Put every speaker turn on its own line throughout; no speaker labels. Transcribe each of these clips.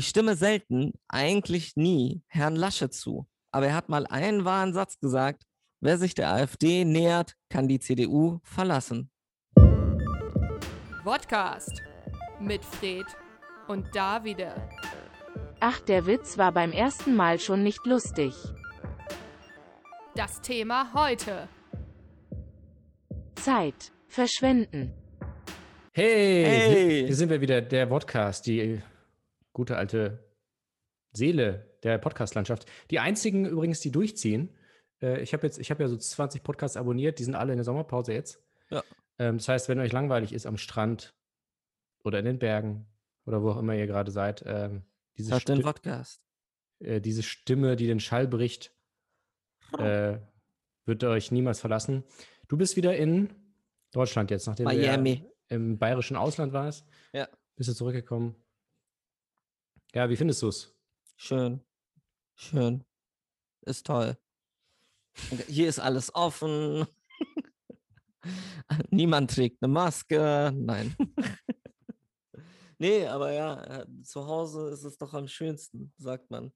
Ich stimme selten, eigentlich nie, Herrn Laschet zu. Aber er hat mal einen wahren Satz gesagt. Wer sich der AfD nähert, kann die CDU verlassen.
Podcast mit Fred und Davide.
Ach, der Witz war beim ersten Mal schon nicht lustig.
Das Thema heute.
Zeit verschwenden.
Hey,
Hey.
hier sind wir wieder, der Podcast, die gute alte Seele der Podcast-Landschaft. Die einzigen übrigens, die durchziehen. Äh, ich habe jetzt, ich habe ja so 20 Podcasts abonniert, die sind alle in der Sommerpause jetzt.
Ja.
Ähm, das heißt, wenn euch langweilig ist am Strand oder in den Bergen oder wo auch immer ihr gerade seid, ähm, diese,
Hört den Podcast.
äh, diese Stimme, die den Schall bricht, äh, wird euch niemals verlassen. Du bist wieder in Deutschland jetzt, nachdem du
Miami.
ja im bayerischen Ausland warst.
Ja.
Bist du zurückgekommen? Ja, wie findest du es?
Schön. Schön. Ist toll. Hier ist alles offen. Niemand trägt eine Maske. Nein. nee, aber ja, äh, zu Hause ist es doch am schönsten, sagt man.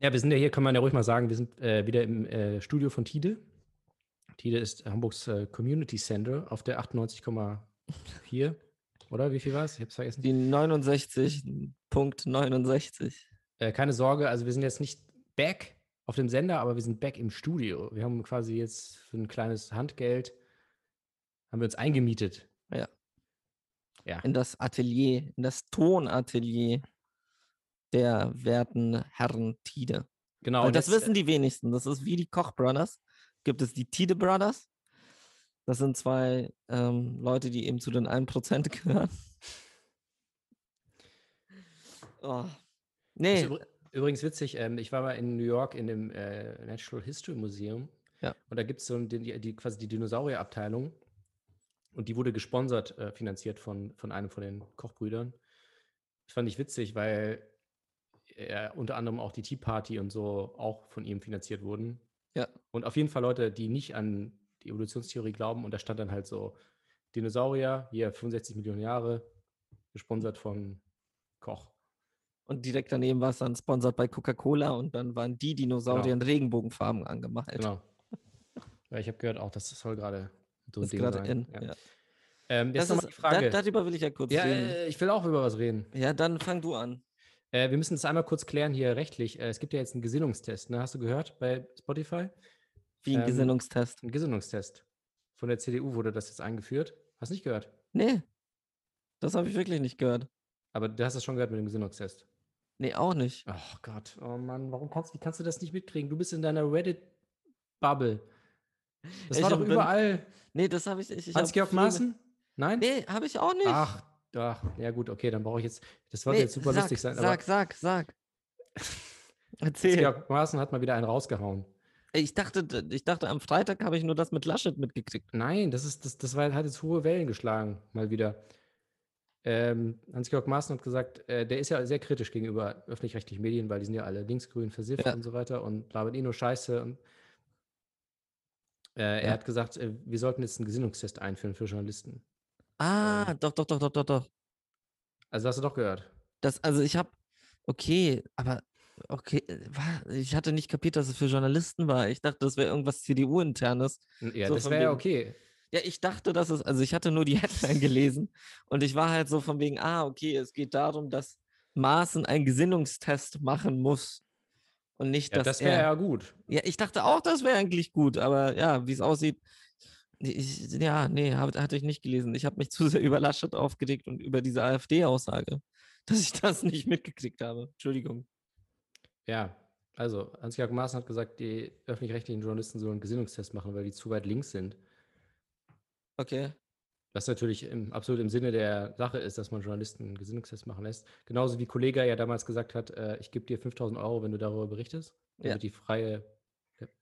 Ja, wir sind ja hier, kann man ja ruhig mal sagen, wir sind äh, wieder im äh, Studio von Tide. Tide ist Hamburgs äh, Community Center auf der 98,4. Oder wie viel war es? Ich hab's vergessen.
Die 69.69.
Äh, keine Sorge, also wir sind jetzt nicht back auf dem Sender, aber wir sind back im Studio. Wir haben quasi jetzt für ein kleines Handgeld haben wir uns eingemietet.
Ja.
Ja.
In das Atelier, in das Tonatelier der werten Herren Tide.
Genau.
Weil
und
das
jetzt, äh,
wissen die wenigsten. Das ist wie die Koch Brothers. Gibt es die Tide Brothers. Das sind zwei ähm, Leute, die eben zu den 1% gehören. Oh. Nee,
übr- übrigens witzig, ähm, ich war mal in New York in dem äh, Natural History Museum.
Ja.
Und da gibt es so die, die, quasi die Dinosaurierabteilung. Und die wurde gesponsert, äh, finanziert von, von einem von den Kochbrüdern. Das fand ich witzig, weil äh, unter anderem auch die Tea Party und so auch von ihm finanziert wurden.
Ja.
Und auf jeden Fall Leute, die nicht an die Evolutionstheorie glauben. Und da stand dann halt so Dinosaurier, hier 65 Millionen Jahre, gesponsert von Koch.
und direkt daneben war es dann sponsert bei Coca-Cola und dann waren die Dinosaurier
Genau.
in Regenbogenfarben angemalt.
Genau. Ja, ich habe gehört auch, das soll gerade so ein Ding sein.
in.
Ja.
Ja.
Ähm, jetzt
Das
nochmal
ist,
die Frage.
Da, darüber will ich ja kurz
ja,
reden.
äh, ich will auch über was reden.
ja, dann fang du an.
Äh, wir müssen es einmal kurz klären hier rechtlich. Äh, es gibt ja jetzt einen Gesinnungstest, ne? Hast du gehört bei Spotify?
Wie ein
Ähm,
Gesinnungstest.
Ein Gesinnungstest. Von der CDU wurde das jetzt eingeführt. Hast nicht gehört?
Nee, das habe ich wirklich nicht gehört.
Aber du hast es schon gehört mit dem Gesinnungstest.
Nee, auch nicht.
Oh Gott, oh Mann, warum kannst, wie kannst du das nicht mitkriegen? Du bist in deiner Reddit-Bubble. Das
Ich
war doch
bin-
überall.
Nee, das habe ich. ich, ich hab
Hans-Georg Maaßen? Nein?
Nee, habe ich auch nicht.
Ach, ach, ja gut, okay, dann brauche ich jetzt, das sollte
Nee,
jetzt super
sag,
lustig sein,
Sag, sag, sag. Erzähl.
Georg Maaßen hat mal wieder einen rausgehauen.
Ich dachte, ich dachte, am Freitag habe ich nur das mit Laschet mitgekriegt.
Nein, das ist, das, das war, hat jetzt hohe Wellen geschlagen, mal wieder. Ähm, Hans-Georg Maaßen hat gesagt, äh, der ist ja sehr kritisch gegenüber öffentlich-rechtlichen Medien, weil die sind ja alle linksgrün versifft
Ja.
und so weiter und labern eh nur Scheiße. Und, äh, er
Ja.
hat gesagt, äh, wir sollten jetzt einen Gesinnungstest einführen für Journalisten.
Ah,
Ähm.
doch, doch, doch, doch, doch, doch.
Also hast du doch gehört.
Das, also ich habe, okay, aber okay, äh, ich hatte nicht kapiert, dass es für Journalisten war. Ich dachte, das wäre irgendwas CDU-internes.
Ja,
So
das wäre ja okay.
Ja, ich dachte, dass es, also ich hatte nur die Headline gelesen und ich war halt so von wegen, ah, okay, es geht darum, dass Maaßen einen Gesinnungstest machen muss und nicht,
Ja,
dass
das wäre ja gut.
Ja, ich dachte auch, das wäre eigentlich gut, aber ja, wie es aussieht, ich, ja, nee, hab, hatte ich nicht gelesen. Ich habe mich zu sehr über Laschet aufgeregt und über diese AfD-Aussage, dass ich das nicht mitgekriegt habe. Entschuldigung.
Ja, also Hans-Georg Maaßen hat gesagt, die öffentlich-rechtlichen Journalisten sollen einen Gesinnungstest machen, weil die zu weit links sind.
Okay.
Was natürlich im, absolut im Sinne der Sache ist, dass man Journalisten einen Gesinnungstest machen lässt. Genauso wie Kollega ja damals gesagt hat, äh, ich gebe dir 5000 Euro, wenn du darüber berichtest,
Ja.
damit die freie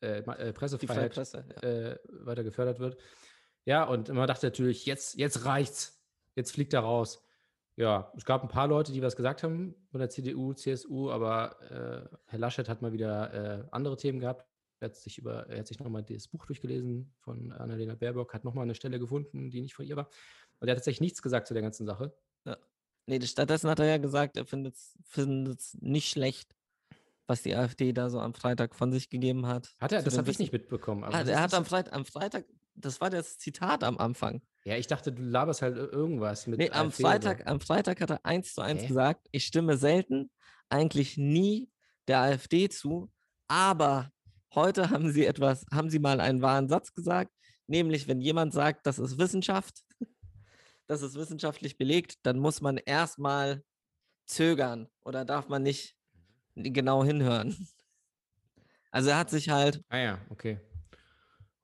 äh, ma- äh,
Die freie
Pressefreiheit
Presse. Ja.
äh, weiter gefördert wird. Ja, und man dachte natürlich, jetzt, jetzt reicht's. Jetzt fliegt er raus. Ja, es gab ein paar Leute, die was gesagt haben von der CDU, CSU, aber äh, Herr Laschet hat mal wieder äh, andere Themen gehabt. Er hat sich über, er hat sich nochmal das Buch durchgelesen von Annalena Baerbock, hat nochmal eine Stelle gefunden, die nicht von ihr war. Und er hat tatsächlich nichts gesagt zu der ganzen Sache.
Nee, Nee, stattdessen hat er ja gesagt, er findet es nicht schlecht, was die AfD da so am Freitag von sich gegeben hat.
Hat er? Das habe ich nicht mitbekommen. was
er hat am Freitag, am Freitag, das war das Zitat am Anfang.
Ja, ich dachte, du laberst halt ir- irgendwas mit
Nee, am. Freitag, am Freitag hat er eins zu eins
Hä?
gesagt, ich stimme selten, eigentlich nie der AfD zu, aber heute haben sie etwas, haben sie mal einen wahren Satz gesagt, nämlich wenn jemand sagt, das ist Wissenschaft, das ist wissenschaftlich belegt, dann muss man erstmal zögern oder darf man nicht genau hinhören. Also er hat sich halt,
Ah ja, okay.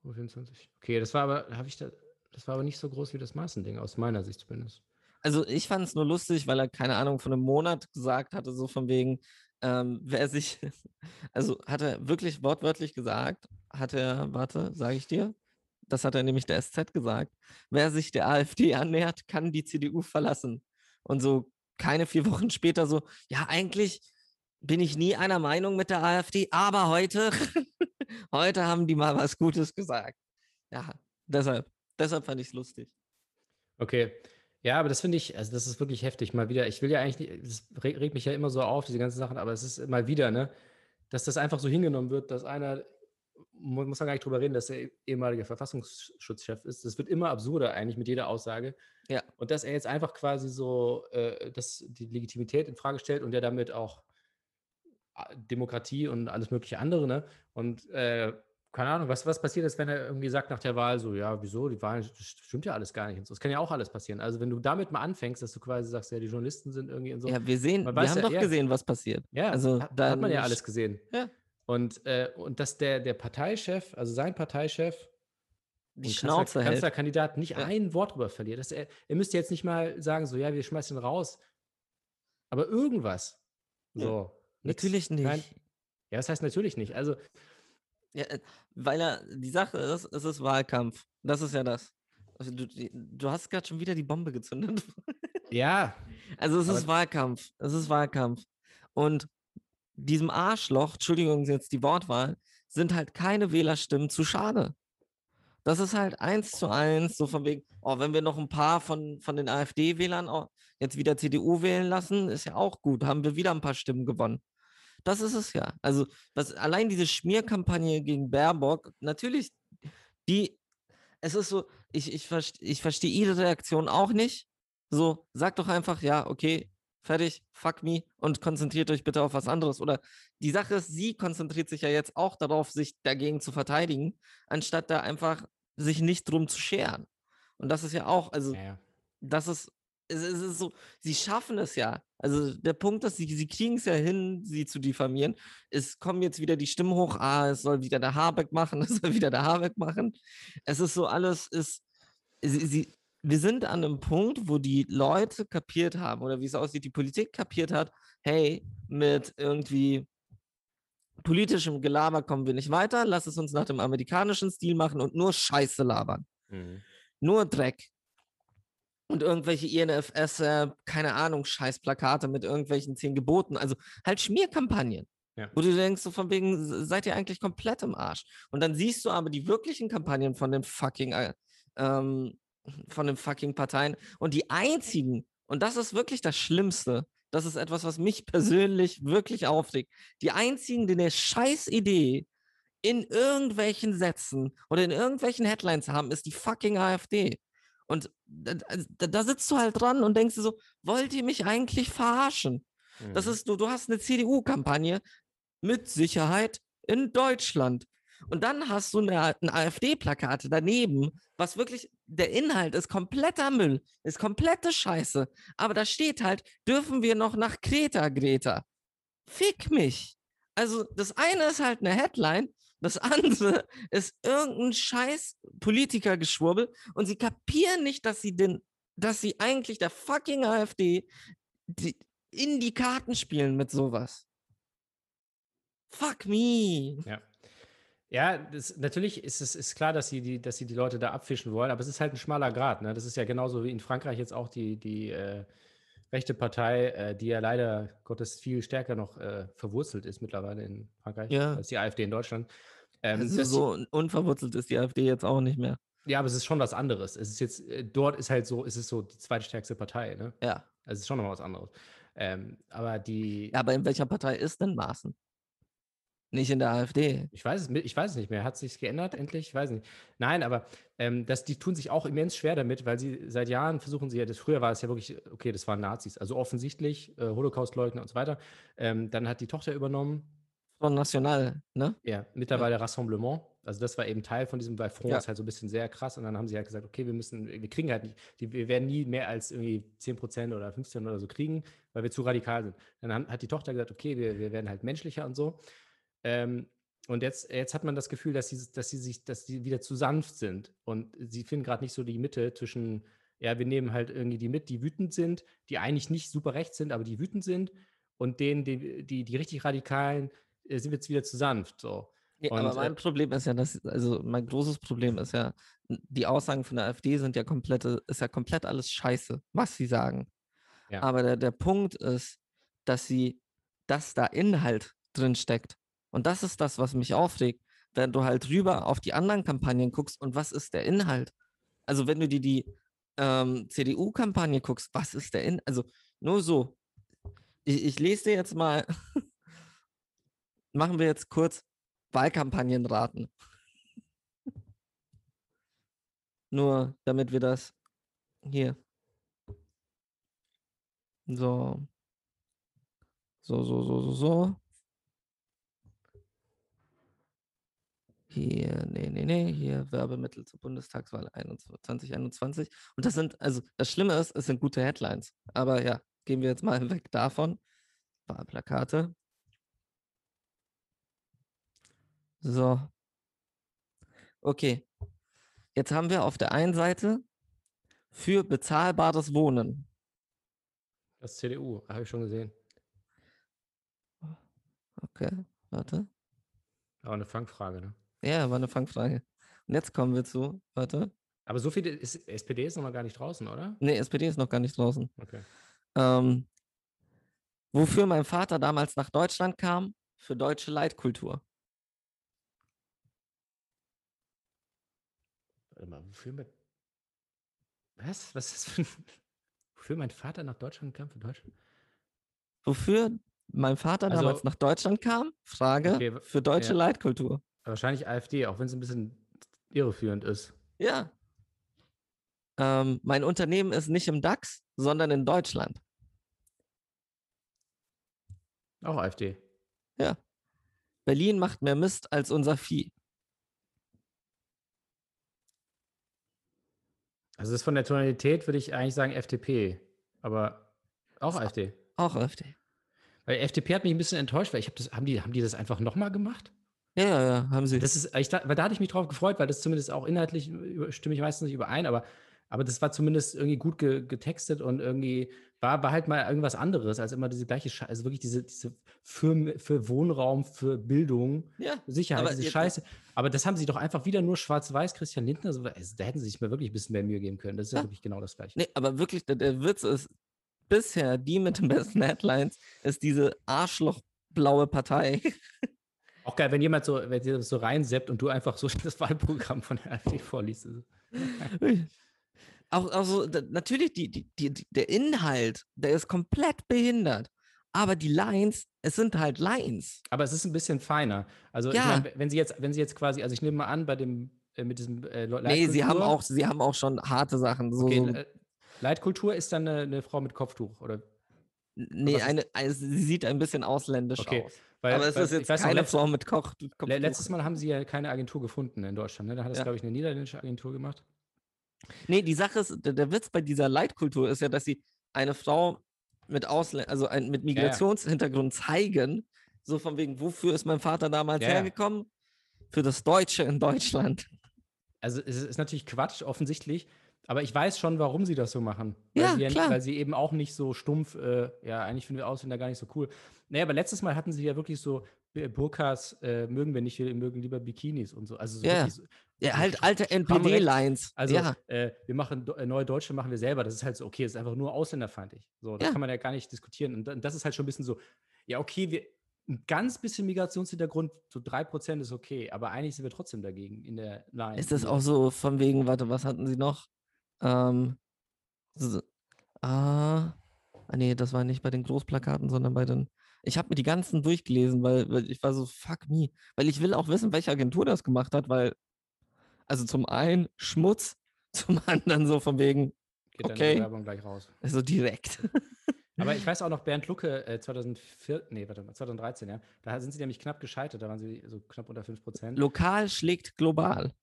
Oh, 24. Okay, das war aber, habe ich da, das war aber nicht so groß wie das Maßending, aus meiner Sicht zumindest.
Also ich fand es nur lustig, weil er, keine Ahnung, von einem Monat gesagt hatte, so von wegen, ähm, wer sich, also hat er wirklich wortwörtlich gesagt, hat er, warte, sage ich dir, das hat er nämlich der SZ gesagt, wer sich der AfD annähert, kann die CDU verlassen. Und so keine vier Wochen später so, ja, eigentlich bin ich nie einer Meinung mit der AfD, aber heute, heute haben die mal was Gutes gesagt. Ja, deshalb, deshalb fand ich es lustig.
Okay. Ja, aber das finde ich, also das ist wirklich heftig. Mal wieder, ich will ja eigentlich, nicht- das reg, regt mich ja immer so auf, diese ganzen Sachen, aber es ist mal wieder, ne, dass das einfach so hingenommen wird, dass einer, mu- muss man gar nicht drüber reden, dass er ehemaliger Verfassungsschutzchef ist. Das wird immer absurder eigentlich mit jeder Aussage.
Ja.
Und dass er jetzt einfach quasi so äh, das, die Legitimität in Frage stellt und ja damit auch Demokratie und alles mögliche andere, ne? Und äh, keine Ahnung, was, was passiert ist, wenn er irgendwie sagt nach der Wahl so, ja, wieso, die Wahl stimmt ja alles gar nicht und so. Das kann ja auch alles passieren. Also wenn du damit mal anfängst, dass du quasi sagst, ja, die Journalisten sind irgendwie in so.
Ja, wir sehen, wir haben
ja,
doch
ja.
gesehen, was passiert.
Ja,
also
hat,
dann
hat man ja alles gesehen.
Ja.
Und, äh, und dass der, der Parteichef, also sein Parteichef,
Die Schnauze
Kanzler,
hält.
Kanzlerkandidat nicht
Ja.
ein Wort drüber verliert. Dass er, er müsste jetzt nicht mal sagen, so, ja, wir schmeißen ihn raus. Aber irgendwas. So. Nix.
Natürlich nicht.
Kein, ja, das heißt natürlich nicht. Also,
Ja, äh, weil er, die Sache ist, es ist Wahlkampf. Das ist ja das. Also du, du hast gerade schon wieder die Bombe gezündet.
ja,
Also es ist Wahlkampf. Es ist Wahlkampf. Und diesem Arschloch, Entschuldigung jetzt die Wortwahl, sind halt keine Wählerstimmen zu schade. Das ist halt eins zu eins, so von wegen, oh, wenn wir noch ein paar von, von den AfD-Wählern auch jetzt wieder CDU wählen lassen, ist ja auch gut. Haben wir wieder ein paar Stimmen gewonnen. Das ist es ja. Also, was, allein diese Schmierkampagne gegen Baerbock, natürlich, die, es ist so, ich, ich, ich verstehe ihre Reaktion auch nicht. So, sagt doch einfach, ja, okay, fertig, fuck me und konzentriert euch bitte auf was anderes. Oder die Sache ist, sie konzentriert sich ja jetzt auch darauf, sich dagegen zu verteidigen, anstatt da einfach sich nicht drum zu scheren. Und das ist ja auch, also
ja, ja.
das ist, es, es ist so, sie schaffen es ja. Also der Punkt ist, sie, sie kriegen es ja hin, sie zu diffamieren. Es kommen jetzt wieder die Stimmen hoch, ah, es soll wieder der Habeck machen, es soll wieder der Habeck machen. Es ist so alles, ist, sie, sie, wir sind an einem Punkt, wo die Leute kapiert haben, oder wie es aussieht, die Politik kapiert hat, hey, mit irgendwie politischem Gelaber kommen wir nicht weiter, lass es uns nach dem amerikanischen Stil machen und nur Scheiße labern
Mhm.
nur Dreck. Und irgendwelche INFS, äh, keine Ahnung, Scheißplakate mit irgendwelchen zehn Geboten. Also halt Schmierkampagnen.
Ja.
Wo du denkst, so von wegen, seid ihr eigentlich komplett im Arsch. Und dann siehst du aber die wirklichen Kampagnen von den fucking, äh, ähm, von den fucking Parteien. Und die einzigen, und das ist wirklich das Schlimmste, das ist etwas, was mich persönlich wirklich aufregt. Die einzigen, die eine scheiß Idee in irgendwelchen Sätzen oder in irgendwelchen Headlines haben, ist die fucking AfD. Und da, da, da sitzt du halt dran und denkst dir so, wollt ihr mich eigentlich verarschen? Das
Mhm.
ist, du, du hast eine CDU-Kampagne mit Sicherheit in Deutschland. Und dann hast du eine, ein AfD-Plakat daneben, was wirklich, der Inhalt ist kompletter Müll, ist komplette Scheiße. Aber da steht halt, dürfen wir noch nach Kreta, Greta? Fick mich. Also das eine ist halt eine Headline, das andere ist irgendein scheiß Politikergeschwurbel und sie kapieren nicht, dass sie den, dass sie eigentlich der fucking AfD die, in die Karten spielen mit sowas. Fuck me.
Ja. Ja, das, natürlich ist es ist klar, dass sie, die, dass sie die Leute da abfischen wollen, aber es ist halt ein schmaler Grad. Ne? Das ist ja genauso wie in Frankreich jetzt auch die, die äh, rechte Partei, äh, die ja leider Gottes viel stärker noch äh, verwurzelt ist mittlerweile in Frankreich
Ja.
als die AfD in Deutschland. Ähm,
Also so un- unverwurzelt ist die AfD jetzt auch nicht mehr.
ja, aber es ist schon was anderes. Es ist jetzt, äh, dort ist halt so, es ist so die zweitstärkste Partei. Ne?
Ja.
Also es ist schon nochmal was anderes. Ähm, aber die,
Ja, aber in welcher Partei ist denn Maaßen? Nicht in der AfD.
ich weiß es, ich weiß es nicht mehr. Hat sich geändert endlich? Ich weiß nicht. Nein, aber ähm, das, die tun sich auch immens schwer damit, weil sie seit Jahren versuchen sie ja, das, früher war es ja wirklich, okay, das waren Nazis, also offensichtlich äh, Holocaustleugner und so weiter. Ähm, dann hat die Tochter übernommen,
Front National, ne?
Ja, mittlerweile Rassemblement. Also das war eben Teil von diesem, weil Front
Ja.
ist halt so ein bisschen sehr krass. Und dann haben sie halt gesagt, okay, wir müssen, wir kriegen halt nicht, die, wir werden nie mehr als irgendwie 10% oder 15 oder so kriegen, weil wir zu radikal sind. Dann hat die Tochter gesagt, okay, wir, wir werden halt menschlicher und so. Ähm, und jetzt, jetzt hat man das Gefühl, dass sie, dass sie sich, dass sie wieder zu sanft sind. Und sie finden gerade nicht so die Mitte zwischen, ja, wir nehmen halt irgendwie die mit, die wütend sind, die eigentlich nicht super rechts sind, aber die wütend sind. Und denen, die, die, die richtig radikalen, äh, sind jetzt wieder zu sanft. So.
Nee,
Und,
aber
äh,
mein Problem ist ja, dass, also mein großes Problem ist ja, die Aussagen von der AfD sind ja komplette, ist ja komplett alles scheiße, was sie sagen.
Ja.
Aber der, der Punkt ist, dass sie, dass da Inhalt drin steckt. Und das ist das, was mich aufregt, wenn du halt rüber auf die anderen Kampagnen guckst und was ist der Inhalt? Also wenn du dir die ähm, CDU-Kampagne guckst, was ist der Inhalt? Also nur so. Ich, ich lese dir jetzt mal, machen wir jetzt kurz Wahlkampagnen raten. Nur damit wir das hier. So. So, so, so, so, so. Hier, nee, nee, nee, hier Werbemittel zur Bundestagswahl 21 2021. Und das sind, also das Schlimme ist, es sind gute Headlines. Aber ja, gehen wir jetzt mal weg davon. Wahlplakate. So. Okay. Jetzt haben wir auf der einen Seite für bezahlbares Wohnen.
Das CDU, habe ich schon gesehen.
Okay, warte.
Aber eine Fangfrage, ne?
Ja, war eine Fangfrage. Und jetzt kommen wir zu, warte.
Aber so viel ist SPD ist noch mal gar nicht draußen, oder?
Nee, SPD ist noch gar nicht draußen.
Okay.
Ähm, wofür mein Vater damals nach Deutschland kam? Für deutsche Leitkultur.
Warte mal, wofür mit. Was? Was ist das für ein. Wofür mein Vater nach Deutschland kam für Deutschland?
Wofür mein Vater
Also-
damals nach Deutschland kam? Frage.
Okay,
für deutsche
ja.
Leitkultur.
Wahrscheinlich AfD, auch wenn es ein bisschen irreführend ist.
Ja. Ähm, mein Unternehmen ist nicht im DAX, sondern in Deutschland.
Auch AfD.
Berlin macht mehr Mist als unser Vieh.
Also das ist von der Tonalität, würde ich eigentlich sagen FDP. Aber auch AfD.
Auch AfD.
Weil FDP hat mich ein bisschen enttäuscht, weil ich habe das, haben die, haben die das einfach nochmal gemacht?
Ja, ja, ja, haben sie.
Das ist, ich, da, weil da hatte ich mich drauf gefreut, weil das zumindest auch inhaltlich stimme ich meistens nicht überein, aber, aber das war zumindest irgendwie gut ge, getextet und irgendwie war, war halt mal irgendwas anderes als immer diese gleiche Scheiße, also wirklich diese, diese für, für Wohnraum, für Bildung,
ja.
Sicherheit,
Aber
diese
jetzt-
Scheiße. Aber das haben sie doch einfach wieder nur schwarz-weiß, Christian Lindner, so, also, da hätten sie sich mal wirklich ein bisschen mehr Mühe geben können. Das ist ja,
Ja.
wirklich genau das Gleiche.
Nee, aber wirklich, der, der Witz ist, bisher die mit den besten Headlines ist diese arschlochblaue Partei.
Auch geil, wenn jemand so, wenn das so reinseppt und du einfach so das Wahlprogramm von der AfD vorliest. Also,
auch, auch so, da, natürlich, die, die, die, der Inhalt, der ist komplett behindert. Aber die Lines, es sind halt Lines.
Aber es ist ein bisschen feiner. Also
Ja.
ich meine, wenn sie jetzt, wenn sie jetzt quasi, also ich nehme mal an, bei dem, äh, mit diesem äh, Le-
Nee, sie haben auch, sie haben auch schon harte Sachen. So,
Okay, Le- Leitkultur ist dann eine, eine Frau mit Kopftuch, oder?
nee, eine, eine, sie sieht ein bisschen ausländisch
Okay,
aus.
Weil,
aber es ist
ich
jetzt
weiß
keine Frau mit Koch.
Letztes Mal haben sie ja keine Agentur gefunden in Deutschland. Ne? Da hat das,
Ja.
glaube ich, eine niederländische Agentur gemacht.
Nee, die Sache ist, der, der Witz bei dieser Leitkultur ist ja, dass sie eine Frau mit Ausländ also ein, mit Migrationshintergrund zeigen, so von wegen, wofür ist mein Vater damals
Ja, ja.
hergekommen? Für das Deutsche in Deutschland.
Also es ist natürlich Quatsch, offensichtlich. Aber ich weiß schon, warum sie das so machen. Weil
Ja,
sie nicht-
klar.
weil sie eben auch nicht so stumpf, äh, ja, eigentlich finden wir Ausländer gar nicht so cool. Naja, aber letztes Mal hatten sie ja wirklich so, äh, Burkas äh, mögen wir nicht, wir mögen lieber Bikinis und so. Also so
Ja,
wirklich so,
Ja, halt alte. NPD-Lines.
Also
ja,
äh, wir machen äh, neue Deutsche machen wir selber. Das ist halt so, okay, das ist einfach nur ausländerfeindlich. So, das
Ja.
kann man ja gar nicht diskutieren. Und da- das ist halt schon ein bisschen so, ja, okay, wir ein ganz bisschen Migrationshintergrund, so 3% ist okay, aber eigentlich sind wir trotzdem dagegen in der Line.
ist das auch so von wegen, warte, was hatten sie noch? Ähm, so, Ah, nee, das war nicht bei den Großplakaten, sondern bei den. Ich habe mir die ganzen durchgelesen, weil, weil ich war so, fuck me. Weil ich will auch wissen, welche Agentur das gemacht hat, weil. Also zum einen Schmutz, zum anderen so von wegen,
Geht dann
Okay.
die Werbung gleich raus.
also direkt.
Aber ich weiß auch noch, Bernd Lucke äh, 2004, nee, warte mal, 2013, ja. Da sind sie nämlich knapp gescheitert, da waren sie so knapp unter 5%.
Lokal schlägt global.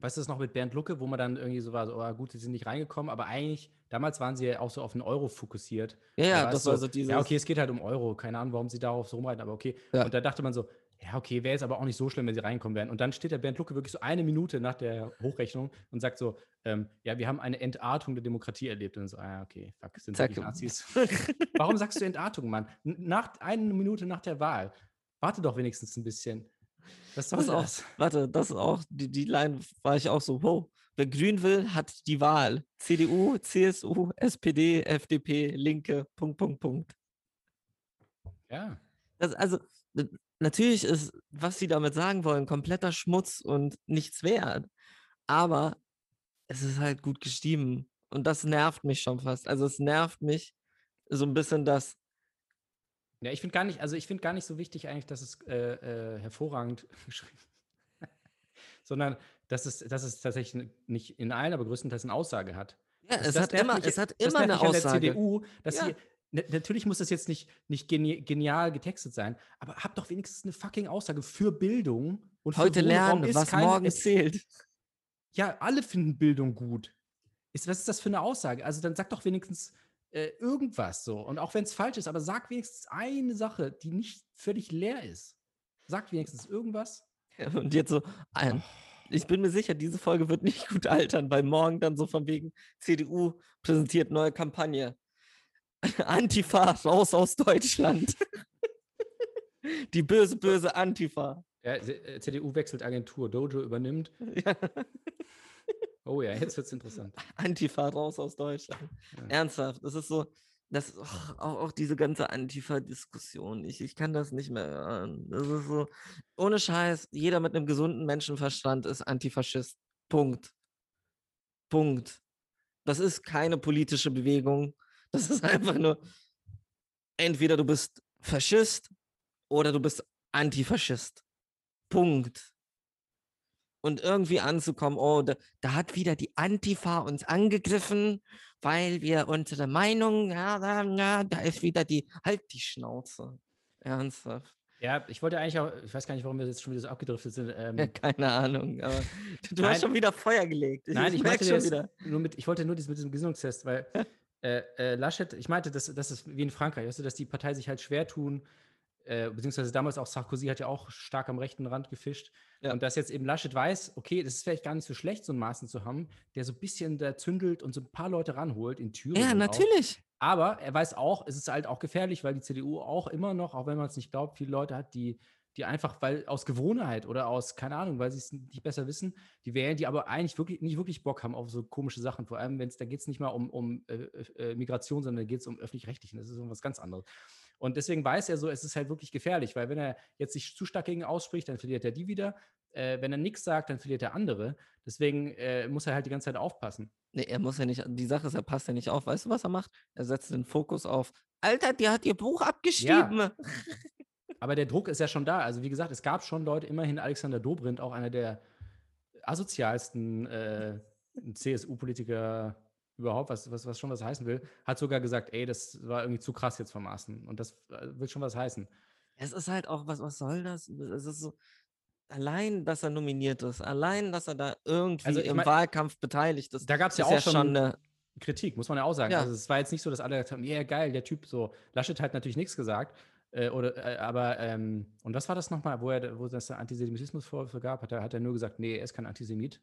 Weißt du das noch mit Bernd Lucke, wo man dann irgendwie so war, so, oh, gut, sie sind nicht reingekommen, aber eigentlich, damals waren sie ja auch so auf den Euro fokussiert.
Ja, ja,
war
das war so dieses.
Ja, okay, es geht halt um Euro. Keine Ahnung, warum sie darauf so rumreiten, aber okay.
Ja.
Und da dachte man so, ja, okay, wäre jetzt aber auch nicht so schlimm, wenn sie reinkommen wären. Und dann steht der Bernd Lucke wirklich so eine Minute nach der Hochrechnung und sagt so, ähm, ja, wir haben eine Entartung der Demokratie erlebt. Und so, ah, ja, okay, fuck, sind
Zack.
wirklich Nazis. warum sagst du Entartung, Mann? Nach, eine Minute nach der Wahl. Warte doch wenigstens ein bisschen. Was soll
Das auch,
das?
warte, das ist auch, die, die Line war ich auch so, wow, wer grün will, hat die Wahl. CDU, CSU, SPD, FDP, Linke, Punkt, Punkt, Punkt.
Ja.
Das, also, natürlich ist, was sie damit sagen wollen, kompletter Schmutz und nichts wert. Aber es ist halt gut geschrieben. Und das nervt mich schon fast. Also, es nervt mich so ein bisschen, dass
Ja, ich finde gar nicht, also ich finde gar nicht so wichtig eigentlich, dass es äh, äh, hervorragend geschrieben sondern dass es, dass es tatsächlich nicht in allen, aber größtenteils eine Aussage hat.
ja,
Das-
es,
das
hat immer,
mich-
es hat immer eine
an der
Aussage.
CDU, dass
Ja.
na- natürlich muss das jetzt nicht, nicht geni genial getextet sein, aber habt doch wenigstens eine fucking Aussage für Bildung und für
Heute
Wohnraum
lernen,
ist
was
keine-
morgen
es-
zählt.
Ja, alle finden Bildung gut. Ist, was ist das für eine Aussage? Also dann sag doch wenigstens äh, irgendwas so. Und auch wenn es falsch ist, aber sag wenigstens eine Sache, die nicht völlig leer ist. Sag wenigstens irgendwas.
Und jetzt so, ein, ich bin mir sicher, diese Folge wird nicht gut altern, weil morgen dann so von wegen CDU präsentiert neue Kampagne. Antifa raus aus Deutschland. Die böse, böse Antifa.
Ja, äh, CDU wechselt Agentur, Dojo übernimmt.
Ja.
Oh ja, jetzt wird's interessant.
Antifa raus aus Deutschland.
Ja.
Ernsthaft, das ist so, das ist auch, auch, auch diese ganze Antifa-Diskussion. Ich, ich kann das nicht mehr hören. Das ist so, ohne Scheiß, jeder mit einem gesunden Menschenverstand ist Antifaschist. Punkt. Punkt. Das ist keine politische Bewegung. Das ist einfach nur, entweder du bist Faschist oder du bist Antifaschist. Punkt. Und irgendwie anzukommen, oh, da, da hat wieder die Antifa uns angegriffen, weil wir unsere Meinung, ja, da, ja, da ist wieder die, halt die Schnauze. Ernsthaft.
Ja, ich wollte eigentlich auch, ich weiß gar nicht, warum wir jetzt schon wieder so abgedriftet sind. Ähm,
Ja, keine Ahnung, aber du, du
Nein.
hast schon wieder Feuer gelegt.
Nein, ich,
merk
meinte
schon wieder.
nur mit, ich wollte nur dies mit diesem Gesinnungstest, weil äh, äh, Laschet, ich meinte, das, das ist wie in Frankreich, weißt du, dass die Partei sich halt schwer tun, äh, beziehungsweise damals auch Sarkozy hat ja auch stark am rechten Rand gefischt.
Ja.
Und dass jetzt eben Laschet weiß, okay, das ist vielleicht gar nicht so schlecht, so einen Maßen zu haben, der so ein bisschen da zündelt und so ein paar Leute ranholt in Thüringen.
Ja,
auch.
natürlich.
Aber er weiß auch, es ist halt auch gefährlich, weil die CDU auch immer noch, auch wenn man es nicht glaubt, viele Leute hat, die, die einfach, weil aus Gewohnheit oder aus, keine Ahnung, weil sie es nicht besser wissen, die wählen, die aber eigentlich wirklich nicht wirklich Bock haben auf so komische Sachen. Vor allem, wenn es, da geht es nicht mal um, um äh, äh, Migration, sondern da geht es um öffentlich-rechtlichen. Das ist irgendwas ganz anderes. Und deswegen weiß er so, es ist halt wirklich gefährlich, weil wenn er jetzt sich zu stark gegen ausspricht, dann verliert er die wieder. Äh, wenn er nichts sagt, dann verliert er andere. Deswegen äh, muss er halt die ganze Zeit aufpassen.
Nee, er muss ja nicht, die Sache ist, er passt ja nicht auf. Weißt du, was er macht? Er setzt den Fokus auf, Alter, die hat ihr Buch abgeschrieben.
Aber der Druck ist ja schon da. Also wie gesagt, es gab schon Leute, immerhin Alexander Dobrindt, auch einer der asozialsten äh, CSU-Politiker überhaupt, was, was, was schon was heißen will, hat sogar gesagt, ey, das war irgendwie zu krass jetzt vom Maßen. Und das äh, will schon was heißen.
Es ist halt auch, was, was soll das? Es ist so, allein, dass er nominiert ist, allein, dass er da irgendwie
Also
im
mein-
Wahlkampf beteiligt ist,
Da gab es ja auch schon,
eine,
Kritik, muss man ja auch sagen.
Ja.
Also es war jetzt nicht so, dass alle gesagt haben, ja geil, der Typ so. Laschet hat natürlich nichts gesagt. Äh, oder, äh, aber, ähm, und was war das nochmal, wo er, wo es das Antisemitismus vorwürfe gab? Hat er, hat er nur gesagt, nee, er ist kein Antisemit.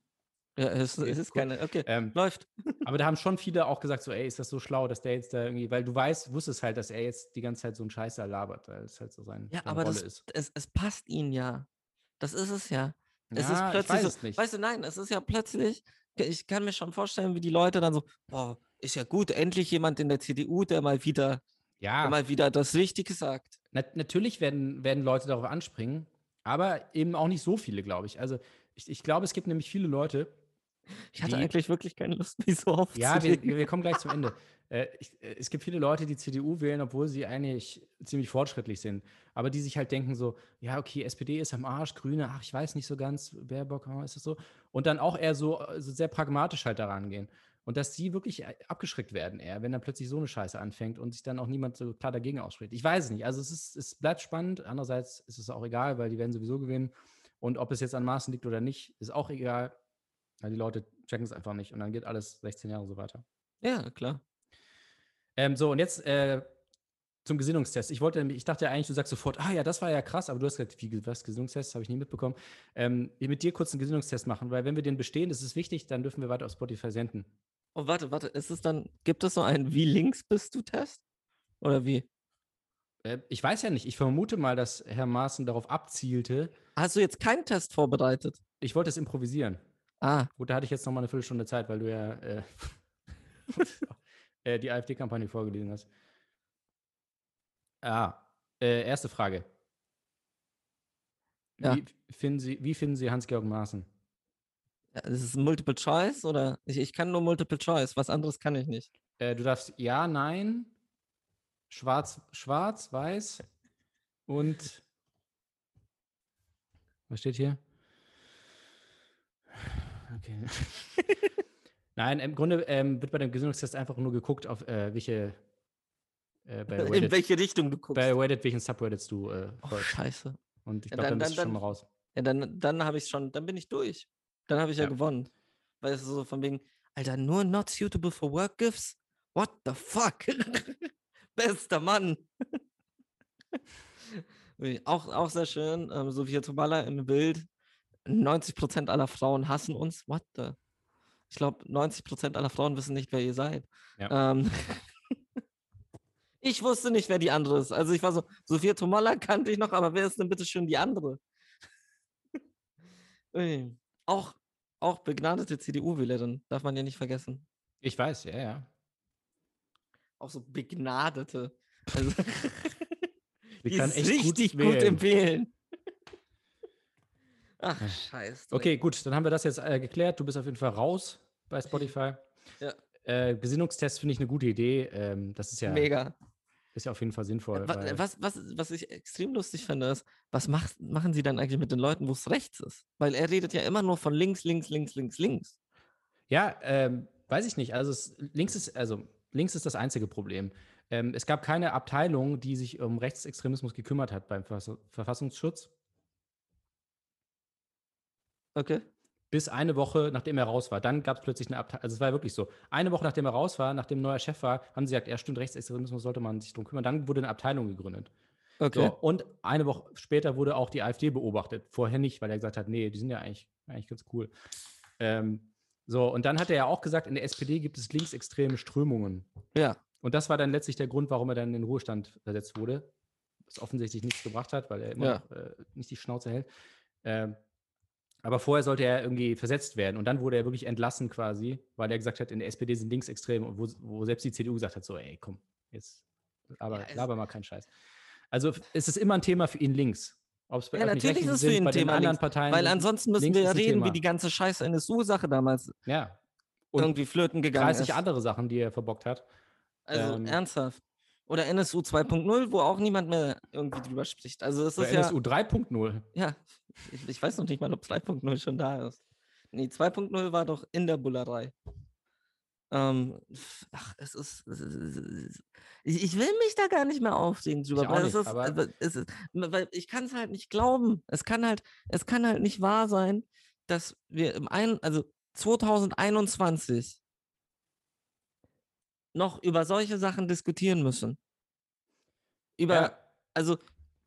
Ja, es,
Okay,
es ist
cool.
keine, okay,
Ähm,
läuft.
Aber da haben schon viele auch gesagt, so, ey, ist das so schlau, dass der jetzt da irgendwie, weil du weißt, wusstest halt, dass er jetzt die ganze Zeit so einen Scheiß da labert, weil es halt so sein,
Ja, aber
Rolle
das,
ist.
es, es passt ihnen ja. Das ist es ja. Es
Ja,
ist
ich
plötzlich
weiß
so,
es nicht.
weißt du, nein, es ist ja plötzlich, ich kann mir schon vorstellen, wie die Leute dann so, boah, ist ja gut, endlich jemand in der CDU, der mal wieder, der
Ja,
mal wieder das Richtige sagt.
nat natürlich werden, werden Leute darauf anspringen, aber eben auch nicht so viele, glaube ich. Also ich, ich glaube, es gibt nämlich viele Leute,
Ich hatte
Die-
eigentlich wirklich keine Lust, mich so
Ja, wir, wir kommen gleich zum Ende. Äh, ich, äh, es gibt viele Leute, die CDU wählen, obwohl sie eigentlich ziemlich fortschrittlich sind. Aber die sich halt denken so, ja, okay, SPD ist am Arsch, Grüne, ach, ich weiß nicht so ganz, Baerbock, ist das so? Und dann auch eher so, so sehr pragmatisch halt daran gehen. Und dass die wirklich äh, abgeschreckt werden eher, wenn dann plötzlich so eine Scheiße anfängt und sich dann auch niemand so klar dagegen ausspricht. Ich weiß es nicht. Also es, ist, es bleibt spannend. Andererseits ist es auch egal, weil die werden sowieso gewinnen. Und ob es jetzt an Maßen liegt oder nicht, ist auch egal. Weil die Leute checken es einfach nicht. Und dann geht alles 16 Jahre so weiter.
Ja, klar.
Ähm, so, und jetzt äh, zum Gesinnungstest. Ich wollte, ich dachte ja eigentlich, du sagst sofort, ah ja, das war ja krass, aber du hast gesagt, wie was Gesinnungstest, habe ich nie mitbekommen. Ähm, mit dir kurz einen Gesinnungstest machen, weil wenn wir den bestehen, das ist wichtig, dann dürfen wir weiter auf Spotify senden.
Oh, warte, warte, ist es dann, gibt es so einen Wie links bist du Test? Oder wie?
Äh, ich weiß ja nicht, ich vermute mal, dass Herr Maaßen darauf abzielte.
Hast du jetzt keinen Test vorbereitet?
Ich wollte es improvisieren.
Ah.
Gut, da hatte ich jetzt noch mal eine Viertelstunde Zeit, weil du ja äh, äh, die AfD-Kampagne vorgelesen hast. Ah, äh, erste Frage.
Ja.
Wie, finden Sie, wie finden Sie Hans-Georg Maaßen?
Ja, ist Multiple Choice oder? Ich, ich kann nur Multiple Choice, was anderes kann ich nicht.
Äh, du darfst ja, nein, schwarz, schwarz, weiß und was steht hier? Okay. Nein, im Grunde ähm, wird bei dem Gesinnungstest einfach nur geguckt, auf äh, welche äh, bei,
In
Reddit,
welche Richtung du guckst.
bei Reddit, welchen Subreddits du äh,
oh, scheiße.
Und ich
Ja,
glaube, dann,
dann-
bist du schon mal raus.
Ja, dann, dann habe ich schon, dann bin ich durch. Dann habe ich ja.
Ja.
gewonnen. Weil es so von wegen, Alter, nur not suitable for work gifts? What the fuck? Bester Mann. Auch, auch sehr schön, ähm, Sophia Tomala im Bild. 90% aller Frauen hassen uns. What the? Ich glaube, 90% aller Frauen wissen nicht, wer ihr seid.
Ja.
Ähm, ich wusste nicht, wer die andere ist. Also ich war so, Sophia Tomala kannte ich noch, aber wer ist denn bitte schön die andere? Auch, auch begnadete CDU-Wählerin, darf man ja nicht vergessen.
Ich weiß, ja, ja.
Auch so begnadete. Also,
Die
die
kann
ist
echt gut
richtig gut,
wählen.
empfehlen. Ach, scheiße.
Okay, gut, dann haben wir das jetzt äh, geklärt. Du bist auf jeden Fall raus bei Spotify.
Ja.
Äh, Gesinnungstest finde ich eine gute Idee. Ähm, das ist ja,
Mega.
ist ja auf jeden Fall sinnvoll.
Wa-
weil-
Was, was, was ich extrem lustig finde, ist, was macht, machen sie dann eigentlich mit den Leuten, wo es rechts ist? Weil er redet ja immer nur von links, links, links, links, links.
Ja, ähm, weiß ich nicht. Also es, links ist, also links ist das einzige Problem. Ähm, es gab keine Abteilung, die sich um Rechtsextremismus gekümmert hat beim Verfass Verfassungsschutz,
Okay.
bis eine Woche nachdem er raus war. Dann gab es plötzlich eine Abteilung. Also es war wirklich so. Eine Woche nachdem er raus war, nachdem ein neuer Chef war, haben sie gesagt, ja stimmt, Rechtsextremismus sollte man sich drum kümmern. Dann wurde eine Abteilung gegründet.
Okay.
So, und eine Woche später wurde auch die AfD beobachtet. Vorher nicht, weil er gesagt hat, nee, die sind ja eigentlich, eigentlich ganz cool. Ähm, so, und dann hat er ja auch gesagt, in der SPD gibt es linksextreme Strömungen.
Ja.
Und das war dann letztlich der Grund, warum er dann in den Ruhestand versetzt wurde. Was offensichtlich nichts gebracht hat, weil er immer
Ja.
noch äh, nicht die Schnauze hält. Ähm, aber vorher sollte er irgendwie versetzt werden. Und dann wurde er wirklich entlassen quasi, weil er gesagt hat, in der SPD sind Linksextreme. Und wo, wo selbst die CDU gesagt hat, so, ey, komm, jetzt aber
Ja,
laber mal keinen Scheiß. Also es ist immer ein Thema für ihn links. Ob es bei
Ja, natürlich ist es für ihn ein Thema
anderen
links,
Parteien.
Weil ansonsten müssen wir reden, wie die ganze scheiß NSU-Sache damals
ja. Und
irgendwie flöten gegangen
30
ist.
andere Sachen, die er verbockt hat.
Also
ähm,
ernsthaft. Oder NSU 2.0, wo auch niemand mehr irgendwie drüber spricht. Also es
Oder
ist ja,
NSU 3.0.
ja, ich, ich weiß noch nicht mal, ob 3.0 schon da ist. Nee, 2.0 war doch in der Bullerei. Ähm, ach, es ist, es ist, es ist ich, ich will mich da gar nicht mehr aufregen drüber,
auch
weil,
nicht,
ist,
aber-
ist, weil ich kann es halt nicht glauben. Es kann halt, es kann halt nicht wahr sein, dass wir im ein, also 2021 noch über solche Sachen diskutieren müssen. Über,
Ja.
also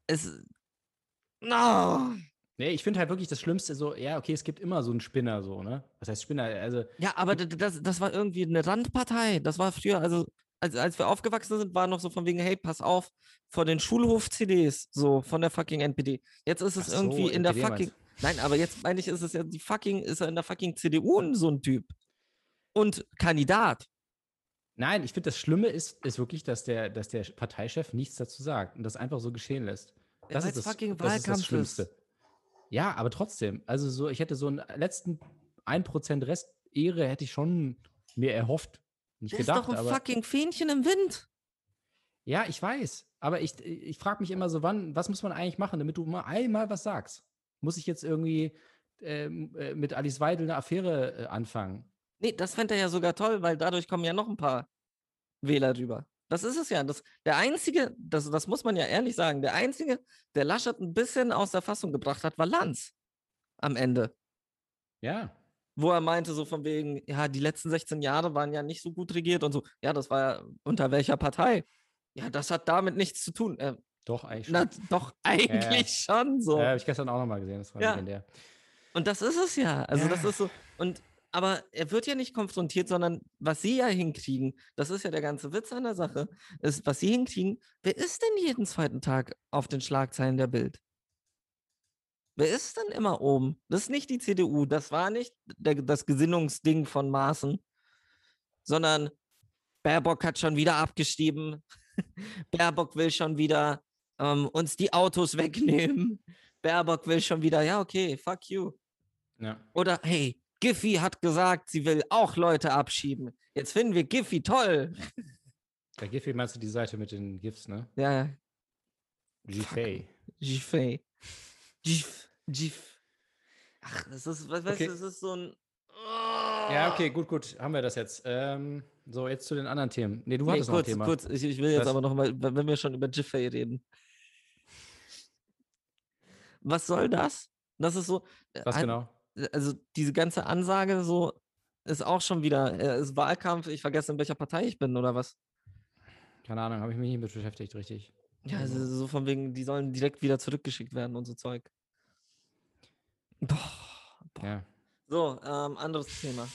es, no.
Nee, ich finde halt wirklich das Schlimmste so, ja, okay, es gibt immer so einen Spinner, so, ne? Was heißt Spinner? Also,
Ja, aber das, das war irgendwie eine Randpartei. Das war früher, also als, als wir aufgewachsen sind, war noch so von wegen, hey, pass auf, vor den Schulhof-CDs, so von der fucking NPD. Jetzt ist es
so,
irgendwie in der
NPD meinst
fucking. Nein, aber jetzt meine ich, ist es ja die fucking, ist er in der fucking CDU so ein Typ. Und Kandidat.
Nein, ich finde, das Schlimme ist, ist wirklich, dass der, dass der Parteichef nichts dazu sagt und das einfach so geschehen lässt. Das ist das,
fucking
das, ist das Schlimmste. Ja, aber trotzdem, also so, ich hätte so einen letzten 1% Rest Ehre hätte ich schon mir erhofft. nicht
Der
gedacht.
ist doch ein fucking Fähnchen im Wind.
ja, ich weiß. Aber ich, ich frage mich immer so, wann, was muss man eigentlich machen, damit du mal einmal was sagst? Muss ich jetzt irgendwie ähm, äh, mit Alice Weidel eine Affäre äh, anfangen?
Nee, das fände er ja sogar toll, weil dadurch kommen ja noch ein paar Wähler rüber. Das ist es ja. Das, der Einzige, das, das muss man ja ehrlich sagen, der Einzige, der Laschet ein bisschen aus der Fassung gebracht hat, war Lanz am Ende.
Ja.
Wo er meinte, so von wegen, ja, die letzten 16 Jahre waren ja nicht so gut regiert und so. Ja, das war ja unter welcher Partei? Ja, das hat damit nichts zu tun. Äh,
Doch, eigentlich schon.
na, doch, eigentlich schon so.
Ja, habe ich gestern auch nochmal gesehen. Das war
Ja.
legendär.
Und das ist es ja. Also das
Ja.
ist so. Und aber er wird ja nicht konfrontiert, sondern was sie ja hinkriegen, das ist ja der ganze Witz an der Sache, ist, was sie hinkriegen, wer ist denn jeden zweiten Tag auf den Schlagzeilen der Bild? Wer ist denn immer oben? Das ist nicht die CDU, das war nicht der, das Gesinnungsding von Maaßen, sondern Baerbock hat schon wieder abgestiegen. Baerbock will schon wieder ähm, uns die Autos wegnehmen. Baerbock will schon wieder, ja, okay, fuck you.
Ja.
Oder hey, Giffy hat gesagt, sie will auch Leute abschieben. Jetzt finden wir Giffy toll.
Bei Giphy meinst du die Seite mit den GIFs, ne?
Ja,
Giphy.
Giffy. Gif, Gif. Ach, das ist, weißt
Okay.
du, das ist so ein.
Ja, okay, gut, gut. Haben wir das jetzt. Ähm, so, jetzt zu den anderen Themen. Nee, du
Nee,
hattest noch ein
kurz,
Thema.
kurz, ich, ich will jetzt
Was?
aber noch mal, wenn wir schon über Giffey reden. Was soll das? Das ist so.
Was
hat-
genau?
Also diese ganze Ansage so ist auch schon wieder, äh, ist Wahlkampf, ich vergesse, in welcher Partei ich bin oder was.
Keine Ahnung, habe ich mich nicht mit beschäftigt, richtig.
Ja,
Also-
so von wegen, die sollen direkt wieder zurückgeschickt werden und so Zeug. Boah. boah.
Ja.
So, ähm, anderes Thema.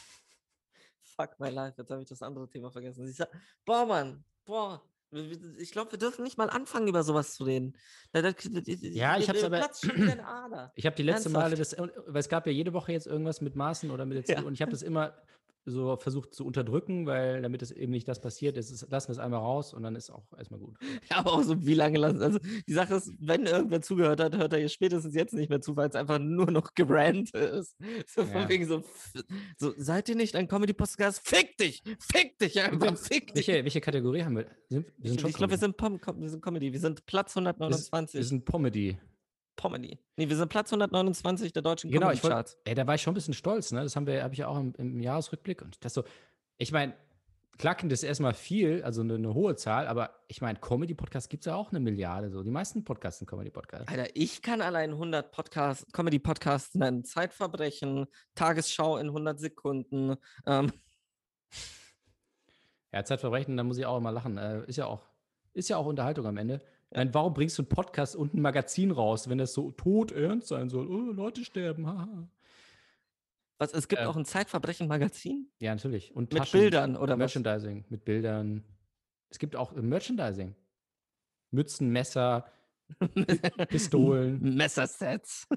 Fuck my life, jetzt habe ich das andere Thema vergessen. Sag, boah, Mann, boah. Ich glaube, wir dürfen nicht mal anfangen, über sowas zu reden.
Ja, ich aber-
wieder eine Ader.
Ich habe die letzte Male, das,
Ernsthaft?
weil es gab ja jede Woche jetzt irgendwas mit Maßen oder mit der
Ja.
CDU und ich habe das immer so versucht zu unterdrücken, weil damit es eben nicht das passiert, ist, es- lassen wir es einmal raus und dann ist auch erstmal gut.
Ja, aber auch so, wie lange lassen. Also, die Sache ist, wenn irgendwer zugehört hat, hört er jetzt spätestens jetzt nicht mehr zu, weil es einfach nur noch gerannt ist. So von
Ja.
wegen so, so, seid ihr nicht ein Comedy-Podcast? Fick dich! Fick dich einfach! Fick dich!
Welche, welche Kategorie haben wir? Sind, wir sind
Ich,
schon
ich glaube, wir
Comedy.
sind, Pom wir sind Comedy. Wir sind Platz
wir
129.
sind Pomedy.
Comedy. Nee, wir sind Platz 129 der deutschen
Genau, ich wollte,
Comedy-Charts.
ey, da war ich schon ein bisschen stolz, ne? Das haben wir, habe ich ja auch im, im Jahresrückblick und das so, ich meine, klingt das erstmal viel, also eine, eine hohe Zahl, aber ich meine, Comedy-Podcast gibt es ja auch eine Milliarde, so. Die meisten Podcasts sind Comedy-Podcasts.
Alter, ich kann allein 100 Podcast, Comedy-Podcasts nennen. Zeitverbrechen, Tagesschau in 100 Sekunden. Ähm,
Ja, Zeitverbrechen, da muss ich auch immer lachen. Äh, ist ja auch, ist ja auch Unterhaltung am Ende. Ich meine, warum bringst du einen Podcast und ein Magazin raus, wenn das so todernst sein soll? Oh, Leute sterben, haha.
was, es gibt
Ähm,
auch ein Zeitverbrechen-Magazin
Ja, natürlich. Und
mit
Taschen,
Bildern oder was?
Merchandising, mit Bildern. Es gibt auch äh, Merchandising. Mützen, Messer, Pistolen.
Messersets.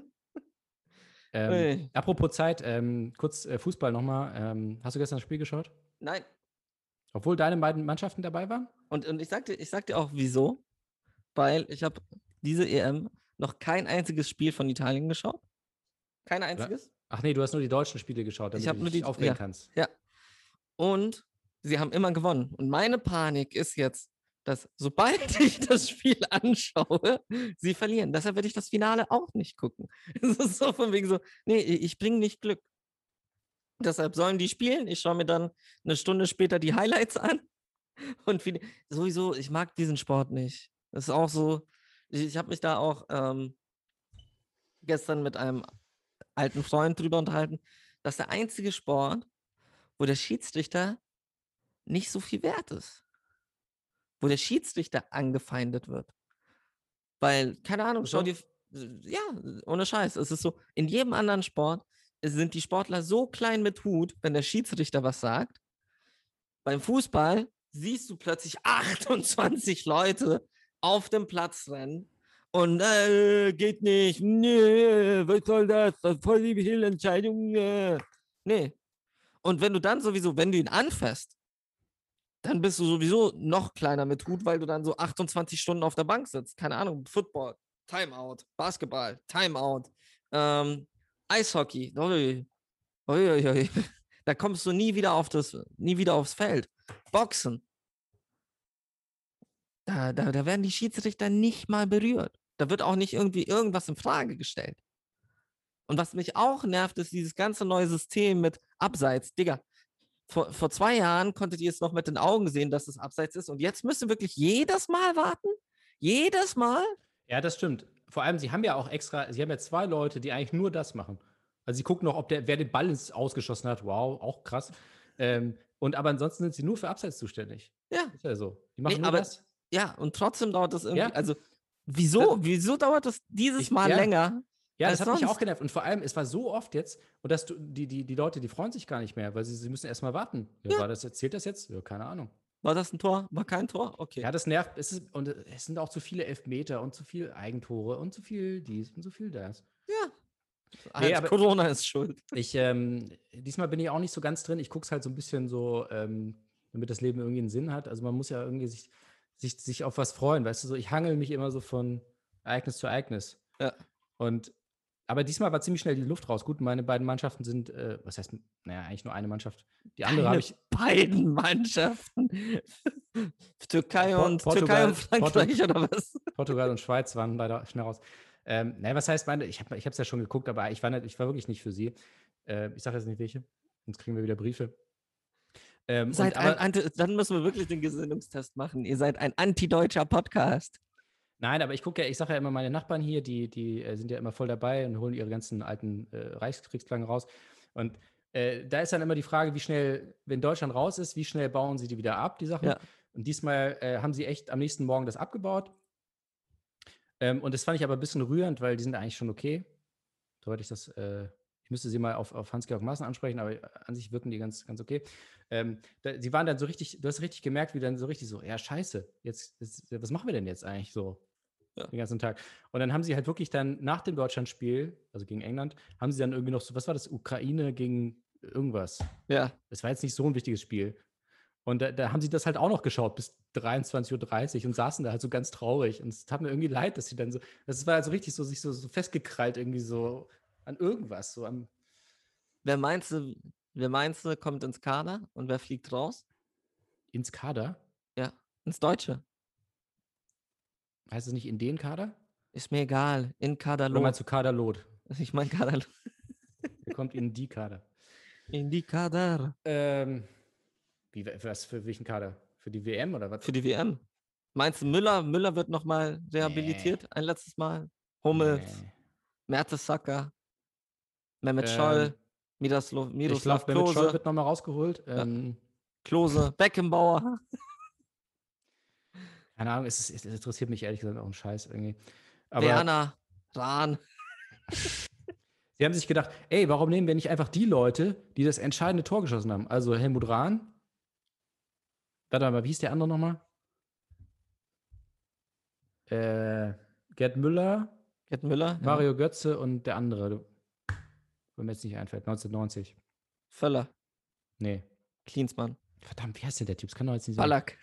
Ähm,
Ui.
apropos Zeit, ähm, kurz äh, Fußball nochmal. Ähm, hast du gestern das Spiel geschaut?
Nein.
Obwohl deine beiden Mannschaften dabei waren?
Und, und ich, sag dir, ich sag dir auch wieso. Weil ich habe diese EM noch kein einziges Spiel von Italien geschaut. Kein einziges.
Ach nee, du hast nur die deutschen Spiele geschaut, damit
hab
du
nur
dich
die-
aufregen
ja.
kannst.
Und sie haben immer gewonnen. Und meine Panik ist jetzt, dass sobald ich das Spiel anschaue, sie verlieren. Deshalb werde ich das Finale auch nicht gucken. Es ist so von wegen so, nee, ich bringe nicht Glück. Deshalb sollen die spielen. Ich schaue mir dann eine Stunde später die Highlights an. Und fin- sowieso, ich mag diesen Sport nicht. Das ist auch so, ich, ich habe mich da auch ähm, gestern mit einem alten Freund drüber unterhalten, dass der einzige Sport, wo der Schiedsrichter nicht so viel wert ist. Wo der Schiedsrichter angefeindet wird. Weil, keine Ahnung, schau dir, ja, ohne Scheiß, es ist so, in jedem anderen Sport sind die Sportler so klein mit Hut, wenn der Schiedsrichter was sagt. Beim Fußball siehst du plötzlich 28 Leute auf dem Platz rennen und äh, geht nicht, nee, was soll das, das ist voll die Fehlentscheidung, äh. nee. Und wenn du dann sowieso, wenn du ihn anfasst, dann bist du sowieso noch kleiner mit Hut, weil du dann so 28 Stunden auf der Bank sitzt. Keine Ahnung, Football, Timeout, Basketball, Timeout, ähm, Eishockey. Ui, ui, ui. Da kommst du nie wieder auf das, nie wieder aufs Feld. Boxen. Da, da, da werden die Schiedsrichter nicht mal berührt. Da wird auch nicht irgendwie irgendwas in Frage gestellt. Und was mich auch nervt, ist dieses ganze neue System mit Abseits. Digga, vor, vor zwei Jahren konntet ihr es noch mit den Augen sehen, dass es Abseits ist. Und jetzt müsst ihr wirklich jedes Mal warten? Jedes Mal?
Ja, das stimmt. Vor allem, sie haben ja auch extra, sie haben ja zwei Leute, die eigentlich nur das machen. Also sie gucken noch, ob der, wer den Ball ins Ausgeschossen hat. Wow, auch krass. Ähm, und aber ansonsten sind sie nur für Abseits zuständig.
Ja.
Ist ja so. Die machen
Nee,
nur
aber-
das.
Ja, und trotzdem dauert das irgendwie.
Ja.
Also, wieso? Wieso dauert das dieses
Ich-
Mal
ja.
länger?
Ja, das hat mich
sonst.
auch genervt. Und vor allem, es war so oft jetzt, und dass du, die, die, die Leute, die freuen sich gar nicht mehr, weil sie, sie müssen erst mal warten. Ja,
Ja.
War das, zählt das jetzt? Ja, keine Ahnung.
War das ein Tor? War kein Tor? Okay.
Ja, das nervt. Es ist, und es sind auch zu viele Elfmeter und zu viel Eigentore und zu viel dies und zu viel das.
Halt,
aber-
Corona ist schuld.
Ich, ähm, diesmal bin ich auch nicht so ganz drin. Ich gucke es halt so ein bisschen so, ähm, damit das Leben irgendwie einen Sinn hat. Also man muss ja irgendwie sich, sich, sich auf was freuen, weißt du, so ich hangel mich immer so von Ereignis zu Ereignis.
Ja.
Und aber diesmal war ziemlich schnell die Luft raus. Gut, meine beiden Mannschaften sind, äh, was heißt, naja, eigentlich nur eine Mannschaft. Die andere habe ich,
beiden Mannschaften. Türkei und
Portugal-
Türkei und Frankreich oder was?
Portugal und Schweiz waren leider schnell raus. Ähm, naja, was heißt meine, ich habe es ja schon geguckt, aber ich war, nicht, ich war wirklich nicht für sie. Äh, ich sage jetzt nicht welche, sonst kriegen wir wieder Briefe. Ähm,
Seid
und,
ein
aber,
Anti dann müssen wir wirklich den Gesinnungstest machen. Ihr seid ein antideutscher Podcast.
Nein, aber ich gucke ja, ich sage ja immer, meine Nachbarn hier, die, die äh, sind ja immer voll dabei und holen ihre ganzen alten äh, Reichskriegsflaggen raus. Und äh, da ist dann immer die Frage, wie schnell, wenn Deutschland raus ist, wie schnell bauen sie die wieder ab, die Sachen.
Ja.
Und diesmal äh, haben sie echt am nächsten Morgen das abgebaut. Ähm, und das fand ich aber ein bisschen rührend, weil die sind eigentlich schon okay. Soweit ich das, äh, ich müsste sie mal auf, auf Hans-Georg Maaßen ansprechen, aber an sich wirken die ganz, ganz okay. Ähm, da, sie waren dann so richtig, du hast richtig gemerkt, wie dann so richtig so, ja, scheiße, jetzt, jetzt was machen wir denn jetzt eigentlich so?
Ja.
Den ganzen Tag. Und dann haben sie halt wirklich dann nach dem Deutschlandspiel, also gegen England, haben sie dann irgendwie noch so, was war das, Ukraine gegen irgendwas.
Ja.
Das war jetzt nicht so ein wichtiges Spiel. Und da, da haben sie das halt auch noch geschaut bis 23.30 Uhr und saßen da halt so ganz traurig. Und es tat mir irgendwie leid, dass sie dann so, das war also richtig so, sich so, so festgekrallt irgendwie so an irgendwas, so am,
Wer meinst du, wer meinst du, kommt ins Kader und wer fliegt raus?
ins Kader.
Ja, ins Deutsche.
Heißt es nicht in den Kader?
Ist mir egal. In
Oder
Kaderlot.
meinst du Kaderlot?
Ich meine Kaderlot.
Der kommt in die Kader.
In die Kader.
Ähm, wie, was für welchen Kader? Für die WM oder was?
Für die WM. Meinst du, Müller, Müller wird nochmal rehabilitiert? Ein letztes Mal? Hummels,
Nee.
Mertesacker, Mehmet
Ähm,
Scholl, Miroslav,
Ich
Miroslav
Mehmet Scholl
Klose,
wird nochmal rausgeholt. Ähm,
Klose, Beckenbauer.
keine Ahnung, es, ist, es interessiert mich ehrlich gesagt auch ein Scheiß irgendwie. Aber
Werner, Rahn.
sie haben sich gedacht, ey, warum nehmen wir nicht einfach die Leute, die das entscheidende Tor geschossen haben? Also Helmut Rahn. Warte mal, wie hieß der andere nochmal? Äh, Gerd Müller,
Gerd Müller. ja.
Mario Götze und der andere. Wenn mir jetzt nicht einfällt, 1990.
Völler.
Nee.
Klinsmann.
Verdammt, wie heißt denn der Typ? Das kann doch jetzt nicht sein.
Ballack.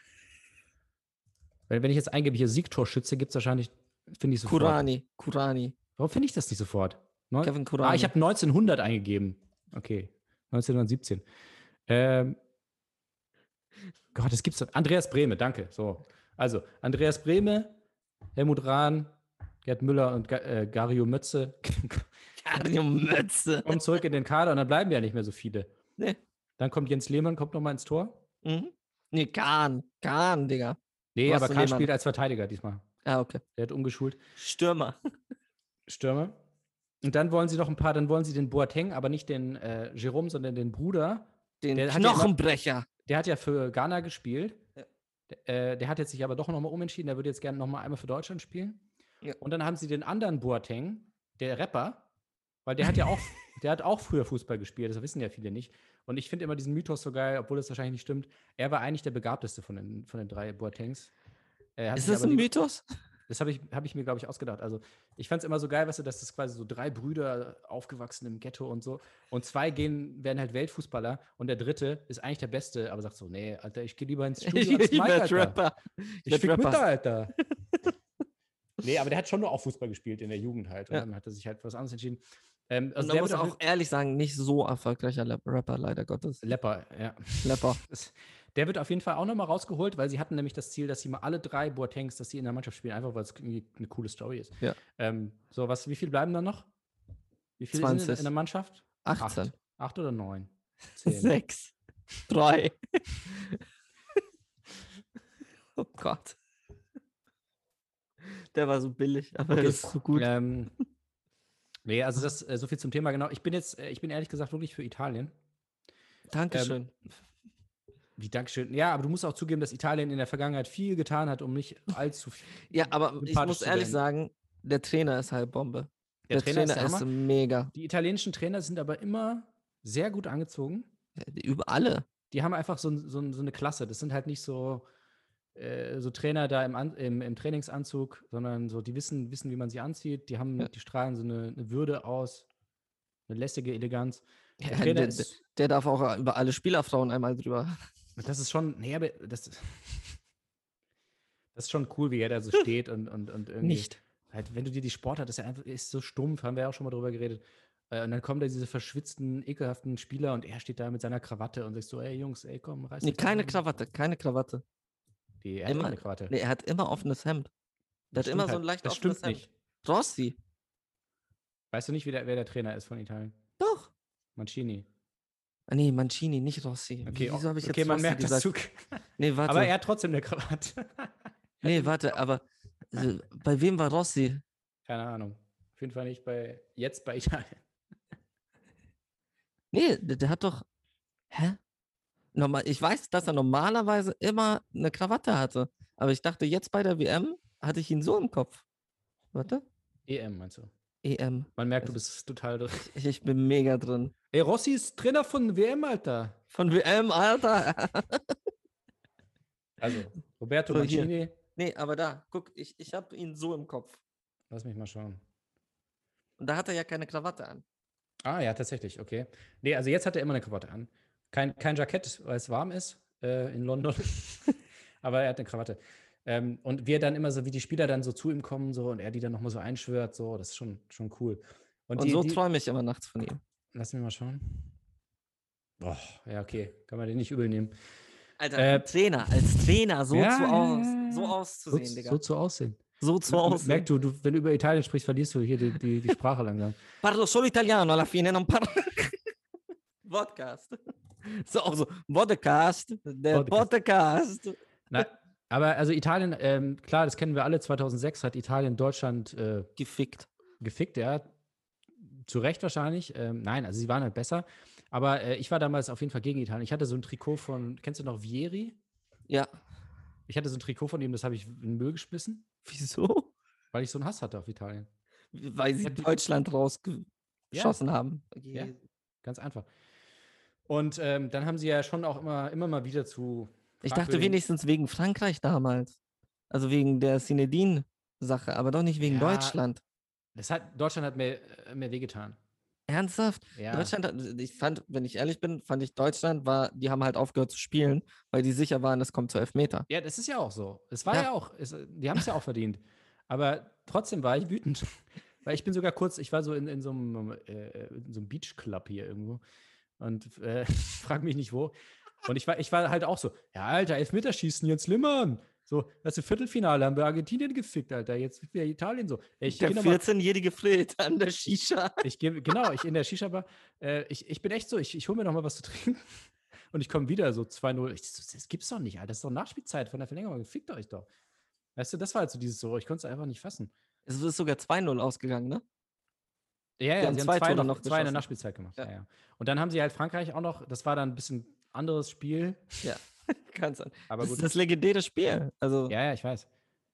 Wenn, wenn ich jetzt eingebe, hier Siegtorschütze, gibt es wahrscheinlich, finde ich sofort.
Kurani. Kurani.
Warum finde ich das nicht sofort? Neun-
Kevin
ah,
Kurani.
ich habe 1900 eingegeben. Okay, 1917. Ähm, Gott, das gibt's doch. Andreas Brehme, danke. So, also Andreas Brehme, Helmut Rahn, Gerd Müller und Ga äh, Gario Mötze
Mario Mötze.
kommen zurück in den Kader und dann bleiben ja nicht mehr so viele.
Nee.
Dann kommt Jens Lehmann, kommt nochmal ins Tor.
Mhm. Nee, Kahn. Kahn, Digga.
Nee, aber Kahn spielt als Verteidiger diesmal.
Ah, okay.
Der hat umgeschult.
Stürmer.
Stürmer. Und dann wollen sie noch ein paar, dann wollen sie den Boateng, aber nicht den äh, Jerome, sondern den Bruder.
Den
Der hat ja immer-
Knochenbrecher.
Der hat ja für Ghana gespielt.
Ja.
Der, äh, der hat jetzt sich aber doch nochmal umentschieden. Der würde jetzt gerne nochmal einmal für Deutschland spielen.
Ja.
Und dann haben sie den anderen Boateng, der Rapper, weil der hat ja auch, der hat auch früher Fußball gespielt. Das wissen ja viele nicht. Und ich finde immer diesen Mythos so geil, obwohl das wahrscheinlich nicht stimmt. Er war eigentlich der begabteste von den, von den drei Boatengs.
Ist das ein
lieber-
Mythos?
das habe ich, hab ich mir, glaube ich, ausgedacht. Also, ich fand es immer so geil, weißt du, dass das quasi so drei Brüder aufgewachsen im Ghetto und so. Und zwei gehen, werden halt Weltfußballer und der dritte ist eigentlich der Beste, aber sagt so: Nee, Alter, ich gehe lieber ins Studio als
ich
Mike,
werd
Alter.
Rapper.
Ich
Rapper.
da, Alter. nee, aber der hat schon nur auch Fußball gespielt in der Jugend halt. Und
Ja.
dann hat er sich halt was anderes entschieden. Ähm, also
man
der
muss auch ehrlich sagen, nicht so erfolgreicher Rapper, leider Gottes.
Lepper, ja. Das- der wird auf jeden Fall auch nochmal rausgeholt, weil sie hatten nämlich das Ziel, dass sie mal alle drei Boatengs, dass sie in der Mannschaft spielen, einfach weil es irgendwie eine coole Story ist.
Ja.
Ähm, so, was, wie viel bleiben da noch? Wie viele sind in,
20.
in der Mannschaft?
18.
Acht. Acht oder neun? Zehn.
6. 3. oh Gott. Der war so billig, aber
Okay.
das ist so gut.
Ähm, nee, also das äh, so viel zum Thema, genau. Ich bin jetzt, äh, ich bin ehrlich gesagt wirklich für Italien.
Dankeschön.
Wie Dankeschön. Ja, aber du musst auch zugeben, dass Italien in der Vergangenheit viel getan hat, um nicht allzu viel.
ja, aber ich muss ehrlich sagen, der Trainer ist halt Bombe.
Der, Trainer, ist, der
ist
Hammer.
mega.
Die italienischen Trainer sind aber immer sehr gut angezogen.
Über alle.
Die haben einfach so, so, so eine Klasse. Das sind halt nicht so, äh, so Trainer da im, im, im Trainingsanzug, sondern so, die wissen, wissen, wie man sie anzieht. Die haben,
Ja.
die strahlen so eine, eine Würde aus, eine lässige Eleganz. Der
Ja,
Trainer
der,
ist,
der darf auch über alle Spielerfrauen einmal drüber.
das ist schon, nee, aber das, das ist schon cool, wie er da so steht und, und, und irgendwie.
Nicht.
Halt, wenn du dir die Sportart, das ist ja einfach ist so stumpf, haben wir ja auch schon mal drüber geredet. Äh, und dann kommen da diese verschwitzten, ekelhaften Spieler und er steht da mit seiner Krawatte und sagt so, ey Jungs, ey komm, reiß
Nee, keine
mal."
Krawatte, keine Krawatte.
Die, er Krawatte.
Nee, er hat immer offenes Hemd. Der hat immer
stimmt
so ein leicht
Das
offenes
stimmt
Hemd.
nicht.
Rossi.
Weißt du nicht, der, wer der Trainer ist von Italien?
Doch.
Mancini.
Ah, nee, Mancini, nicht Rossi.
Okay,
Wieso habe ich
okay
jetzt
man
Rossi
merkt das
gesagt?
zu.
Nee, warte.
Aber er hat trotzdem eine Krawatte.
nee, warte, aber äh, bei wem war Rossi?
Keine Ahnung. Auf jeden Fall nicht bei, jetzt bei Italien.
Nee, der, der hat doch. Hä? Normal, ich weiß, dass er normalerweise immer eine Krawatte hatte. Aber ich dachte, jetzt bei der WM hatte ich ihn so im Kopf. Warte.
EM meinst du?
EM.
Man merkt, du bist total drin.
Ich, ich bin mega drin.
Ey, Rossi ist Trainer von WM, Alter.
Von WM, Alter.
Also, Roberto
So, hier.
Mancini.
nee, aber da, guck, ich, ich habe ihn so im Kopf.
Lass mich mal schauen.
Und da hat er ja keine Krawatte an.
Ah, ja, tatsächlich, okay. Nee, also jetzt hat er immer eine Krawatte an. Kein, kein Jackett, weil es warm ist äh, in London. Aber er hat eine Krawatte. Ähm, und wir dann immer so, wie die Spieler dann so zu ihm kommen, so und er die dann nochmal so einschwört, so, das ist schon, schon cool.
Und,
die,
so
die,
träume ich immer nachts von ihm.
Lass mich mal schauen. Boah, ja, okay. Kann man den nicht übel nehmen.
Alter,
Äh,
Trainer, als Trainer so
ja,
zu aus, so auszusehen,
so,
Digga.
so zu aussehen.
so zu aussehen.
Merk du, du, wenn du über Italien sprichst, verlierst du hier die, die, die Sprache langsam.
Parlo solo italiano alla fine, non parlo. Podcast. So, auch so, Podcast, der
Podcast. Aber also Italien, ähm, klar, das kennen wir alle. 2006 hat Italien Deutschland äh,
Gefickt.
gefickt, ja. Zu Recht wahrscheinlich. Ähm, nein, also sie waren halt besser. Aber äh, ich war damals auf jeden Fall gegen Italien. Ich hatte so ein Trikot von, kennst du noch Vieri?
Ja.
Ich hatte so ein Trikot von ihm, das habe ich in den Müll geschmissen,
Wieso?
weil ich so einen Hass hatte auf Italien.
Weil sie
Ja,
Deutschland rausgeschossen haben.
Ja. Ganz einfach. Und ähm, dann haben sie ja schon auch immer, immer mal wieder zu.
Ich dachte wenigstens wegen Frankreich damals. Also wegen der Sinedin-Sache, aber doch nicht wegen
Ja.
Deutschland.
Das hat, Deutschland hat mir, äh, mir wehgetan.
Ernsthaft?
Ja.
Deutschland, hat, ich fand, wenn ich ehrlich bin, fand ich Deutschland war, die haben halt aufgehört zu spielen, weil die sicher waren, es kommt zu Elfmeter.
Ja, das ist ja auch so. Es war ja,
Ja.
auch, es, die haben es ja auch verdient. Aber trotzdem war ich wütend. Weil ich bin sogar kurz, ich war so in, in so einem, äh, in so einem Beachclub hier irgendwo und äh, frag mich nicht wo. Und ich war, ich war halt auch so, ja, Alter, Elfmeterschießen, Jens Limmern. So, das ist Viertelfinale, haben wir Argentinien gefickt, Alter. Jetzt wieder Italien so. Ich
der
geh noch mal-
14-jährige Fred an der Shisha.
ich gehe, genau, ich in der Shisha-Bar. Äh, ich, ich bin echt so, ich, ich hole mir noch mal was zu trinken. Und ich komme wieder so 2-0. Ich so, Das gibt's doch nicht, Alter. Das ist doch Nachspielzeit von der Verlängerung. Fickt euch doch. Weißt du, das war halt so dieses so, ich konnte es einfach nicht fassen.
Es ist sogar 2-0 ausgegangen, ne?
Ja,
haben
sie
zwei
zwei,
Tore
noch, zwei in der. Nachspielzeit gemacht. Ja.
Ja.
Ja, Und dann haben sie halt Frankreich auch noch, das war dann ein bisschen anderes Spiel.
Kann sein.
Aber
Das ist das legendäre Spiel. Also,
Ja, ja, ich weiß.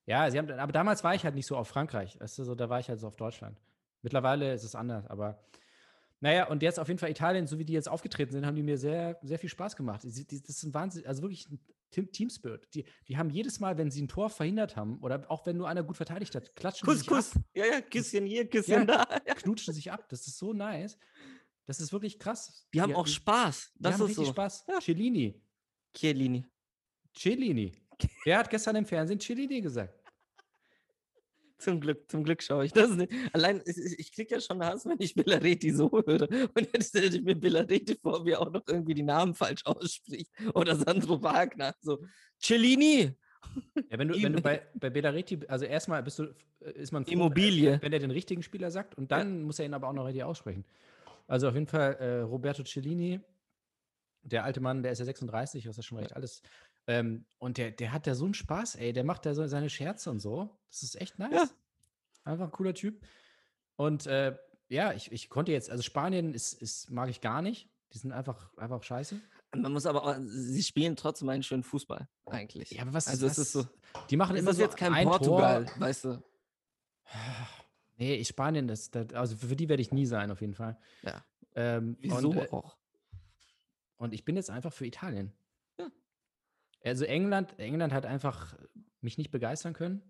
Ja, sie haben, aber damals war ich halt nicht so auf Frankreich. Weißt du, so, da war ich halt so auf Deutschland. Mittlerweile ist es anders, aber naja, und jetzt auf jeden Fall Italien, so wie die jetzt aufgetreten sind, haben die mir sehr, sehr viel Spaß gemacht. Die- Das sind wahnsinnig, also wirklich ein Team Teamspirit. Die, die haben jedes Mal, wenn sie ein Tor verhindert haben, oder auch wenn nur einer gut verteidigt hat, klatschen die
Kuss,
sich
Kuss.
ab,
Ja, ja, Küsschen hier, Küsschen da. Ja.
knutschen sich ab. Das ist so nice. Das ist wirklich krass.
Die haben auch
die,
Spaß.
Die
Das
haben
ist
richtig
so.
Spaß. Cellini.
Chiellini.
Cellini. Der hat gestern im Fernsehen Cellini gesagt.
Zum Glück, zum Glück schaue ich das nicht. Allein, ich, ich- kriege ja schon Hass, wenn ich Bellareti so höre. Und jetzt stelle ich mir Bellareti vor, wie er auch noch irgendwie die Namen falsch ausspricht. Oder Sandro Wagner. So, Cellini,
Ja, wenn du, wenn du bei, bei Belareti, also erstmal bist du, ist man froh,
Immobilie.
Wenn, er den richtigen Spieler sagt und dann muss er ihn aber auch noch richtig aussprechen. Also auf jeden Fall äh, Roberto Cellini, der alte Mann, der ist ja 36, was ja schon recht alles. Ähm, und der, der hat da so einen Spaß, ey, der macht da so seine Scherze und so. Das ist echt nice.
Ja.
Einfach ein cooler Typ. Und äh, ja, ich, ich konnte jetzt, also Spanien ist, ist, mag ich gar nicht. Die sind einfach, einfach scheiße.
Man muss aber auch, sie spielen trotzdem einen schönen Fußball, eigentlich.
Ja, aber was
also
was,
es ist so,
Die machen immer
ist
so
jetzt kein
ein
Portugal,
Tor,
weißt du.
Nee, ich Spanien, das, das, also für die werde ich nie sein, auf jeden Fall.
Ja.
Ähm,
Wieso
Und, äh,
auch?
und ich bin jetzt einfach für Italien. Also England, England hat einfach mich nicht begeistern können.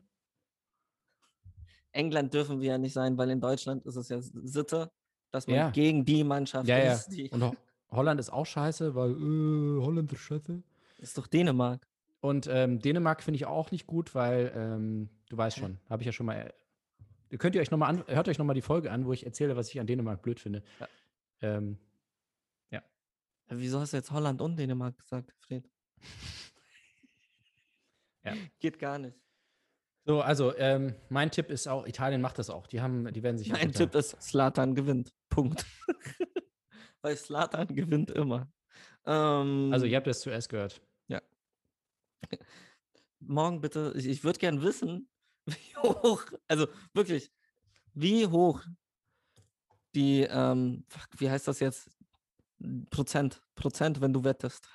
England dürfen wir ja nicht sein, weil in Deutschland ist es ja Sitte, dass man
Ja.
gegen die Mannschaft
Ja, ja.
ist. Die,
Und Ho Holland ist auch scheiße, weil äh, Holland ist scheiße.
ist doch Dänemark.
Und ähm, Dänemark finde ich auch nicht gut, weil ähm, du weißt schon, habe ich ja schon mal. äh, könnt ihr euch noch mal an, hört euch nochmal die Folge an, wo ich erzähle, was ich an Dänemark blöd finde.
Ja.
Ähm,
Ja, Wieso hast du jetzt Holland und Dänemark gesagt, Fred?
Ja.
Geht gar nicht.
so, also ähm, mein Tipp ist auch, Italien macht das auch. Die haben, die werden sich.
Mein
unter-
Tipp ist, Slatan gewinnt. Punkt. Weil Slatan gewinnt immer. Ähm,
Also ihr habt das zuerst gehört.
morgen bitte, ich, ich würde gern wissen, wie hoch, also wirklich, wie hoch die, ähm, wie heißt das jetzt? Prozent, Prozent, wenn du wettest.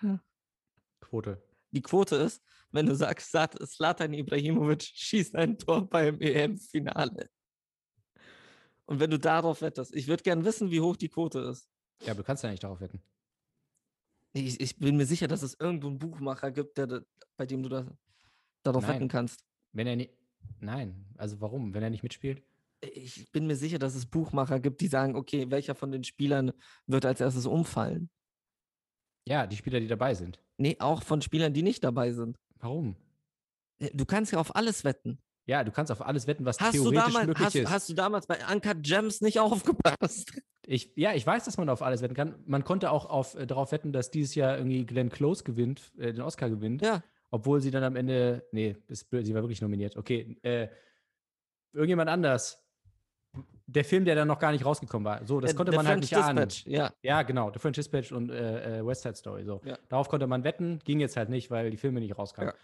Quote.
Die Quote ist, wenn du sagst, Zlatan Ibrahimovic schießt ein Tor beim EM-Finale. Und wenn du darauf wettest, ich würde gern wissen, wie hoch die Quote ist.
Ja, aber du kannst ja nicht darauf wetten.
Ich, ich bin mir sicher, dass es irgendwo einen Buchmacher gibt, der, bei dem du da, darauf
Nein.
wetten kannst.
Wenn er nicht. Nein, also warum? Wenn er nicht mitspielt?
Ich bin mir sicher, dass es Buchmacher gibt, die sagen, okay, welcher von den Spielern wird als erstes umfallen?
Ja, die Spieler, die dabei sind.
Nee, auch von Spielern, die nicht dabei sind.
Warum?
Äh, Du kannst ja auf alles wetten.
Ja, du kannst auf alles wetten, was
Hast du,
theoretisch
damals,
möglich
hast,
ist.
hast du damals bei Uncut Gems nicht aufgepasst?
Ich, ja, ich weiß, dass man auf alles wetten kann. Man konnte auch auf, äh, darauf wetten, dass dieses Jahr irgendwie Glenn Close gewinnt, äh, den Oscar gewinnt,
Ja.
obwohl sie dann am Ende, nee, ist, sie war wirklich nominiert. Okay, äh, irgendjemand anders. Der Film, der dann noch gar nicht rausgekommen war. So, das
Äh,
konnte
The
man halt
French
nicht ahnen.
Dispatch, Ja,
Ja, genau, The French Dispatch und äh, äh, West Side Story. So.
Ja.
Darauf konnte man wetten, ging jetzt halt nicht, weil die Filme nicht rauskamen.
Ja.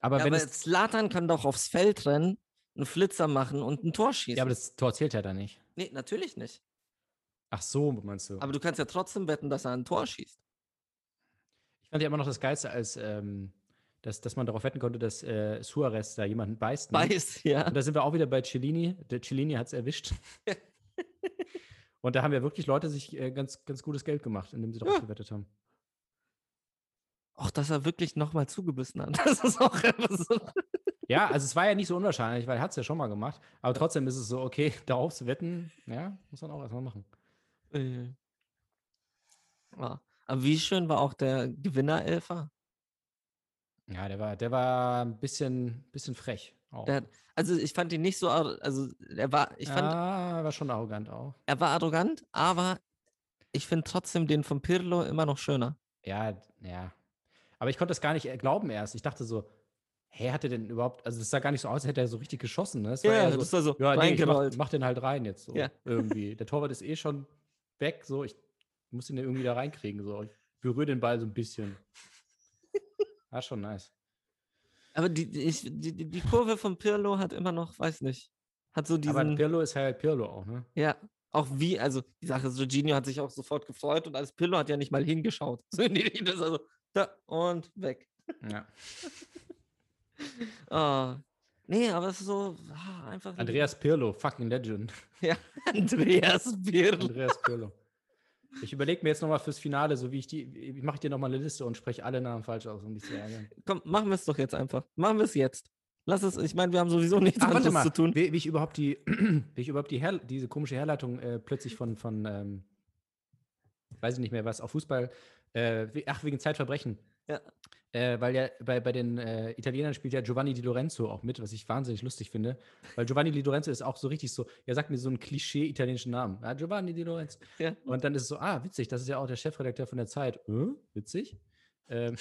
Aber
ja,
wenn
aber
es.
Zlatan kann doch aufs Feld rennen, einen Flitzer machen und ein Tor schießen.
Ja, aber das Tor zählt ja dann nicht.
nee, natürlich nicht.
Ach so, meinst du?
Aber du kannst ja trotzdem wetten, dass er ein Tor schießt.
Ich fand ja immer noch das Geilste, als ähm, dass, dass man darauf wetten konnte, dass äh, Suarez da jemanden beißt. ne?
Weiß, ja.
Und da sind wir auch wieder bei Cellini. Der Cellini hat es erwischt. Und da haben ja wirklich Leute sich äh, ganz, ganz gutes Geld gemacht, indem sie darauf
Ja.
gewettet haben.
Auch, dass er wirklich nochmal zugebissen hat. Das ist auch einfach so.
Ja, also es war ja nicht so unwahrscheinlich, weil er hat es ja schon mal gemacht. Aber trotzdem ist es so, okay, darauf zu wetten, ja, muss man auch erstmal machen.
Äh. Ja. Aber wie schön war auch der Gewinner-Elfer?
Ja, der war, der war ein bisschen, bisschen frech.
Der Also ich fand ihn nicht so, also er war, ich fand,
ja, er war schon arrogant auch.
er war arrogant, aber ich finde trotzdem den von Pirlo immer noch schöner.
Ja, ja. Aber ich konnte das gar nicht äh, glauben erst. Ich dachte so, hä, hat er denn überhaupt, also es sah gar nicht so aus, als hätte er so richtig geschossen. Ne? Es war eher
das war so
ja, nee, ich mach, mach den halt rein jetzt so.
Ja.
Irgendwie. Der Torwart ist eh schon weg, so. Ich muss ihn ja irgendwie da reinkriegen, so. Ich berühre den Ball so ein bisschen. War schon nice.
Aber die, die, ich, die, die Kurve von Pirlo hat immer noch, weiß nicht, hat so
Aber
diesen,
Pirlo ist halt Pirlo auch, ne?
ja, auch wie, also die Sache ist, Jorginho hat sich auch sofort gefreut und als Pirlo hat ja nicht mal hingeschaut. So in die das also da und weg.
Ja.
Ah, nee, aber es ist so ah, einfach.
Andreas Pirlo, fucking Legend.
Andreas Pirlo.
Andreas Pirlo. Ich überlege mir jetzt nochmal fürs Finale, so wie ich die, ich mache dir nochmal eine Liste und spreche alle Namen falsch aus, um dich zu ärgern.
Komm, machen wir es doch jetzt einfach. Machen wir es jetzt. Lass es, ich meine, wir haben sowieso nichts
Ach,
anderes
mal,
zu tun.
Wie, wie ich überhaupt die, wie ich überhaupt die Her diese komische Herleitung äh, plötzlich von, von ähm, weiß ich nicht mehr was, auf Fußball, äh, ach, wegen Zeitverbrechen.
Ja.
Äh, weil ja bei, bei den äh, Italienern spielt ja Giovanni Di Lorenzo auch mit, was ich wahnsinnig lustig finde. Weil Giovanni Di Lorenzo ist auch so richtig so, er sagt mir so einen Klischee-italienischen Namen. Ja, Giovanni Di Lorenzo.
Ja.
Und dann ist es so, ah, witzig, das ist ja auch der Chefredakteur von der Zeit. Äh, witzig. Ähm,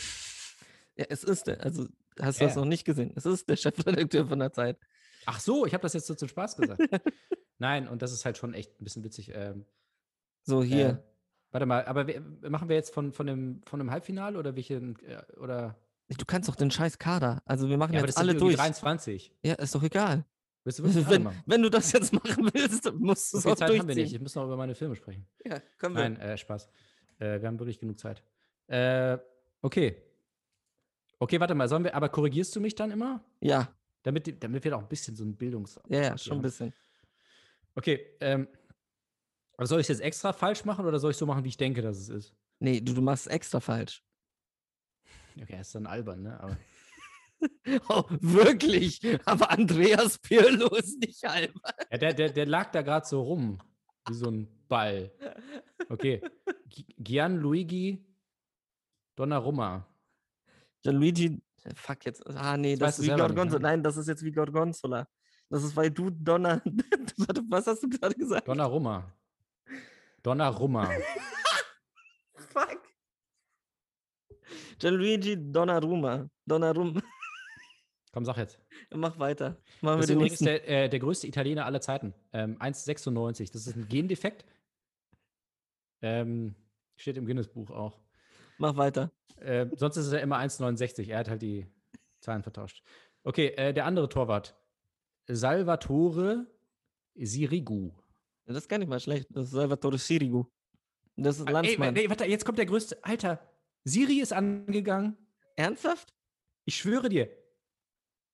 ja, es ist der. Also, hast du das
Ja.
noch nicht gesehen? Es ist der Chefredakteur von der Zeit.
ach so, ich habe das jetzt so zum Spaß gesagt. Nein, und das ist halt schon echt ein bisschen witzig. Ähm,
So, hier.
Warte mal, aber wir, machen wir jetzt von, von, dem, von dem Halbfinale oder welchen, äh, oder?
Du kannst doch den scheiß Kader. Also, wir machen
Ja,
jetzt alle durch.
23.
Ja, ist doch egal.
Willst du wirklich
Wenn, wenn du das jetzt machen willst, musst du
So
es
viel
auch
Zeit haben wir nicht.
durchziehen.
Wir müssen noch über meine Filme sprechen.
Ja, können wir.
Nein, äh, Spaß. Äh, wir haben wirklich genug Zeit. Äh, okay. Okay, warte mal, sollen wir, aber korrigierst du mich dann immer?
Ja,
Damit, damit wir da auch ein bisschen so ein Bildungs...
ja, ja,
haben.
schon ein bisschen.
Okay, ähm, aber soll ich es jetzt extra falsch machen oder soll ich so machen, wie ich denke, dass es ist?
Nee, du, du machst extra falsch.
Okay, ist dann albern, ne? Aber,
Oh, wirklich? Aber Andreas Pirlo ist nicht halb.
ja, der, der, der lag da gerade so rum, wie so ein Ball. Okay. Gi- Gianluigi Donnarumma.
Gianluigi, fuck jetzt. Ah, nee,
Das
das, ist wie Gorgonzola.
ne?
Nein, das ist jetzt wie Gorgonzola. Das ist, weil du Donner. Warte, was hast du gerade gesagt?
Donnarumma. Donnarumma.
Fuck. Gianluigi Donnarumma. Donnarumma.
Komm, sag jetzt.
Mach weiter. Machen wir
Das ist übrigens der, äh, der größte Italiener aller Zeiten. Ähm, 1,96. Das ist ein Gendefekt. Ähm, steht im Guinness-Buch auch.
Mach weiter.
Äh, sonst ist er immer 1,69. Er hat halt die Zahlen vertauscht. Okay, äh, der andere Torwart. Salvatore Sirigu.
Das ist gar nicht mal schlecht. Das ist Salvatore Sirigu. Das ist
Ey,
Landsmann.
nee, warte, jetzt kommt der größte. Alter, Siri ist angegangen.
Ernsthaft?
Ich schwöre dir.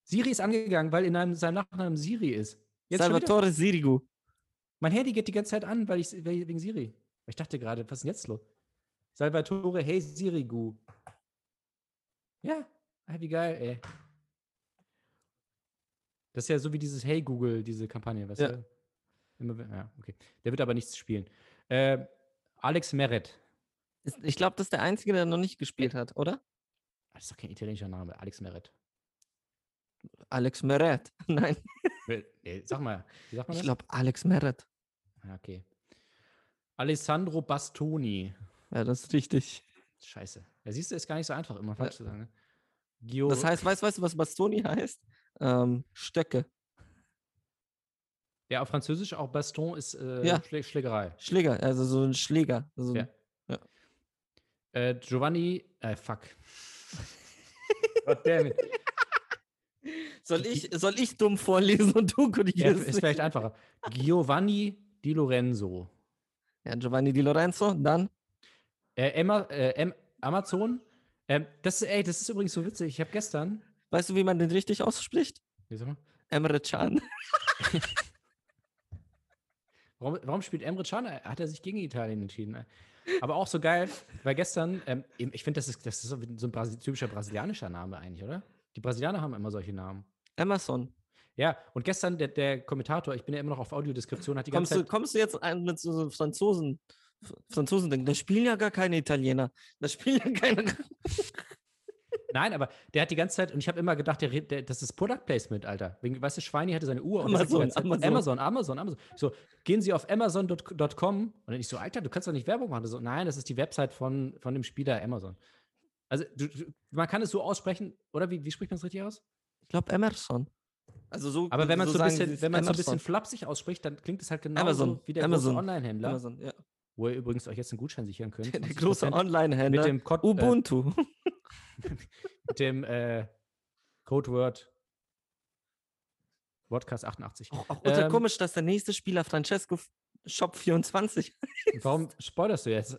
Siri ist angegangen, weil in einem, seinem Nachnamen Siri ist. Jetzt?
Salvatore Sirigu.
Mein Handy geht die ganze Zeit an, weil ich wegen Siri. Ich dachte gerade, was ist denn jetzt los? Salvatore Hey Sirigu. Ja, ah, wie geil, ey. Das ist ja so wie dieses Hey Google, diese Kampagne, weißt
Ja.
du? Immer, ja, okay. Der wird aber nichts spielen. Äh, Alex Meret.
Ich glaube, das ist der Einzige, der noch nicht gespielt hat, oder?
Das ist doch kein italienischer Name. Alex Meret.
Alex Meret. Nein,
Nee, sag mal, wie sagt man
ich
das?
glaube Alex Meret.
Ja, okay. Alessandro Bastoni.
Ja, das ist richtig.
Scheiße. Ja, siehst du, ist gar nicht so einfach, immer falsch zu sagen. Ne?
Das heißt, weißt, weißt du, was Bastoni heißt? Ähm, Stöcke.
Ja, auf Französisch auch Baston ist äh,
Ja.
Schlä Schlägerei.
Schläger, also so ein Schläger. Also
Ja.
ja.
Äh, Giovanni, äh, fuck. Goddammit.
Soll, ich, soll ich dumm vorlesen und du
Ja,
korrigierst
ist
mich?
vielleicht einfacher. Giovanni Di Lorenzo.
Ja, Giovanni Di Lorenzo, dann
Äh, Emma, äh, Amazon. Ähm, das, ist- ey, das ist übrigens so witzig. Ich habe gestern.
Weißt du, wie man den richtig ausspricht?
Wie sag mal,
Emre Can.
warum, warum spielt Emre Can? Äh, Hat er sich gegen Italien entschieden? ey? Aber auch so geil, weil gestern, ähm, ich finde, das ist, das ist so ein Brasi typischer brasilianischer Name eigentlich, oder? Die Brasilianer haben immer solche Namen.
Emerson.
Ja, und gestern der, der Kommentator, ich bin ja immer noch auf Audiodeskription, hat die ganze
Kommst du,
Zeit.
kommst du jetzt ein mit so Franzosen? Franzosen denken, da spielen ja gar keine Italiener. Da spielen ja keine.
Nein, aber der hat die ganze Zeit, und ich habe immer gedacht, der, der, das ist Product Placement, Alter. Wegen, weißt du, Schweini hatte seine Uhr
Amazon,
Zeit,
Amazon.
Amazon, Amazon, Amazon. So, gehen Sie auf Amazon.com und dann ich so, Alter, du kannst doch nicht Werbung machen. So, nein, das ist die Website von, von dem Spieler Amazon. Also, du, du, man kann es so aussprechen, oder wie, wie spricht man es richtig aus?
Ich glaube Emerson. Also so.
Aber wenn man
so
so ein bisschen, wenn man so ein bisschen flapsig ausspricht, dann klingt es halt genauso
Amazon,
wie der
Amazon,
große Online-Händler,
Amazon, ja.
wo ihr übrigens euch jetzt einen Gutschein sichern könnt.
Der, der
50%
große Online-Händler.
mit dem Code, äh,
Ubuntu.
Mit dem äh, Codeword Podcast 88.
Auch, auch
Ähm,
komisch, dass der nächste Spieler Francesco Shop 24.
Warum spoilerst du jetzt?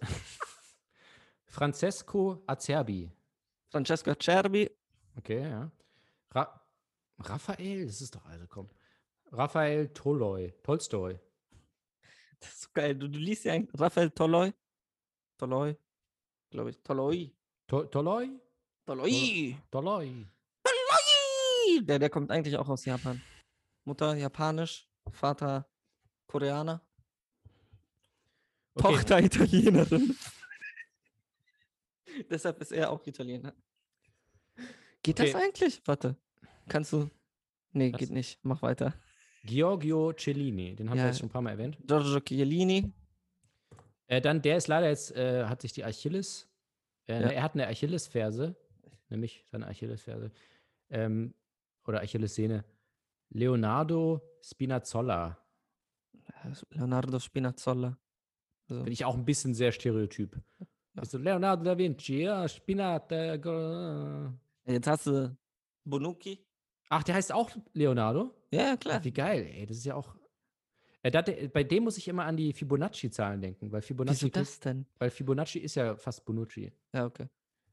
Francesco Acerbi.
Francesco Cerbi.
Okay, ja. Ra Raphael, das ist doch also komm. Raphael Toloi, Tolstoi.
Das ist so geil. Du, du liest ja eigentlich Raphael Toloi. Toloi. Glaube ich. Toloi.
To Toloi?
Toloi.
Toloi.
Toloi. Der, der kommt eigentlich auch aus Japan. Mutter japanisch, Vater Koreaner,
Okay.
Tochter Italienerin. Deshalb ist er auch Italiener. Geht das
Okay.
eigentlich? Warte. Kannst du. Nee,
Was?
geht nicht. Mach weiter.
Giorgio Cellini, den haben wir
Ja.
jetzt schon ein paar Mal erwähnt.
Giorgio Chiellini.
Äh, dann, der ist leider jetzt, äh, hat sich die Achilles, äh,
Ja.
ne, er hat eine Achillesferse, nämlich seine Achillesferse, ähm, oder Achillessehne. Leonardo Spinazzola.
Leonardo Spinazzola. Also,
Bin ich auch ein bisschen sehr stereotyp.
Ja.
Ist so Leonardo da Vinci, ja, Spinat. go-
jetzt hast du Bonucci.
Ach, der heißt auch Leonardo?
Ja, ja,
Ach,
klar.
wie geil, ey, das ist ja auch. Äh, da, bei dem muss ich immer an die Fibonacci-Zahlen denken, weil Fibonacci,
Wieso das denn?
weil Fibonacci ist ja fast Bonucci.
Ja, okay.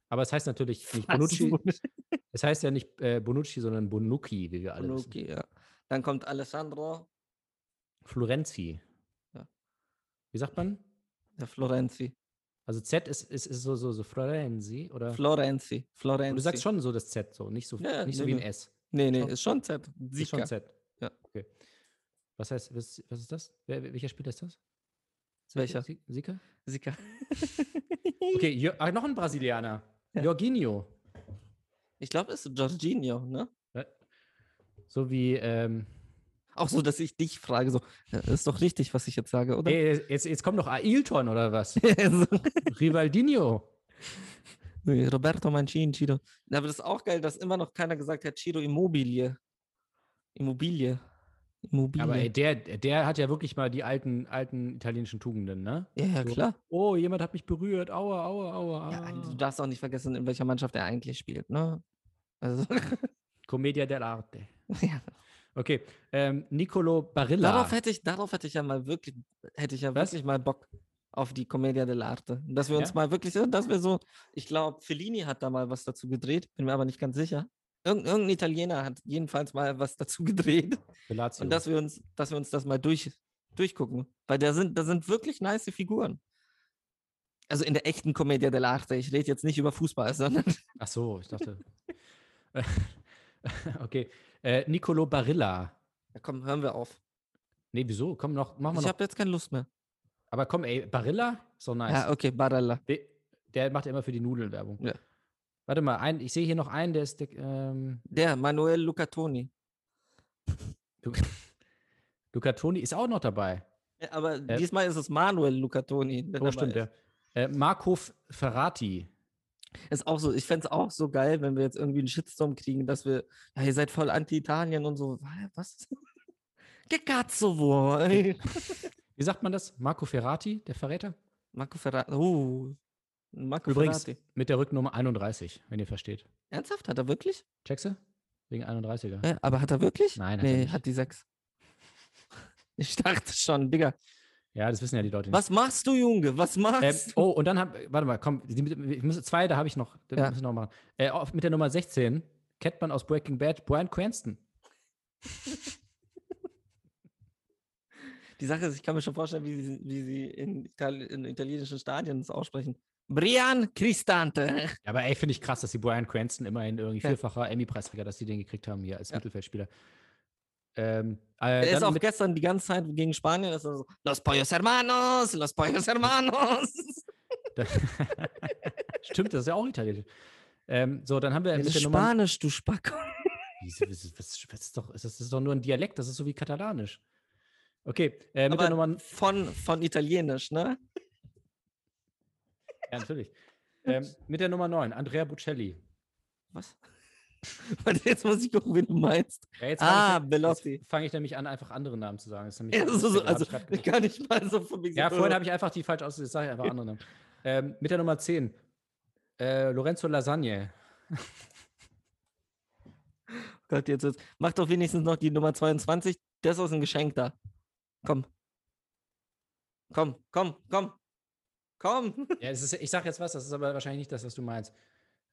Aber es heißt natürlich nicht? Bonucci, es heißt ja nicht äh, Bonucci, sondern Bonucci, wie wir alle wissen.
Bonucci, ja. Dann kommt Alessandro
Florenzi.
Ja.
Wie sagt man?
der Florenzi.
Also Z ist, ist, ist so, so, so Florenzi oder?
Florenzi. Florenzi.
Und du sagst schon so das Z, so, nicht so,
Ja,
nicht so
nee,
wie ein. S.
Nee, nee,
schon.
ist schon Z.
Ist schon. Z.
Ja.
Okay. Was heißt, was, was ist das? Wer, welcher Spieler ist das?
Welcher?
Sika?
Sika.
Okay, Jo- ah, noch ein Brasilianer.
Ja.
Jorginho.
Ich glaube, es ist Jorginho, ne?
So wie, ähm,
Auch so, dass ich dich frage, so, ja, ist doch richtig, was ich jetzt sage, oder?
ey, jetzt, jetzt kommt noch Ailton oder was? Rivaldinho.
Roberto Mancini. Ja, Aber das ist auch geil, dass immer noch keiner gesagt hat, Ciro Immobilie. Immobilie. Immobilie.
Aber ey, der, der hat ja wirklich mal die alten, alten italienischen Tugenden, ne?
ja, ja,
so-
klar.
Oh, jemand hat mich berührt. Aua, aua, aua.
Ja,
ah.
du darfst auch nicht vergessen, in welcher Mannschaft er eigentlich spielt, ne? Also,
Commedia dell'arte.
ja.
Okay, ähm, Nicolo Barilla.
Darauf hätte ich, darauf hätte ich ja mal wirklich, hätte ich ja
Was?
wirklich mal Bock auf die Commedia dell'arte. Dass wir uns
Ja?
mal wirklich, dass wir so, ich glaube, Fellini hat da mal was dazu gedreht, bin mir aber nicht ganz sicher. Irgend, irgendein Italiener hat jedenfalls mal was dazu gedreht.
Bellatio.
Und dass wir uns, dass wir uns das mal durch, durchgucken. Weil da sind, da sind wirklich nice Figuren. Also in der echten Commedia dell'arte. Ich rede jetzt nicht über Fußball, sondern
Ach so, ich dachte. okay, äh, Nicolo Barilla.
ja, komm, hören wir auf.
Nee, wieso? Komm noch, machen wir
Ich
noch.
habe jetzt keine Lust mehr.
Aber komm, ey, Barilla? So nice.
Ja, okay, Barella.
Der, der macht ja immer für die Nudeln Werbung.
Ja.
Warte mal, ein, ich sehe hier noch einen, der ist der, ähm,
Der, Manuel Lucatoni.
Lu- Luca Toni ist auch noch dabei.
Ja, aber
Äh,
diesmal ist es Manuel Lucatoni. der
Oh, stimmt,
ist.
ja. Äh, Marco Ferrati.
Ist auch so, ich fände es auch so geil, wenn wir jetzt irgendwie einen Shitstorm kriegen, dass wir, ja, ihr seid voll anti-Italien und so. Was? Cazzo vuoi?
Wie sagt man das? Marco Ferrati, der Verräter?
Marco Ferrati. Uh, Marco
Übrigens
Ferrati.
mit der Rücknummer 31, wenn ihr versteht.
Ernsthaft? Hat er wirklich?
Checkst du? Wegen 31er.
Äh, aber hat er wirklich?
Nein, hat er
nee,
nicht.
hat die sechs. Ich dachte schon, Digga.
Ja, das wissen ja die Leute nicht.
Was machst du, Junge? Was machst du?
oh, und dann hab, warte mal, komm, ich muss, zwei, da habe ich noch.
Ja.
müssen wir noch machen. Äh, mit der Nummer 16 kennt man aus Breaking Bad Brian Cranston.
Die Sache ist, ich kann mir schon vorstellen, wie sie, wie sie in, Itali in italienischen Stadien das aussprechen. Brian Cristante.
Ja, aber ey, finde ich krass, dass die Brian Cranston immerhin irgendwie
Ja.
vierfacher Emmy-Preisträger, dass die den gekriegt haben hier als
Ja.
Mittelfeldspieler. Ähm, äh,
Er ist auch gestern die ganze Zeit gegen Spanien. Ist so, Los Pollos Hermanos, Los Pollos Hermanos.
Stimmt, das ist ja auch italienisch. Ähm, so, dann haben wir
Das
der Nummer.
Spanisch, du Spacko.
Wieso, was, was, was ist doch, das ist doch nur ein Dialekt, das ist so wie Katalanisch. Okay, äh, mit der
Aber
Nummer.
von, von Italienisch, ne?
Ja, natürlich. ähm, mit der Nummer 9, Andrea Bocelli.
Was? Jetzt muss ich gucken, wen du meinst.
Ja,
Ah.
Jetzt fange ich nämlich an, einfach andere Namen zu sagen. Das ist nämlich
Ja, so, so, also, gar nicht mal so von mir.
ja, vorhin habe ich einfach die falsch. Jetzt sage ich einfach andere Namen. Ähm, mit der Nummer 10, äh, Lorenzo Lasagne.
Gott, jetzt, jetzt. Mach doch wenigstens noch die Nummer 22. Das ist ein Geschenk da. Komm. Komm, komm, komm. Komm.
Ja, es ist, ich sage jetzt was, das ist aber wahrscheinlich nicht das, was du meinst.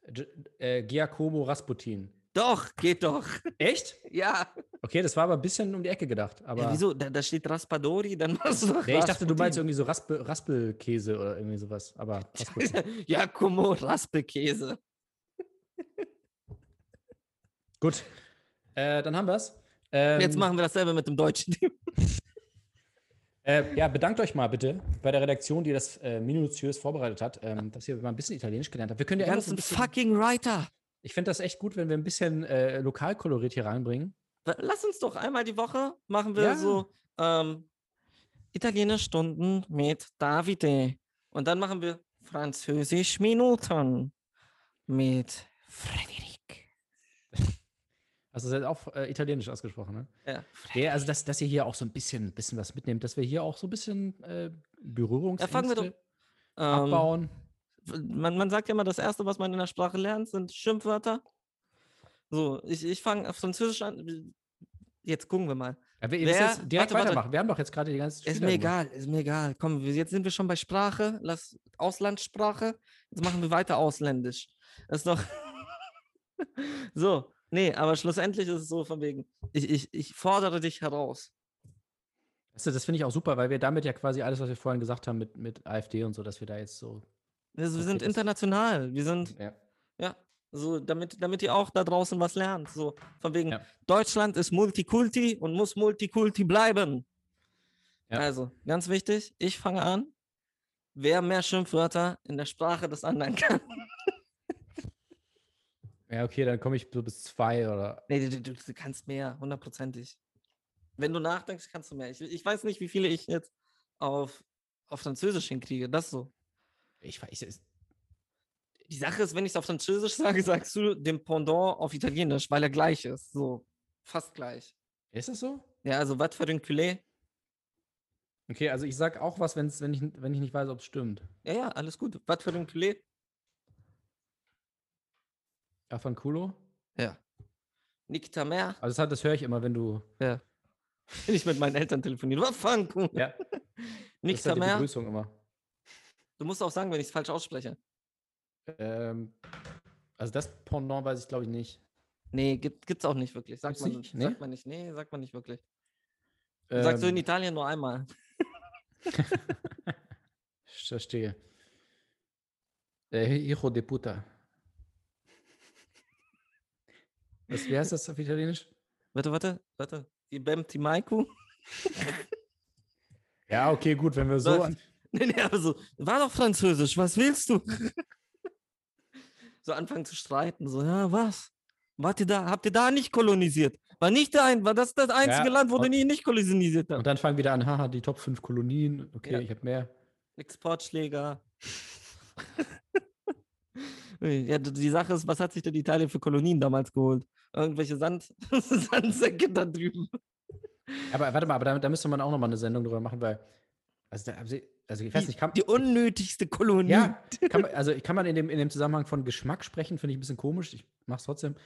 G äh, Giacomo Rasputin.
Doch, geht doch.
Echt?
Ja.
Okay, das war aber ein bisschen um die Ecke gedacht. Aber
ja wieso? Da, da steht Raspadori, dann machst du doch
Nee, ich dachte, du meinst irgendwie so Raspel, Raspelkäse oder irgendwie sowas. Aber.
Giacomo Raspekäse.
Gut. Äh, dann haben wir es. Ähm,
Jetzt machen wir dasselbe mit dem deutschen Team.
Äh, ja, bedankt euch mal bitte bei der Redaktion, die das äh, minutiös vorbereitet hat, ähm, dass ihr mal ein bisschen Italienisch gelernt habt. Wir können ja so ein bisschen,
fucking Writer.
Ich finde das echt gut, wenn wir ein bisschen äh, Lokalkolorit hier reinbringen.
Lass uns doch einmal die Woche machen wir
Ja.
so ähm, Italienisch-Stunden mit Davide. Und dann machen wir Französisch-Minuten mit Frederik.
Hast du das jetzt auch äh, italienisch ausgesprochen, ne?
Ja.
Ja, also dass, dass ihr hier auch so ein bisschen, bisschen was mitnehmt, dass wir hier auch so ein bisschen äh, Berührungsängste
fangen wir doch- Ähm,
abbauen.
man, man sagt ja immer, das Erste, was man in der Sprache lernt, sind Schimpfwörter. So, ich, ich fange auf Französisch an. Jetzt gucken wir mal.
Ja, wir,
wer-
jetzt direkt
warte, warte.
weitermachen. Wir haben doch jetzt gerade die ganze
Ist
Spieler
mir
gemacht.
egal, ist mir egal. Komm, wir, jetzt sind wir schon bei Sprache, lass Auslandssprache. Jetzt machen wir weiter ausländisch. Das ist doch. so, nee, aber schlussendlich ist es so von wegen, ich, ich, ich fordere dich heraus.
Weißt du, das finde ich auch super, weil wir damit ja quasi alles, was wir vorhin gesagt haben mit, mit AfD und so, dass wir da jetzt so.
Also, wir sind international. Wir sind,
Ja.
ja, so, damit, damit ihr auch da draußen was lernt. So, von wegen,
Ja.
Deutschland ist Multikulti und muss Multikulti bleiben.
Ja.
Also, ganz wichtig, ich fange an. Wer mehr Schimpfwörter in der Sprache des anderen kann.
Ja, okay, dann komme ich so bis zwei oder.
Nee, du, du, du kannst mehr, hundertprozentig. Wenn du nachdenkst, kannst du mehr. Ich, ich weiß nicht, wie viele ich jetzt auf, auf Französisch hinkriege. Das so.
Ich weiß es.
Die Sache ist, wenn ich es auf Französisch sage, sagst du dem Pendant auf Italienisch, weil er gleich ist. So, fast gleich.
Ist das so?
Ja, also, was für ein Culé?
Okay, also ich sag auch was, wenn's, wenn, ich, wenn ich nicht weiß, ob es stimmt.
Ja, ja, alles gut. Was für ein Culé?
Ja, von Kulo.
Ja. Nikta mehr.
Also das, das höre ich immer, wenn du.
Ja. Wenn ich mit meinen Eltern telefoniere. Fang?
Ja,
Nikta
halt die
mehr.
Begrüßung immer.
Du musst auch sagen, wenn ich es falsch ausspreche.
Ähm, also das Pendant weiß ich, glaube ich, nicht.
Nee, gibt, gibt's auch nicht wirklich. Sagt man,
nicht? Nee?
sagt man nicht. Nee, sagt man nicht wirklich. Sagst du in
Ähm,
Italien nur einmal.
Ich verstehe. Äh, hijo de puta. Was, wie heißt das auf Italienisch?
Warte, warte, warte. Die Bemti Maiku?
Ja, okay, gut, wenn wir so. An,
Nee, nee, aber so, war doch Französisch, was willst du? so anfangen zu streiten, so, ja, was? Wart ihr da, habt ihr da nicht kolonisiert? War nicht der ein, war das das einzige
Ja,
Land, wo
und-
du nie nicht kolonisiert
und
habt?
dann fangen wieder an, haha, die Top 5 Kolonien. Okay,
Ja.
ich habe mehr.
Exportschläger. ja, die Sache ist, was hat sich denn Italien für Kolonien damals geholt? Irgendwelche Sand Sandsäcke da drüben.
Aber warte mal, aber da, da müsste man auch nochmal eine Sendung drüber machen, weil. Also, da, also ich weiß
Die,
nicht, kann,
die unnötigste Kolonie.
Ja, kann man, also kann man in dem, in dem Zusammenhang von Geschmack sprechen, finde ich ein bisschen komisch. Ich mache es trotzdem.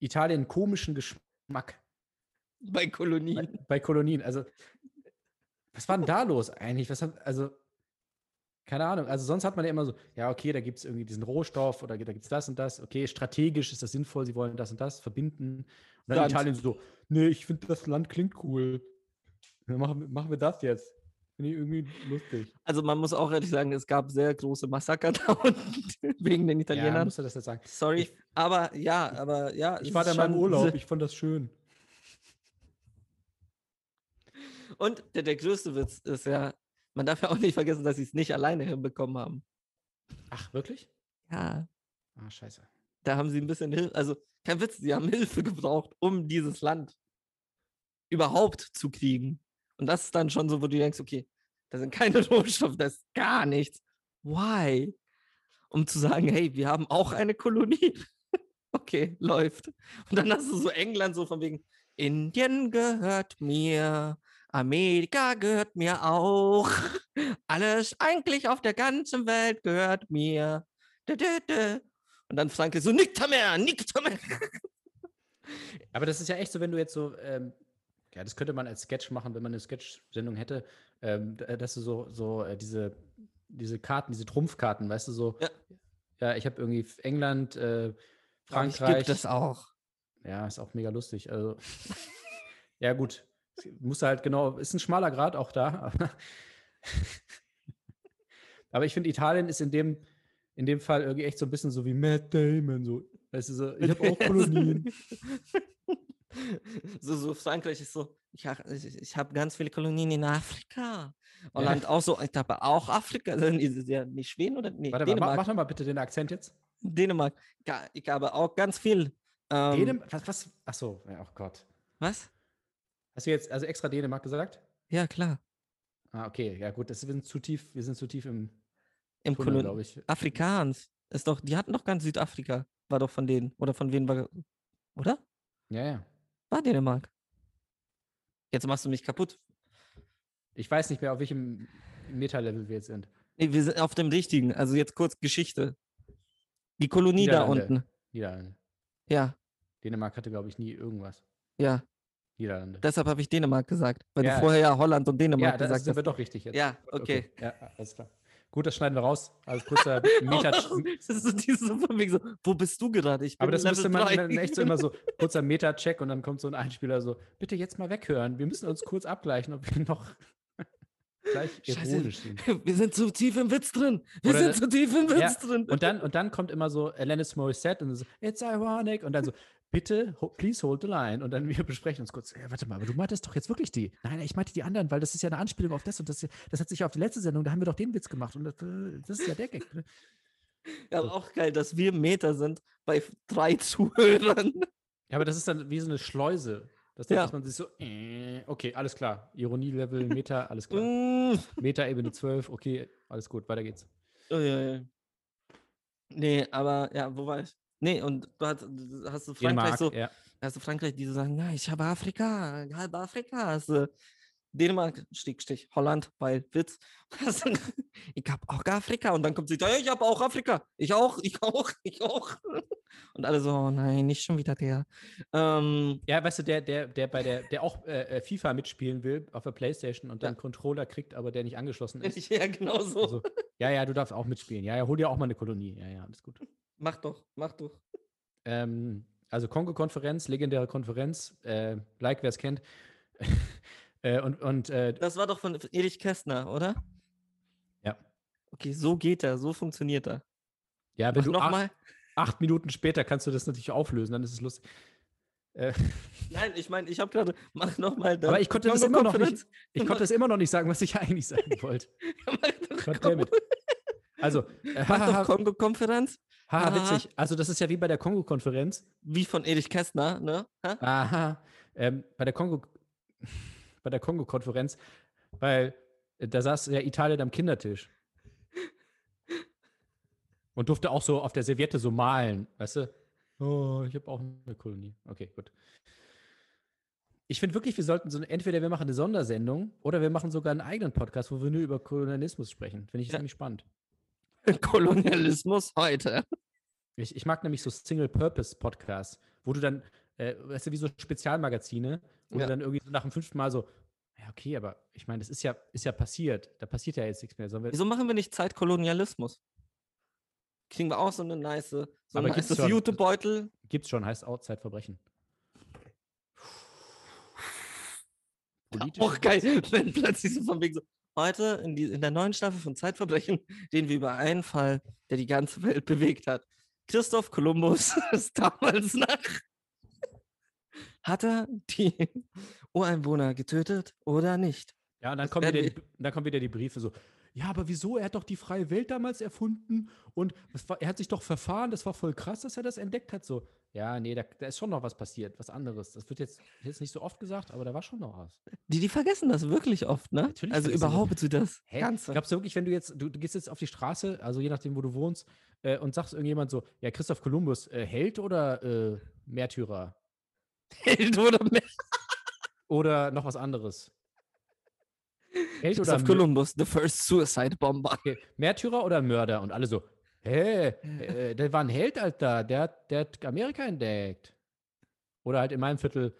Italien komischen Geschmack
Bei
bei,
Kolonien.
bei Kolonien. Also, was war denn da los eigentlich? Was hat, also, keine Ahnung. Also, sonst hat man ja immer so, ja, okay, da gibt es irgendwie diesen Rohstoff oder da gibt es das und das. Okay, strategisch ist das sinnvoll, sie wollen das und das verbinden. Und dann
Land.
Italien so, nee, ich finde das Land klingt cool. Dann machen, wir- machen wir das jetzt. Finde ich irgendwie lustig.
Also man muss auch ehrlich sagen, es gab sehr große Massaker da unten wegen den
Ja,
Italienern.
musst du das jetzt sagen.
Sorry,
Ich-
aber ja, aber ja.
Ich war da mal im Urlaub, ich fand das schön.
Und der, der größte Witz ist ja, man darf ja auch nicht vergessen, dass sie es nicht alleine hinbekommen haben.
Ach, wirklich?
Ja,
Ah, scheiße.
da haben sie ein bisschen Hilfe, also kein Witz, sie haben Hilfe gebraucht, um dieses Land überhaupt zu kriegen. Und das ist dann schon so, wo du denkst, okay, da sind keine Rohstoffe, da ist gar nichts. Why? Um zu sagen, hey, wir haben auch eine Kolonie. okay, läuft. Und dann hast du so England so von wegen, Indien gehört mir, Amerika gehört mir auch. Alles eigentlich auf der ganzen Welt gehört mir. Und dann Franke so, nicht mehr, nicht mehr.
Aber das ist ja echt so, wenn du jetzt so, ähm, ja, das könnte man als Sketch machen, wenn man eine Sketch-Sendung hätte, ähm, d- dass du so, so äh, diese, diese Karten, diese Trumpfkarten, weißt du, so,
Ja.
ja, ich habe irgendwie England, äh,
Frankreich.
Frankreich.
Gibt es auch.
Ja, ist auch mega lustig. Also, ja, gut. Musst du halt genau, ist ein schmaler Grad auch da. Aber, ich finde, Italien ist in dem, in dem Fall irgendwie echt so ein bisschen so wie Matt Damon. So. Weißt du, so, ich habe auch Kolonien.
so, so Frankreich ist so, ich, ich, ich habe ganz viele Kolonien in Afrika. Holland auch so, ich habe auch Afrika. Ist es ja nicht Schweden oder? Nee,
Warte mal, mach,
Dänemark.
mach nochmal bitte den Akzent jetzt.
Dänemark. Ja, ich habe auch ganz viel. Ähm,
Dänem was, was? Ach so, ja, oh Gott.
Was?
Hast du jetzt also extra Dänemark gesagt?
Ja, klar.
Ah, okay, ja gut, das, wir sind zu tief, wir sind zu tief im
Im
Tunnel, glaube ich.
Afrikaans. Ist doch, die hatten doch ganz Südafrika. War doch von denen. Oder von wem war. Oder?
Ja, ja.
War Dänemark. Jetzt machst du mich kaputt.
Ich weiß nicht mehr, auf welchem Meta-Level wir jetzt sind.
Nee, wir sind auf dem richtigen. Also jetzt kurz Geschichte. Die Kolonie da unten.
Niederlande.
Ja,
Dänemark hatte, glaube ich, nie irgendwas.
ja.
Niederlande.
Deshalb habe ich Dänemark gesagt. Weil
Ja.
du vorher ja Holland und Dänemark
ja, das
gesagt
ist
hast.
aber doch richtig jetzt.
Ja, okay.
Ja, alles klar. Gut, das schneiden wir raus. Also kurzer Meta.
das ist so dieses von wegen so, wo bist du gerade? Ich bin
Aber das müsste man echt so immer so kurzer Meta-Check und dann kommt so ein Einspieler so, bitte jetzt mal weghören. Wir müssen uns kurz abgleichen, ob wir noch gleich
Scheiße.
ironisch sind.
Wir sind zu tief im Witz drin. Wir
Oder
sind
das-
zu tief im Witz
Ja,
drin.
Und dann, und dann kommt immer so Alanis Morissette und so, it's ironic. Und dann so, bitte, please hold the line. Und dann wir besprechen uns kurz, ja, warte mal, aber du meintest doch jetzt wirklich die. Nein, ich meinte die anderen, weil das ist ja eine Anspielung auf das und das. Das hat sich ja auf die letzte Sendung, da haben wir doch den Witz gemacht. Und das, das ist ja der Gag.
ja, aber auch geil, dass wir Meter sind bei drei Zuhörern.
Ja, aber das ist dann wie so eine Schleuse. Das dass
Ja.
man sich so, äh, okay, alles klar. Ironie-Level, Meta, alles klar.
Mm.
Meta-Ebene 12, okay, alles gut, weiter geht's.
Oh, ja, ja. Nee, aber ja, wo war ich? Nee, und du hast, hast du Frankreich
Dänemark,
so,
ja.
hast du Frankreich, die so sagen, ja, ich habe Afrika, halb Afrika. Hast du Dänemark, Stich, Stich, Holland, weil Witz. Ich habe auch Afrika. Und dann kommt sie, ja, ich habe auch Afrika. Ich auch, ich auch, ich auch. Und alle so, oh nein, nicht schon wieder der. Ähm,
Ja, weißt du, der, der, der bei der, der auch äh, äh, FIFA mitspielen will auf der Playstation und dann
Ja.
Controller kriegt, aber der nicht angeschlossen ist.
ja, genau so.
Also, ja, ja, du darfst auch mitspielen. Ja, ja, hol dir auch mal eine Kolonie. Ja, ja, alles gut.
Mach doch, mach doch.
Ähm, also Kongo-Konferenz, legendäre Konferenz, äh, like wer es kennt. äh, und und äh,
Das war doch von Erich Kästner, oder?
Ja.
Okay, so geht er, so funktioniert er.
ja, wenn
Mach
du acht,
nochmal.
acht Minuten später kannst du das natürlich auflösen, dann ist es lustig. Äh,
Nein, ich meine, ich habe gerade, mach nochmal.
aber ich konnte das immer noch nicht, ich konnte das immer noch nicht sagen, was ich eigentlich sagen wollte. Goddammit. Also, äh,
doch Kongo-Konferenz,
haha,
Haha.
witzig. Also, das ist ja wie bei der Kongo-Konferenz.
wie von Erich Kästner, ne? Ha?
Aha. Ähm, bei der Kongo, bei der Kongo-Konferenz, weil äh, da saß ja Italien am Kindertisch. Und durfte auch so auf der Serviette so malen, weißt du? Oh, ich habe auch eine Kolonie. Okay, gut. Ich finde wirklich, wir sollten so, entweder wir machen eine Sondersendung oder wir machen sogar einen eigenen Podcast, wo wir nur über Kolonialismus sprechen. Finde ich
Ja.
ziemlich spannend.
Kolonialismus heute.
Ich, ich mag nämlich so Single-Purpose-Podcasts, wo du dann, äh, weißt du, wie so Spezialmagazine, wo
Ja.
du dann irgendwie so nach dem fünften Mal so, ja, okay, aber ich meine, das ist ja, ist ja passiert. Da passiert ja jetzt nichts mehr.
Wieso machen wir nicht Zeitkolonialismus? Kriegen wir auch so eine nice, so
Aber
ein
gibt's
nice
schon.
Jutebeutel.
Gibt's schon, heißt auch Zeitverbrechen.
Auch geil, wenn plötzlich so von wegen so, heute in, die, in der neuen Staffel von Zeitverbrechen reden wir über einen Fall, der die ganze Welt bewegt hat. Christoph Kolumbus ist damals nach. Hat er die Ureinwohner getötet oder nicht?
Ja, und dann kommen, wieder die, dann kommen wieder die Briefe so, ja, aber wieso? Er hat doch die freie Welt damals erfunden und war, er hat sich doch verfahren, das war voll krass, dass er das entdeckt hat. So, ja, nee, da, da ist schon noch was passiert, was anderes. Das wird jetzt, jetzt nicht so oft gesagt, aber da war schon noch was.
Die, die vergessen das wirklich oft, ne?
Natürlich
also überhaupt sie das
Hä?
Ganze.
Glaubst du wirklich, wenn du jetzt, du, du gehst jetzt auf die Straße, also je nachdem, wo du wohnst, äh, und sagst irgendjemand so, ja, Christoph Kolumbus, äh, Held oder äh, Märtyrer?
Held oder mehr.
Oder noch was anderes? Held oder
Christoph
Mö-
Columbus, the first suicide bomber.
okay. Märtyrer oder Mörder? Und alle so, hä, äh, der war ein Held, Alter, der, hat- der hat Amerika entdeckt. Oder halt in meinem Viertel,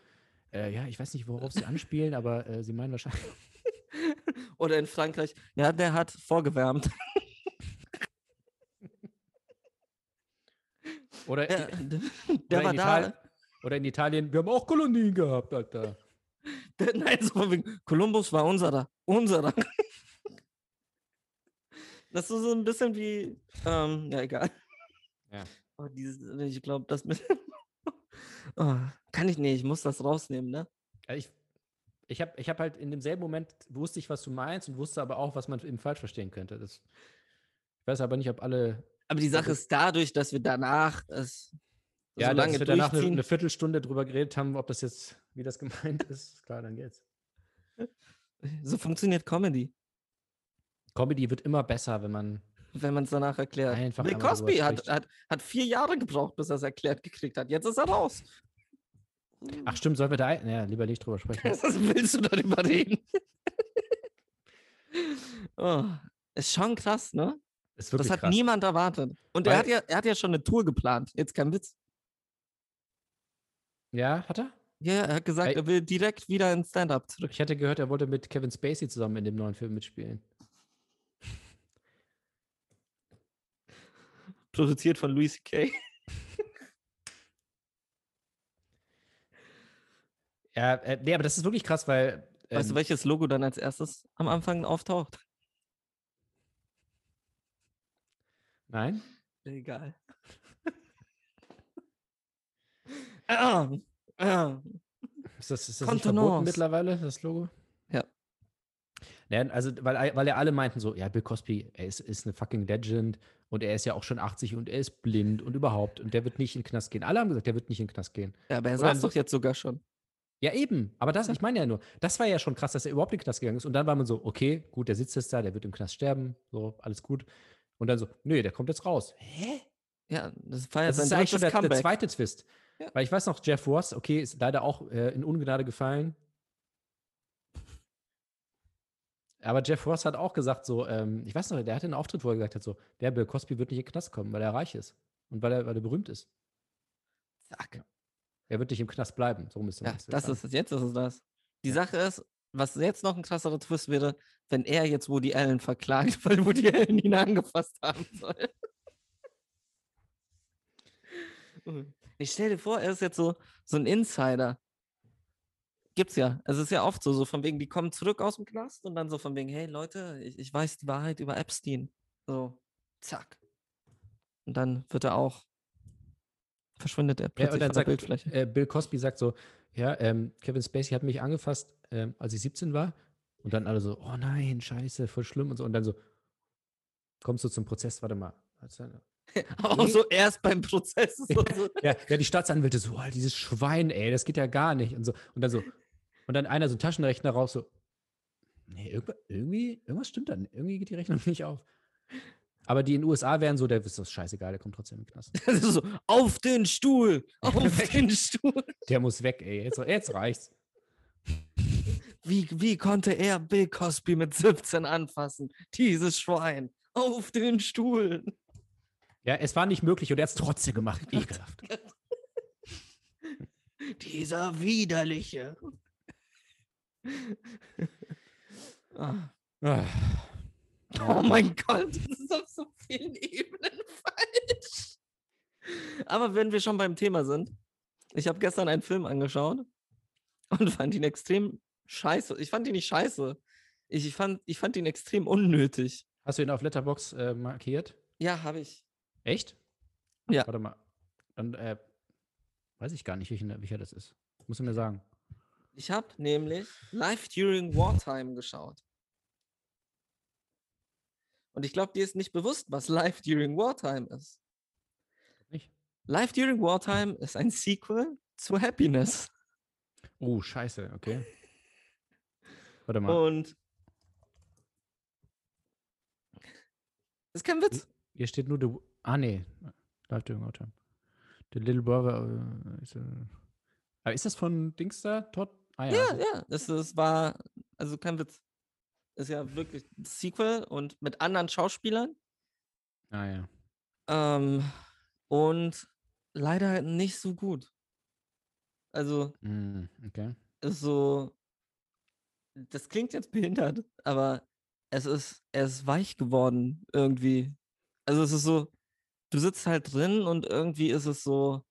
äh, ja, ich weiß nicht, worauf sie anspielen, aber äh, sie meinen wahrscheinlich.
Oder in Frankreich, ja, der hat vorgewärmt.
Oder,
Der, der
oder,
war
in
da.
Italien, oder in Italien, wir haben auch Kolonien gehabt, Alter.
Der, nein, so von wegen, Kolumbus war unserer. Unserer. Das ist so ein bisschen wie, ähm, ja, egal.
Ja.
Oh, dieses, ich glaube, das mit, Oh, kann ich, nee, ich muss das rausnehmen, ne?
Ich ich habe ich hab halt in demselben Moment wusste ich, was du meinst und wusste aber auch, was man eben falsch verstehen könnte. Das, ich weiß aber nicht, ob alle.
Aber die Sache ist dadurch, dass wir danach es
Ja,
so
dass
lange
wir danach eine, eine Viertelstunde drüber geredet haben, ob das jetzt, wie das gemeint ist. Klar, dann geht's.
So funktioniert Comedy,
Comedy wird immer besser, wenn man.
wenn man es danach erklärt.
Einfach
Bill Cosby hat, hat, hat vier Jahre gebraucht, bis er es erklärt gekriegt hat. Jetzt ist er raus.
Ach, stimmt, sollen wir da. Ja, lieber nicht drüber sprechen.
Was willst du darüber reden? oh, ist schon krass, ne? Das hat
krass.
niemand erwartet. Und er
Weil-
hat, ja, er hat ja schon eine Tour geplant. Jetzt kein Witz.
Ja, hat er?
Ja, er hat gesagt,
Ey.
er will direkt wieder in Stand-up zurück.
Ich hätte gehört, er wollte mit Kevin Spacey zusammen in dem neuen Film mitspielen.
Produziert von Louis C.K.
Ja, äh, nee, aber das ist wirklich krass, weil.
Weißt du,
ähm,
welches Logo dann als erstes am Anfang auftaucht?
Nein?
Egal. ah, ah.
Ist das, ist das verboten mittlerweile, das Logo?
Ja.
Ja, also, weil, weil ja alle meinten so, ja, Bill Cosby, er ist, ist eine fucking Legend und er ist ja auch schon 80 und er ist blind und überhaupt und der wird nicht in den Knast gehen. Alle haben gesagt, der wird nicht in den Knast gehen.
Ja, aber er
so-
doch jetzt sogar schon.
Ja, eben. Aber das, ich meine ja nur, das war ja schon krass, dass er überhaupt in den Knast gegangen ist. Und dann war man so, okay, gut, der sitzt jetzt da, der wird im Knast sterben, so, alles gut. Und dann so, nee, der kommt jetzt raus. Hä?
Ja, das war
Das
jetzt
ist eigentlich schon der, der zweite Twist.
Ja.
Weil ich weiß noch, Jeff Ross, okay, ist leider auch äh, in Ungnade gefallen. Aber Jeff Ross hat auch gesagt, so, ähm, ich weiß noch, der hatte einen Auftritt, wo er gesagt hat, so, der Bill Cosby wird nicht in den Knast kommen, weil er reich ist. Und weil er, weil er berühmt ist.
Zack.
Er wird nicht im Knast bleiben. So müsste
Ja,
man es
das
sagen.
ist es. Jetzt ist es das. Die
Ja.
Sache ist, was jetzt noch ein krasserer Twist wäre, wenn er jetzt Woody Allen verklagt, weil Woody Allen ihn angefasst haben soll. Ich stell dir vor, er ist jetzt so, so ein Insider. Gibt's ja. Es ist ja oft so, so von wegen, die kommen zurück aus dem Knast und dann so von wegen, hey Leute, ich, ich weiß die Wahrheit über Epstein. So, zack. Und dann wird er auch, verschwindet er
Ja,
plötzlich
und dann sagt
Bildfläche.
äh, Bill Cosby sagt so, ja, ähm, Kevin Spacey hat mich angefasst, ähm, als ich 17 war. Und dann alle so, oh nein, scheiße, voll schlimm und so. Und dann so, kommst du zum Prozess, warte mal. Ist denn-
Auch so erst beim Prozess. So.
Ja, ja, die Staatsanwälte so, oh, dieses Schwein, ey, das geht ja gar nicht. Und so. Und dann so, und dann einer so ein Taschenrechner raus, so, nee, irgendwie, irgendwas stimmt dann. Irgendwie geht die Rechnung nicht auf. Aber die in den USA wären so, der ist das scheißegal, der kommt trotzdem in den Knast.
Das ist so, auf den Stuhl, auf den Stuhl.
Der muss weg, ey. Jetzt, jetzt reicht's.
Wie, wie konnte er Bill Cosby mit 17 anfassen? Dieses Schwein. Auf den Stuhl.
Ja, es war nicht möglich und er hat es trotzdem gemacht. Ekelhaft.
Dieser widerliche. Ah.
Ah.
Oh mein Gott, das ist auf so vielen Ebenen falsch. Aber wenn wir schon beim Thema sind, ich habe gestern einen Film angeschaut und fand ihn extrem scheiße. Ich fand ihn nicht scheiße. Ich, ich, fand, ich fand ihn extrem unnötig.
Hast du ihn auf Letterbox äh, markiert?
Ja, habe ich.
Echt?
Ja.
Warte mal. Dann äh, weiß ich gar nicht, welchen, welcher das ist. Musst du mir sagen.
Ich habe nämlich Live During Wartime geschaut. Und ich glaube, dir ist nicht bewusst, was Live During Wartime ist.
Nicht?
Live During Wartime ist ein Sequel zu Happiness.
Oh, scheiße, okay. Warte mal.
Und ist kein Witz.
Hier steht nur The. Ah, nee. Live During Our Time. The Little Brother. Äh, ist, äh, aber ist das von Dings da? Todd? Ah, ja.
Ja,
also-
ja, es, es war, also kein Witz. Ist ja wirklich ein Sequel und mit anderen Schauspielern.
Ah, ja.
Ähm, und leider halt nicht so gut. Also,
Mm, okay.
ist so, das klingt jetzt behindert, aber es ist, er ist weich geworden irgendwie. Also es ist so, du sitzt halt drin und irgendwie ist es so,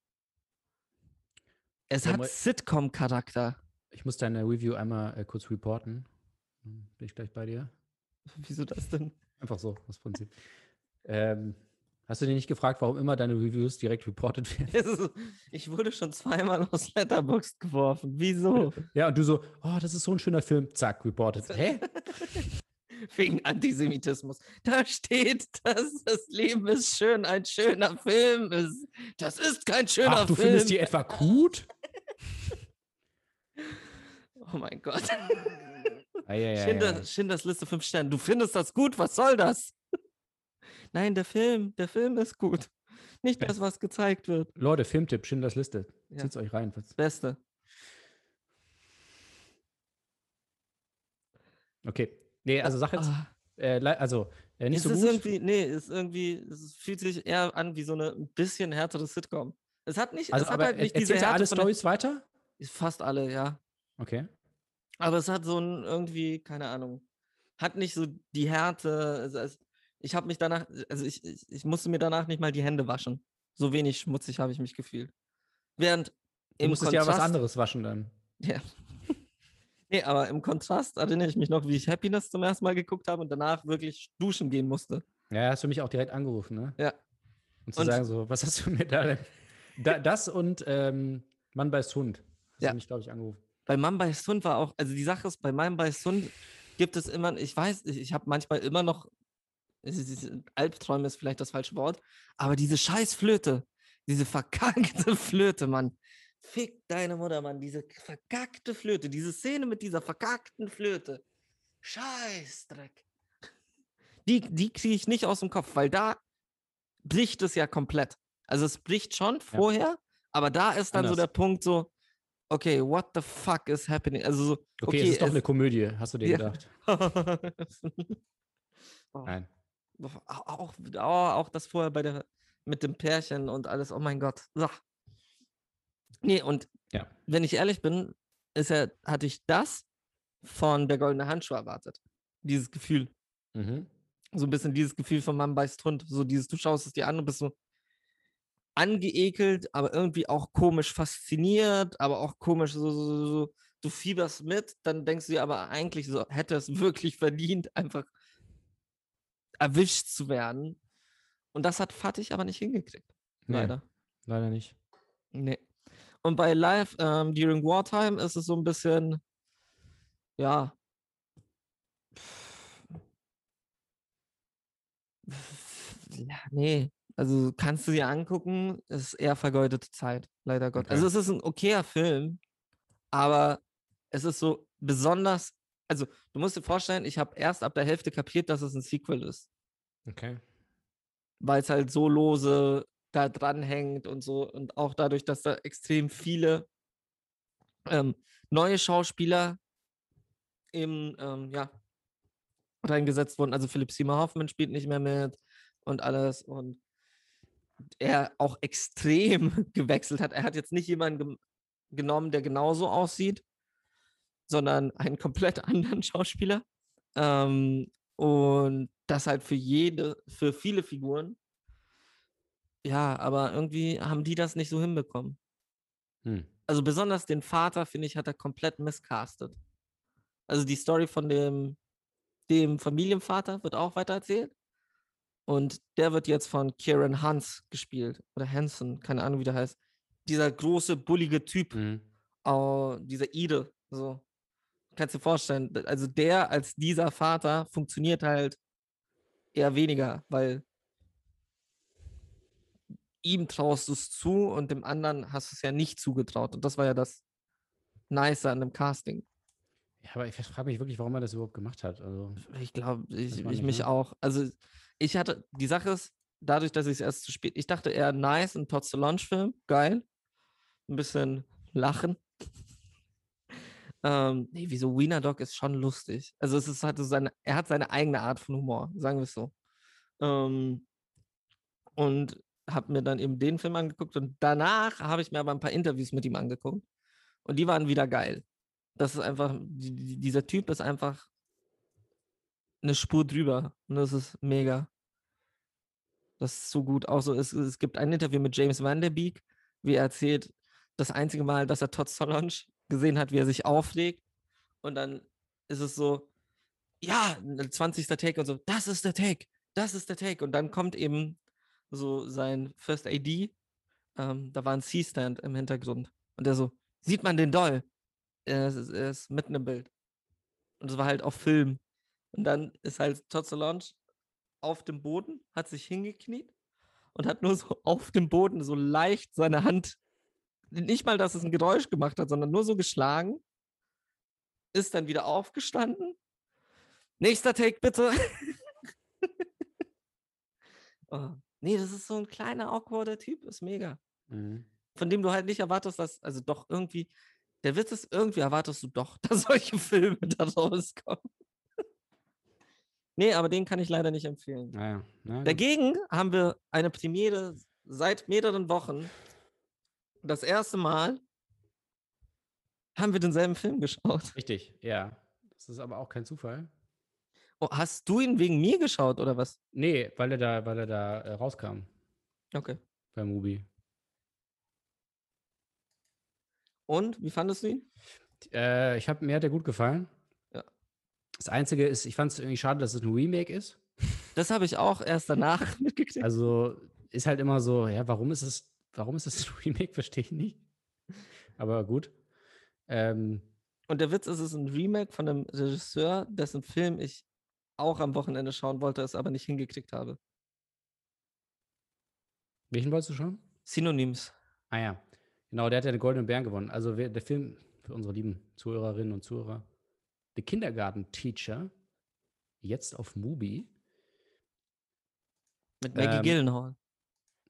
es
Ja,
hat Sitcom-Charakter.
Ich muss deine Review einmal äh, kurz reporten. Hm, Bin ich gleich bei dir?
Wieso das denn?
Einfach so, aus Prinzip. Ähm, Hast du dir nicht gefragt, warum immer deine Reviews direkt reported werden?
Ist- Ich wurde schon zweimal aus Letterboxd geworfen. Wieso?
Ja, und du so, oh, das ist so ein schöner Film. Zack, reported. Hä?
Wegen Antisemitismus. Da steht, dass das Leben ist schön, ein schöner Film ist. Das ist kein schöner
Ach, du
Film.
findest die etwa gut?
Oh mein Gott. Schindler, Schindlers Liste 5 Sterne. Du findest das gut? Was soll das? Nein, der Film, der Film ist gut. Nicht das, was gezeigt wird.
Leute, Filmtipp, Schindlers Liste.
Ja.
Zieht's euch rein.
Beste.
Okay. Nee, also sag jetzt,
Ah.
äh, also, äh, nicht
es
so
ist
gut.
irgendwie, nee, es ist irgendwie, es fühlt sich eher an wie so eine ein bisschen härtere Sitcom. Es hat nicht,
Also,
es hat halt nicht diese Härte
alle Stories weiter?
Fast alle, ja.
Okay.
Aber es hat so ein irgendwie, keine Ahnung, hat nicht so die Härte. Also es, ich habe mich danach, also ich, ich, ich musste mir danach nicht mal die Hände waschen. So wenig schmutzig habe ich mich gefühlt. Während
Du
im
musstest ja was
Kontrast-
anderes waschen dann.
Ja. nee, aber im Kontrast erinnere ich mich noch, wie ich Happiness zum ersten Mal geguckt habe und danach wirklich duschen gehen musste.
Ja, hast du mich auch direkt angerufen, ne?
Ja.
Und zu
Und-
sagen so, was hast du mir da denn? Da, das und ähm, Mann beißt Hund. Hast
Ja.
du mich, glaube ich, angerufen.
Bei Mann bei Hund war auch, also die Sache ist, bei Mann bei Hund gibt es immer, ich weiß, ich, ich habe manchmal immer noch, Albträume ist vielleicht das falsche Wort, aber diese scheiß Flöte, diese verkackte Flöte, Mann. Fick deine Mutter, Mann, diese verkackte Flöte, diese Szene mit dieser verkackten Flöte. Scheißdreck. Die, die kriege ich nicht aus dem Kopf, weil da bricht es ja komplett. Also es bricht schon vorher, aber da ist dann so
Anders.
der Punkt so, okay, what the fuck is happening? Also so,
Okay,
okay,
es ist doch
es-
eine Komödie, hast du dir
Ja.
gedacht?
Oh,
Nein.
Auch, auch, auch, auch das vorher bei der mit dem Pärchen und alles, oh mein Gott. So. Nee, und
Ja.
wenn ich ehrlich bin, ist ja, hatte ich das von der goldene Handschuh erwartet. Dieses Gefühl.
Mhm.
So ein bisschen dieses Gefühl von Mann beißt Hund. So dieses, du schaust es dir an und bist so angeekelt, aber irgendwie auch komisch fasziniert, aber auch komisch so, so, so, du fieberst mit, dann denkst du dir aber eigentlich so, hätte es wirklich verdient, einfach erwischt zu werden. Und das hat Fatih aber nicht hingekriegt.
Nee,
Leider.
leider nicht.
Nee. Und bei Live ähm, During Wartime ist es so ein bisschen, ja. Ja, nee. Also kannst du dir angucken, ist eher vergeudete Zeit, leider Gott. Also
Okay.
es ist ein okayer Film, aber es ist so besonders, also du musst dir vorstellen, ich habe erst ab der Hälfte kapiert, dass es ein Sequel ist
Okay.
weil es halt so lose da dranhängt und so. Und auch dadurch, dass da extrem viele ähm, neue Schauspieler eben, ähm, ja, reingesetzt wurden. Also Philipp Seymour Hoffman spielt nicht mehr mit und alles. Und er auch extrem gewechselt hat. Er hat jetzt nicht jemanden gem- genommen, der genauso aussieht, sondern einen komplett anderen Schauspieler. Ähm, und das halt für jede, für viele Figuren. Ja, aber irgendwie haben die das nicht so hinbekommen.
Hm.
Also besonders den Vater, finde ich, hat er komplett miscastet. Also die Story von dem, dem Familienvater wird auch weitererzählt. Und der wird jetzt von Kieran Hans gespielt. Oder Hansen, keine Ahnung, wie der heißt. Dieser große, bullige Typ,
Mhm.
au- dieser Ide. So. Kannst dir vorstellen, also der als dieser Vater funktioniert halt eher weniger, weil ihm traust du es zu und dem anderen hast du es ja nicht zugetraut. Und das war ja das Nice an dem Casting.
Ja, aber ich frage mich wirklich, warum er das überhaupt gemacht hat. Also,
Ich glaube, ich, ich mich
ne?
auch. Also ich hatte, die Sache ist, dadurch, dass ich es erst zu spät, ich dachte eher nice, ein Todd Solange-Film, geil. Ein bisschen lachen. ähm, nee, wieso Wiener Dog ist schon lustig. Also es ist halt so seine, er hat seine eigene Art von Humor, sagen wir es so. Ähm, und habe mir dann eben den Film angeguckt und danach habe ich mir aber ein paar Interviews mit ihm angeguckt und die waren wieder geil. Das ist einfach, die, die, dieser Typ ist einfach eine Spur drüber und das ist mega. Das ist so gut. Auch so, es, es gibt ein Interview mit James Van Der Beek, wie er erzählt, das einzige Mal, dass er Todd Solange gesehen hat, wie er sich aufregt und dann ist es so, ja, ein 20. Take und so, das ist der Take, das ist der Take und dann kommt eben so sein First AD, ähm, da war ein C-Stand im Hintergrund. Und der so, sieht man den Doll? Er ist, er ist mitten im Bild. Und es war halt auf Film. Und dann ist halt Todd Solange auf dem Boden, hat sich hingekniet und hat nur so auf dem Boden so leicht seine Hand, nicht mal, dass es ein Geräusch gemacht hat, sondern nur so geschlagen, ist dann wieder aufgestanden. Nächster Take bitte. oh, nee, das ist so ein kleiner, awkwarder Typ, ist mega.
Mhm.
Von dem du halt nicht erwartest, dass, also doch irgendwie, der Witz ist, irgendwie erwartest du doch, dass solche Filme da rauskommen. Nee, aber den kann ich leider nicht empfehlen.
Naja. Na, gut.
Dagegen haben wir eine Premiere seit mehreren Wochen. Das erste Mal haben wir denselben Film geschaut.
Richtig, ja. Das ist aber auch kein Zufall.
Oh, hast du ihn wegen mir geschaut oder was?
Nee, weil er da, weil er da äh, rauskam
Okay.
bei Mubi.
Und wie fandest du ihn?
Äh, ich hab, mir hat er gut gefallen. Das Einzige ist, ich fand es irgendwie schade, dass es ein Remake ist.
Das habe ich auch erst danach mitgekriegt.
Also ist halt immer so, ja, warum ist es, warum ist es ein Remake, verstehe ich nicht. Aber gut. Ähm,
Und der Witz ist, es ist ein Remake von einem Regisseur, dessen Film ich auch am Wochenende schauen wollte, es aber nicht hingekriegt habe.
welchen wolltest du schauen?
Synonyms.
Ah ja, genau, der hat ja den Goldenen Bären gewonnen. Also der Film für unsere lieben Zuhörerinnen und Zuhörer, The Kindergarten Teacher, jetzt auf Mubi.
Mit Maggie
Ähm,
Gyllenhaal.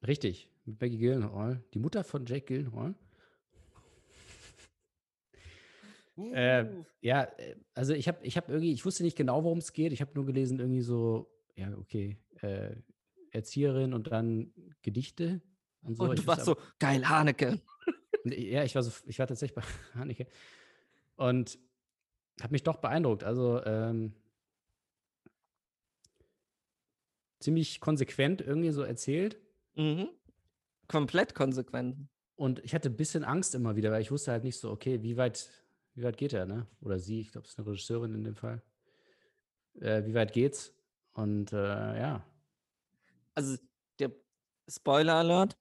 Richtig, mit Maggie Gyllenhaal, die Mutter von Jake Gyllenhaal. Äh, ja, äh, also ich habe ich hab irgendwie, ich wusste nicht genau, worum es geht. Ich habe nur gelesen, irgendwie so, ja, okay, äh, Erzieherin und dann Gedichte und so.
Und
Ich
du warst
wusste
so, geil, Haneke.
Ich- Ja, ich war so, ich war tatsächlich bei Haneke und habe mich doch beeindruckt. Also ähm, ziemlich konsequent irgendwie so erzählt.
Mhm. Komplett konsequent.
Und ich hatte ein bisschen Angst immer wieder, weil ich wusste halt nicht so, okay, wie weit, wie weit geht er, ne? Oder sie, ich glaube, es ist eine Regisseurin in dem Fall. Äh, wie weit geht's? Und äh, ja,
Also der Spoiler Alert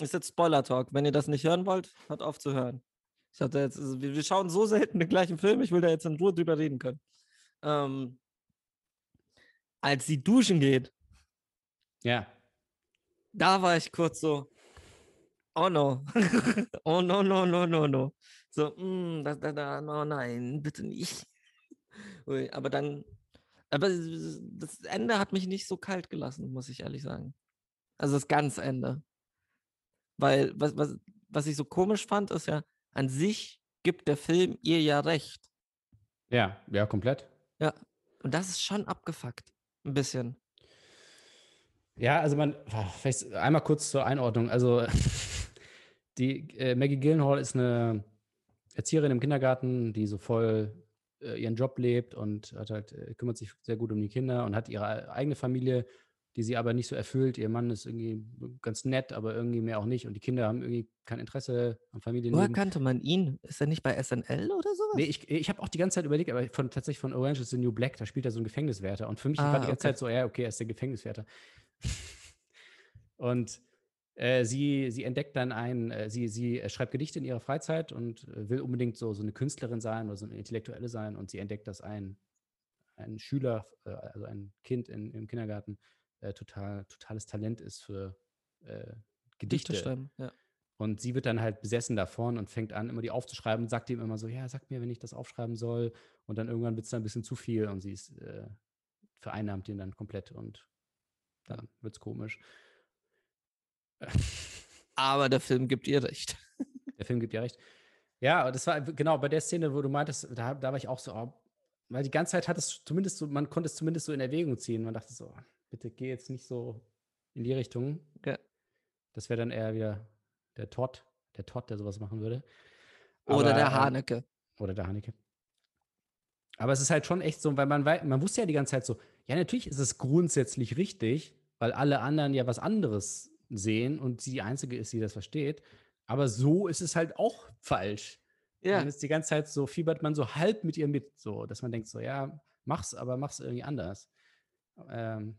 ist jetzt Spoiler Talk. Wenn ihr das nicht hören wollt, hört auf zu hören. Ich hatte jetzt, also wir, wir schauen so selten den gleichen Film, ich will da jetzt in Ruhe drüber reden können. Ähm, als sie duschen geht,
ja,
da war ich kurz so, oh no, oh no, no, no, no, no. So, mm, da, da, da, no, nein, bitte nicht. Ui, aber dann, aber das Ende hat mich nicht so kalt gelassen, muss ich ehrlich sagen. Also das ganze Ende. Weil, was, was, was ich so komisch fand, ist ja, an sich gibt der Film ihr ja recht.
ja, ja, komplett.
Ja. Und das ist schon abgefuckt. Ein bisschen.
Ja, also man, vielleicht einmal kurz zur Einordnung. Also die äh, Maggie Gyllenhaal ist eine Erzieherin im Kindergarten, die so voll äh, ihren Job lebt und hat halt, äh, kümmert sich sehr gut um die Kinder und hat ihre eigene Familie, die sie aber nicht so erfüllt. Ihr Mann ist irgendwie ganz nett, aber irgendwie mehr auch nicht. Und die Kinder haben irgendwie kein Interesse am
Woher
Familienleben.
kannte man ihn? Ist er nicht bei SNL oder sowas?
Nee, ich, ich habe auch die ganze Zeit überlegt, aber von, tatsächlich von Orange is the New Black, da spielt er so einen Gefängniswärter. Und für mich
Ah,
war die ganze
okay.
Zeit so, ja, okay, er ist der Gefängniswärter. und äh, sie, sie entdeckt dann ein, äh, sie, sie äh, schreibt Gedichte in ihrer Freizeit und äh, will unbedingt so, so eine Künstlerin sein oder so eine Intellektuelle sein. Und sie entdeckt, dass ein, ein Schüler, äh, also ein Kind in, im Kindergarten, äh, total, totales Talent ist für äh,
Dichte
Gedichte.
schreiben. Ja.
Und sie wird dann halt besessen davon und fängt an, immer die aufzuschreiben und sagt ihm immer so, ja, sag mir, wenn ich das aufschreiben soll. Und dann irgendwann wird es dann ein bisschen zu viel und sie ist, äh, vereinnahmt ihn dann komplett und dann wird es komisch.
Aber der Film gibt ihr recht.
Der Film gibt ja recht. Ja, das war genau bei der Szene, wo du meintest, da, da war ich auch so, oh, weil die ganze Zeit hat es zumindest so, man konnte es zumindest so in Erwägung ziehen. Man dachte so, bitte geh jetzt nicht so in die Richtung.
Ja.
Das wäre dann eher wieder der Todd, der Todd, der sowas machen würde.
Oder
Aber,
der
ähm,
Haneke.
Oder der Haneke. Aber es ist halt schon echt so, weil man man wusste ja die ganze Zeit so, ja, natürlich ist es grundsätzlich richtig, weil alle anderen ja was anderes sehen und sie die Einzige ist, die das versteht. Aber so ist es halt auch falsch.
Ja.
Man ist die ganze Zeit so, fiebert man so halb mit ihr mit, so, dass man denkt so, ja, mach's, aber mach's irgendwie anders. Ähm,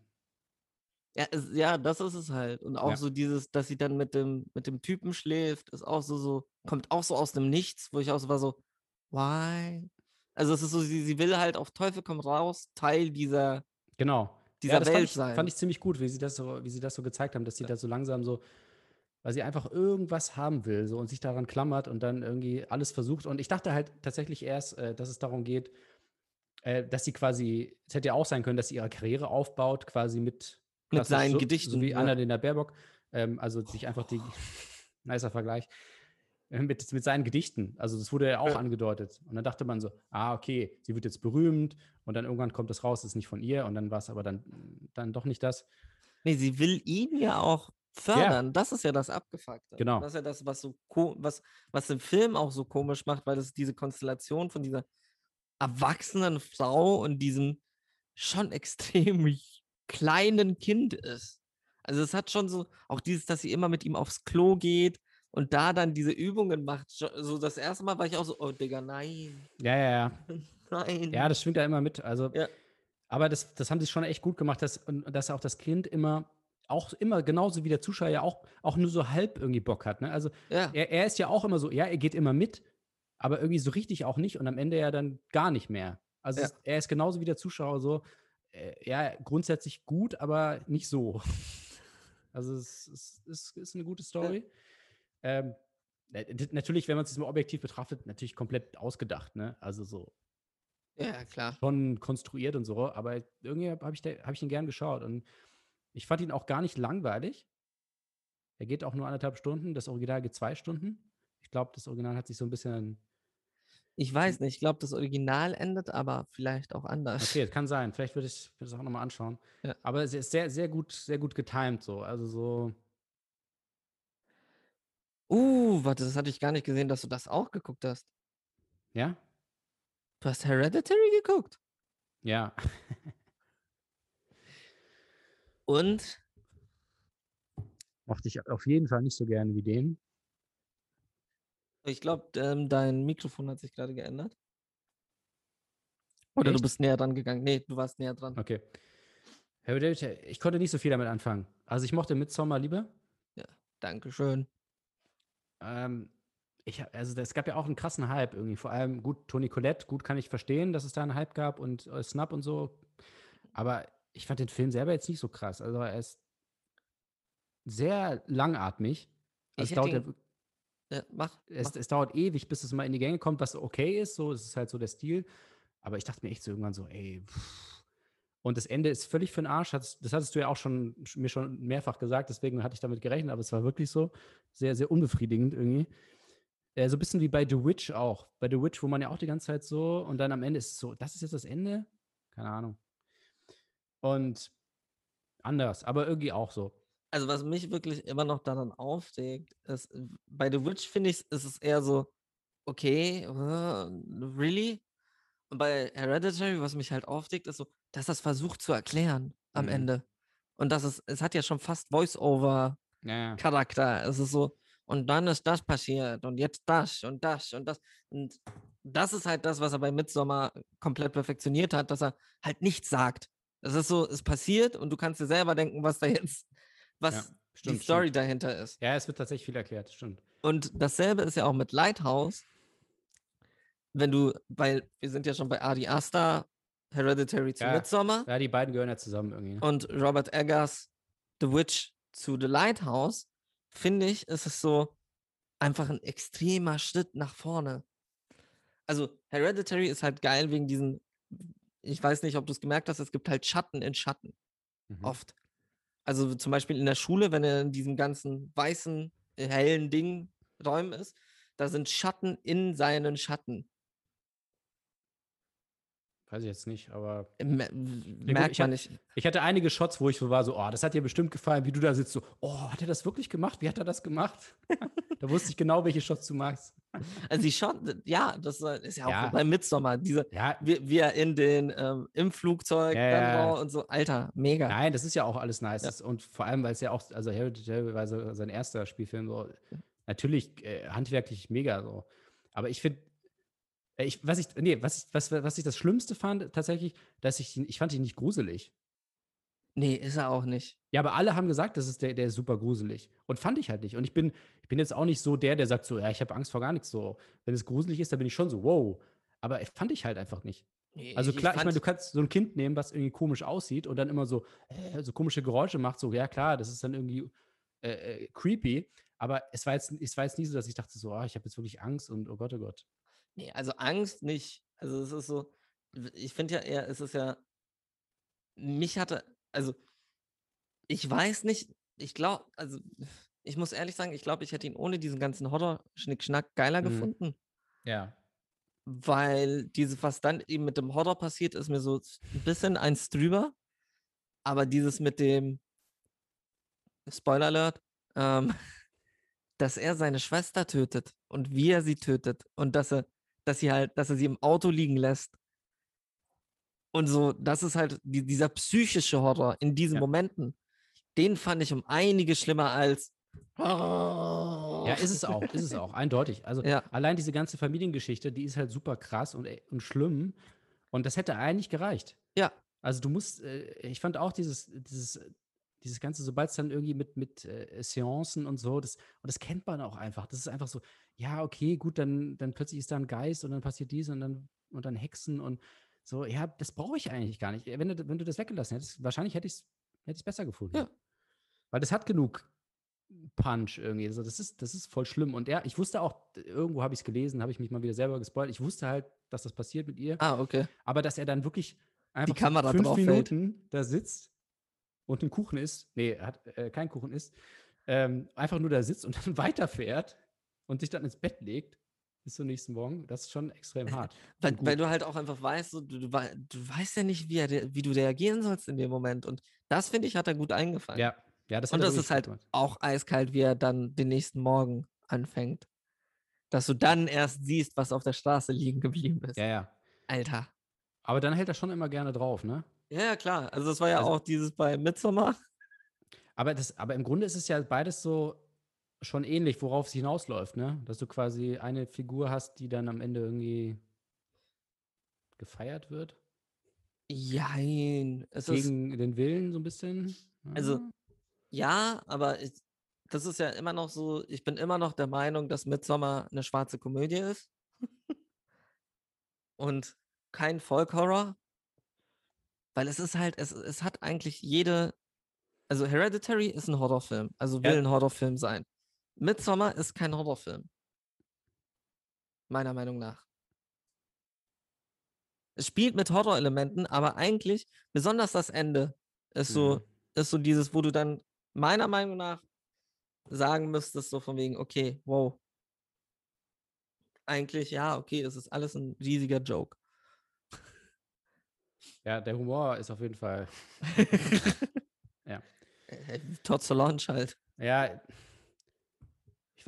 Ja, es, ja, das ist es halt. Und auch
Ja.
so dieses, dass sie dann mit dem, mit dem Typen schläft, ist auch so, so, kommt auch so aus dem Nichts, wo ich auch so war so, why? Also es ist so, sie, sie will halt auf Teufel komm raus, Teil dieser,
Genau.
dieser
ja, das fand
Welt
ich,
sein.
fand ich ziemlich gut, wie sie das so, wie sie das so gezeigt haben, dass sie
Ja.
da so langsam so, weil sie einfach irgendwas haben will, so und sich daran klammert und dann irgendwie alles versucht. Und ich dachte halt tatsächlich erst, äh, dass es darum geht, äh, dass sie quasi, es hätte ja auch sein können, dass sie ihre Karriere aufbaut, quasi mit,
Mit seinen
so,
Gedichten,
So wie
ja.
Annalena Baerbock. Ähm, also sich einfach die, nicer Vergleich, äh, mit, mit seinen Gedichten. Also das wurde ja auch
Ja.
angedeutet. Und dann dachte man so, ah, okay, sie wird jetzt berühmt und dann irgendwann kommt das raus, das ist nicht von ihr und dann war es aber dann, dann doch nicht das.
Nee, sie will ihn ja auch fördern. Das ist ja das Abgefuckte.
Genau.
Das ist ja das, was so was, was im Film auch so komisch macht, weil das diese Konstellation von dieser erwachsenen Frau und diesem schon extrem kleinen Kind ist. Also es hat schon so, auch dieses, dass sie immer mit ihm aufs Klo geht und da dann diese Übungen macht. So das erste Mal war ich auch so, oh Digga, nein,
Ja, ja, ja.
nein.
Ja, das schwingt da immer mit. Also,
Ja.
aber das, das haben sie schon echt gut gemacht, dass, und dass auch das Kind immer, auch immer genauso wie der Zuschauer ja auch, auch nur so halb irgendwie Bock hat. Ne? Also
ja.
er, er ist ja auch immer so, ja, er geht immer mit, aber irgendwie so richtig auch nicht und am Ende ja dann gar nicht mehr. Also
Ja.
es, er ist genauso wie der Zuschauer so, äh, ja, grundsätzlich gut, aber nicht so. Also es, es, es ist eine gute Story. Ähm, äh, d- natürlich, wenn man es mal objektiv betrachtet, natürlich komplett ausgedacht, ne? Also so
ja, klar.
schon konstruiert und so, aber irgendwie habe ich, hab ich ihn gern geschaut und ich fand ihn auch gar nicht langweilig. Er geht auch nur anderthalb Stunden, das Original geht zwei Stunden. Ich glaube, das Original hat sich so ein bisschen.
Ich weiß nicht, ich glaube, das Original endet, aber vielleicht auch anders.
Okay, das kann sein. Vielleicht würde ich würde ich das auch nochmal anschauen.
Ja.
Aber es ist sehr, sehr gut, sehr gut getimed so. Also so.
Uh, warte, das hatte ich gar nicht gesehen, dass du das auch geguckt hast.
Ja?
Du hast Hereditary geguckt.
Ja.
Und
Mochte ich auf jeden Fall nicht so gerne wie den.
ich glaube, ähm, dein Mikrofon hat sich gerade geändert. Oder du
Echt?
bist näher dran gegangen. Nee, du warst näher dran.
Okay. Hereditary, ich konnte nicht so viel damit anfangen. Also ich mochte Midsommar lieber.
Dankeschön.
Ähm, ich, also es gab ja auch einen krassen Hype irgendwie. Vor allem, gut, Toni Collette, gut kann ich verstehen, dass es da einen Hype gab und äh, Snap und so. Aber ich fand den Film selber jetzt nicht so krass. Also er ist sehr langatmig. Also es, dauert
hätte
ja,
Ja, mach.
es,
mach.
es dauert ewig, bis es mal in die Gänge kommt, was okay ist. So, es ist halt so der Stil. Aber ich dachte mir echt so irgendwann so, ey. Pff. Und das Ende ist völlig für den Arsch. Das hattest du ja auch schon mir schon mehrfach gesagt, deswegen hatte ich damit gerechnet, aber es war wirklich so sehr, sehr unbefriedigend irgendwie. Äh, so ein bisschen wie bei The Witch auch. Bei The Witch, wo man ja auch die ganze Zeit so und dann am Ende ist es so, das ist jetzt das Ende? Keine Ahnung. Und anders, aber irgendwie auch so.
Also, was mich wirklich immer noch daran aufregt, ist, bei The Witch finde ich, ist es eher so, okay, äh, really? Und bei Hereditary, was mich halt aufregt, ist so, dass das versucht zu erklären am
Mhm.
Ende. Und das ist, es hat ja schon fast Voice-Over-Charakter.
Ja,
Es ist so, und dann ist das passiert und jetzt das und das und das. Und das ist halt das, was er bei Midsommar komplett perfektioniert hat, dass er halt nichts sagt. Es ist so, es passiert und du kannst dir selber denken, was da jetzt, was
Ja,
die
stimmt,
Story
stimmt.
dahinter ist.
Ja, es wird tatsächlich viel erklärt, stimmt.
Und dasselbe ist ja auch mit Lighthouse. Wenn du, weil wir sind ja schon bei Adi Asta, Hereditary zu
Ja.
Midsommar
Ja, die beiden gehören ja zusammen irgendwie. ne?
und Robert Eggers The Witch zu The Lighthouse, finde ich, ist es so einfach ein extremer Schritt nach vorne. Also Hereditary ist halt geil wegen diesen, ich weiß nicht, ob du es gemerkt hast, es gibt halt Schatten in Schatten,
Mhm.
oft. Also zum Beispiel in der Schule, wenn er in diesem ganzen weißen, äh, hellen Ding Räumen ist, da sind Schatten in seinen Schatten.
Weiß ich jetzt nicht, aber
Mer merkt
ich
man nicht.
ich hatte einige Shots, wo ich so war, so, oh, das hat dir bestimmt gefallen, wie du da sitzt, so, oh, hat er das wirklich gemacht? Wie hat er das gemacht? da wusste ich genau, welche Shots du magst.
Also die Schatten, ja, das äh, ist ja auch
Ja.
bei Midsommar, diese,
Ja,
wie, er in den, ähm, im Flugzeug
Ja,
dann
ja,
und so, Alter, mega.
Nein, das ist ja auch alles nice. Und vor allem, weil es ja auch, also Hereditary war so sein erster Spielfilm, so, natürlich äh, handwerklich mega so. Aber ich finde, ich, was ich, nee, was ich, was, was ich das Schlimmste fand, tatsächlich, dass ich, ihn- ich fand ihn nicht gruselig.
Nee, ist er auch nicht.
Ja, aber alle haben gesagt, das ist der, der ist super gruselig. Und fand ich halt nicht. Und ich bin, ich bin jetzt auch nicht so der, der sagt so, ja, ich habe Angst vor gar nichts so. Wenn es gruselig ist, dann bin ich schon so, wow. Aber fand ich halt einfach nicht.
Nee,
Also klar, ich,
fand-
meine, du kannst so ein Kind nehmen, was irgendwie komisch aussieht und dann immer so, äh, so komische Geräusche macht, so, ja klar, das ist dann irgendwie äh, äh, creepy. Aber es war, jetzt, es war jetzt nie so, dass ich dachte so, ah, ich habe jetzt wirklich Angst und oh Gott, oh Gott.
Nee, also Angst nicht. Also es ist so, ich finde ja eher, es ist ja, mich hatte, also ich weiß nicht, ich glaube, also ich muss ehrlich sagen, ich glaube, ich hätte ihn ohne diesen ganzen Horror-Schnickschnack geiler
Mhm.
gefunden,
Ja.
weil diese, was dann eben mit dem Horror passiert, ist mir so ein bisschen eins drüber, aber dieses mit dem, Spoiler Alert, ähm, dass er seine Schwester tötet und wie er sie tötet und dass er, dass sie halt, dass er sie im Auto liegen lässt. Und so, das ist halt die, dieser psychische Horror in diesen
Ja.
Momenten. Den fand ich um einige schlimmer als.
Ja, ist es auch, ist es auch, eindeutig. Also
Ja.
allein diese ganze Familiengeschichte, die ist halt super krass und, äh, und schlimm. Und das hätte eigentlich gereicht.
Ja.
Also du musst, äh, ich fand auch dieses, dieses, dieses Ganze, sobald es dann irgendwie mit, mit äh, Seancen und so, das, und das kennt man auch einfach. Das ist einfach so, ja, okay, gut, dann, dann plötzlich ist da ein Geist und dann passiert dies und dann, und dann Hexen und so, ja, das brauche ich eigentlich gar nicht. Wenn du, wenn du das weggelassen hättest, wahrscheinlich hätte ich es hätte ich's besser gefunden.
Ja.
Weil das hat genug Punch irgendwie. Also das ist, das ist voll schlimm. Und ja, ich wusste auch, irgendwo habe ich es gelesen, habe ich mich mal wieder selber gespoilt. Ich wusste halt, dass das passiert mit ihr.
Ah, okay.
Aber dass er dann wirklich einfach so
Kamera
fünf
drauf fällt.
Minuten da sitzt und einen Kuchen isst, nee, er hat äh, keinen Kuchen isst, ähm, einfach nur da sitzt und dann weiterfährt und sich dann ins Bett legt bis zum nächsten Morgen, das ist schon extrem hart.
Weil, weil du halt auch einfach weißt, du, du, du weißt ja nicht, wie, er, wie du reagieren sollst in dem Moment. Und das, finde ich, hat er gut eingefallen.
Ja, ja, das
Und das ist halt
gemacht.
auch eiskalt, wie er dann den nächsten Morgen anfängt. Dass du dann erst siehst, was auf der Straße liegen geblieben ist.
Ja, ja.
Alter.
Aber dann hält er schon immer gerne drauf, ne?
Ja, ja, klar. Also das war ja
Also-
auch dieses bei Midsommar.
Aber, das, aber im Grunde ist es ja beides so schon ähnlich, worauf es hinausläuft, ne? Dass du quasi eine Figur hast, die dann am Ende irgendwie gefeiert wird.
Jein. Es ist,
Gegen den Willen so ein bisschen.
Also-
Ah.
ja, aber ich, das ist ja immer noch so, ich bin immer noch der Meinung, dass Midsommar eine schwarze Komödie ist. Und kein Folk-Horror. Weil es ist halt, es, es hat eigentlich jede, also Hereditary ist ein Horrorfilm, also will
Ja.
ein Horrorfilm sein. Midsommar ist kein Horrorfilm. Meiner Meinung nach. Es spielt mit Horrorelementen, aber eigentlich, besonders das Ende, ist so,
Mhm.
ist so dieses, wo du dann meiner Meinung nach sagen müsstest, so von wegen, okay, wow. Eigentlich, ja, okay, das ist alles ein riesiger Joke.
Ja, der Humor ist auf jeden Fall. Ja.
Äh, Todd Solange halt.
Ja,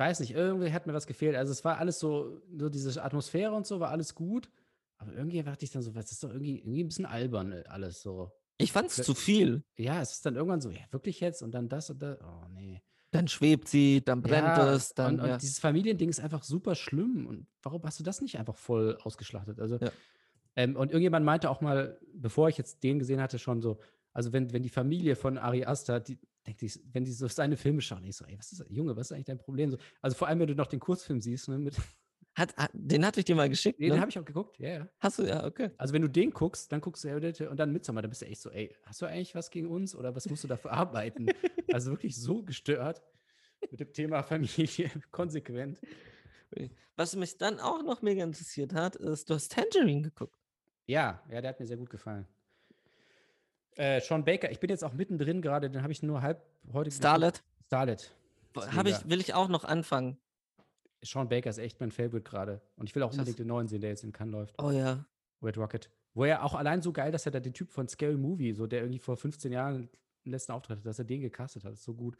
weiß nicht, irgendwie hat mir was gefehlt. Also es war alles so, so diese Atmosphäre und so war alles gut. Aber irgendwie dachte ich dann so, was ist doch irgendwie, irgendwie ein bisschen albern äh, alles so.
Ich fand's
Ge-
zu viel.
Ja, es ist dann irgendwann so, ja, wirklich jetzt und dann das und das. Oh, nee.
Dann schwebt sie, dann brennt
ja,
es, dann.
und,
ja.
und dieses Familiending ist einfach super schlimm. Und warum hast du das nicht einfach voll ausgeschlachtet? Also,
Ja.
ähm, und irgendjemand meinte auch mal, bevor ich jetzt den gesehen hatte, schon so, also wenn, wenn die Familie von Ari Aster, die denkt, die, wenn die so seine Filme schauen, ich so, ey, was ist, Junge, was ist eigentlich dein Problem? So, also vor allem, wenn du noch den Kurzfilm siehst, ne, mit,
Hat, hat, den hatte ich dir mal geschickt.
nee,
ne?
den habe ich auch geguckt, ja, ja.
Hast du, ja, okay.
Also wenn du den guckst, dann guckst du Hereditary und dann Midsommar, dann bist du echt so, ey, hast du eigentlich was gegen uns oder was musst du dafür arbeiten? also wirklich so gestört mit dem Thema Familie, konsequent.
Was mich dann auch noch mega interessiert hat, ist, du hast Tangerine geguckt.
Ja, ja, der hat mir sehr gut gefallen. Äh, Sean Baker, ich bin jetzt auch mittendrin gerade, den habe ich nur halb heute.
Starlet.
Starlet. Ist
Hab ich, will ich auch noch anfangen.
Sean Baker ist echt mein Favorite gerade. Und ich will auch unbedingt den neuen sehen, der jetzt in Cannes läuft.
Oh ja.
Red Rocket. Wo er auch allein so geil, dass er da den Typ von Scary Movie, so der irgendwie vor 15 Jahren den letzten Auftritt hat, dass er den gecastet hat. ist so gut.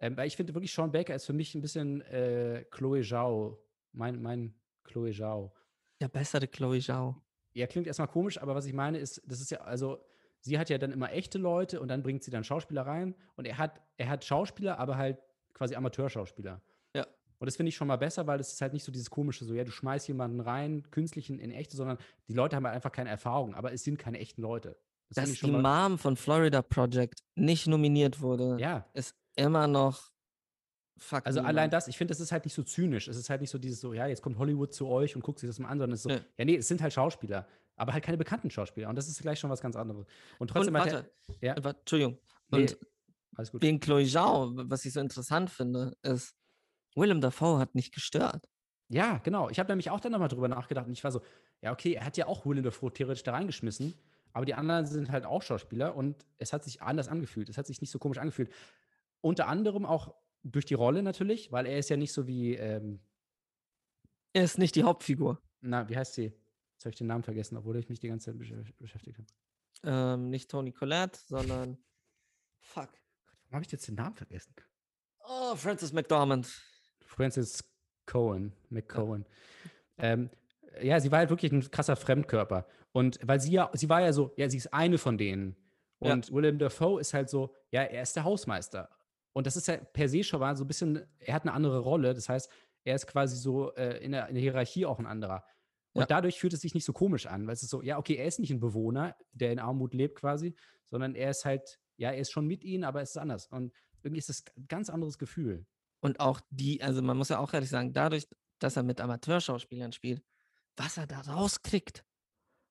Ähm, weil ich finde wirklich, Sean Baker ist für mich ein bisschen äh, Chloe Zhao. Mein, mein Chloe Zhao.
Der bessere Chloe Zhao.
Ja, klingt erstmal komisch, aber was ich meine ist, das ist ja, also, sie hat ja dann immer echte Leute und dann bringt sie dann Schauspieler rein und er hat, er hat Schauspieler, aber halt quasi Amateurschauspieler.
Ja.
Und das finde ich schon mal besser, weil es ist halt nicht so dieses komische, so, ja, du schmeißt jemanden rein, künstlichen in echte, sondern die Leute haben halt einfach keine Erfahrung, aber es sind keine echten Leute. Das
Dass die. Mom von Florida Project nicht nominiert wurde,
Ja,
ist immer noch fuck
also
niemand.
allein das, ich finde, das ist halt nicht so zynisch. Es ist halt nicht so dieses so, ja, jetzt kommt Hollywood zu euch und guckt sich das mal an, sondern es ist so,
Nö.
ja, nee, es sind halt Schauspieler, aber halt keine bekannten Schauspieler. Und das ist gleich schon was ganz anderes. Und trotzdem
Und
hat
warte,
er, ja,
warte, Entschuldigung.
nee,
Und
alles gut.
wegen Chloe Zhao, was ich so interessant finde, ist, Willem Dafoe hat nicht gestört.
Ja, genau. Ich habe nämlich auch dann nochmal drüber nachgedacht und ich war so, ja, okay, er hat ja auch Willem Dafoe theoretisch da reingeschmissen, aber die anderen sind halt auch Schauspieler und es hat sich anders angefühlt. Es hat sich nicht so komisch angefühlt. Unter anderem auch durch die Rolle natürlich, weil er ist ja nicht so wie, ähm,
Er ist nicht die Hauptfigur.
na, wie heißt sie? Jetzt habe ich den Namen vergessen, obwohl ich mich die ganze Zeit besch- beschäftigt habe.
Ähm, nicht Tony Collette, sondern fuck.
Warum habe ich jetzt den Namen vergessen?
Oh, Francis McDormand.
Francis Cohen, McCohen. Ähm, ja, sie war halt wirklich ein krasser Fremdkörper. Und weil sie ja, sie war ja so, ja, sie ist eine von denen.
Ja.
Und Willem Dafoe ist halt so, ja, er ist der Hausmeister. Und das ist ja per se schon mal so ein bisschen, er hat eine andere Rolle. Das heißt, er ist quasi so äh, in, der, in der Hierarchie auch ein anderer. Und
Ja.
dadurch fühlt es sich nicht so komisch an, weil es ist so, ja, okay, er ist nicht ein Bewohner, der in Armut lebt quasi, sondern er ist halt, ja, er ist schon mit ihnen, aber es ist anders. Und irgendwie ist es ein ganz anderes Gefühl.
Und auch die, also man muss ja auch ehrlich sagen, dadurch, dass er mit Amateurschauspielern spielt, was er da rauskriegt,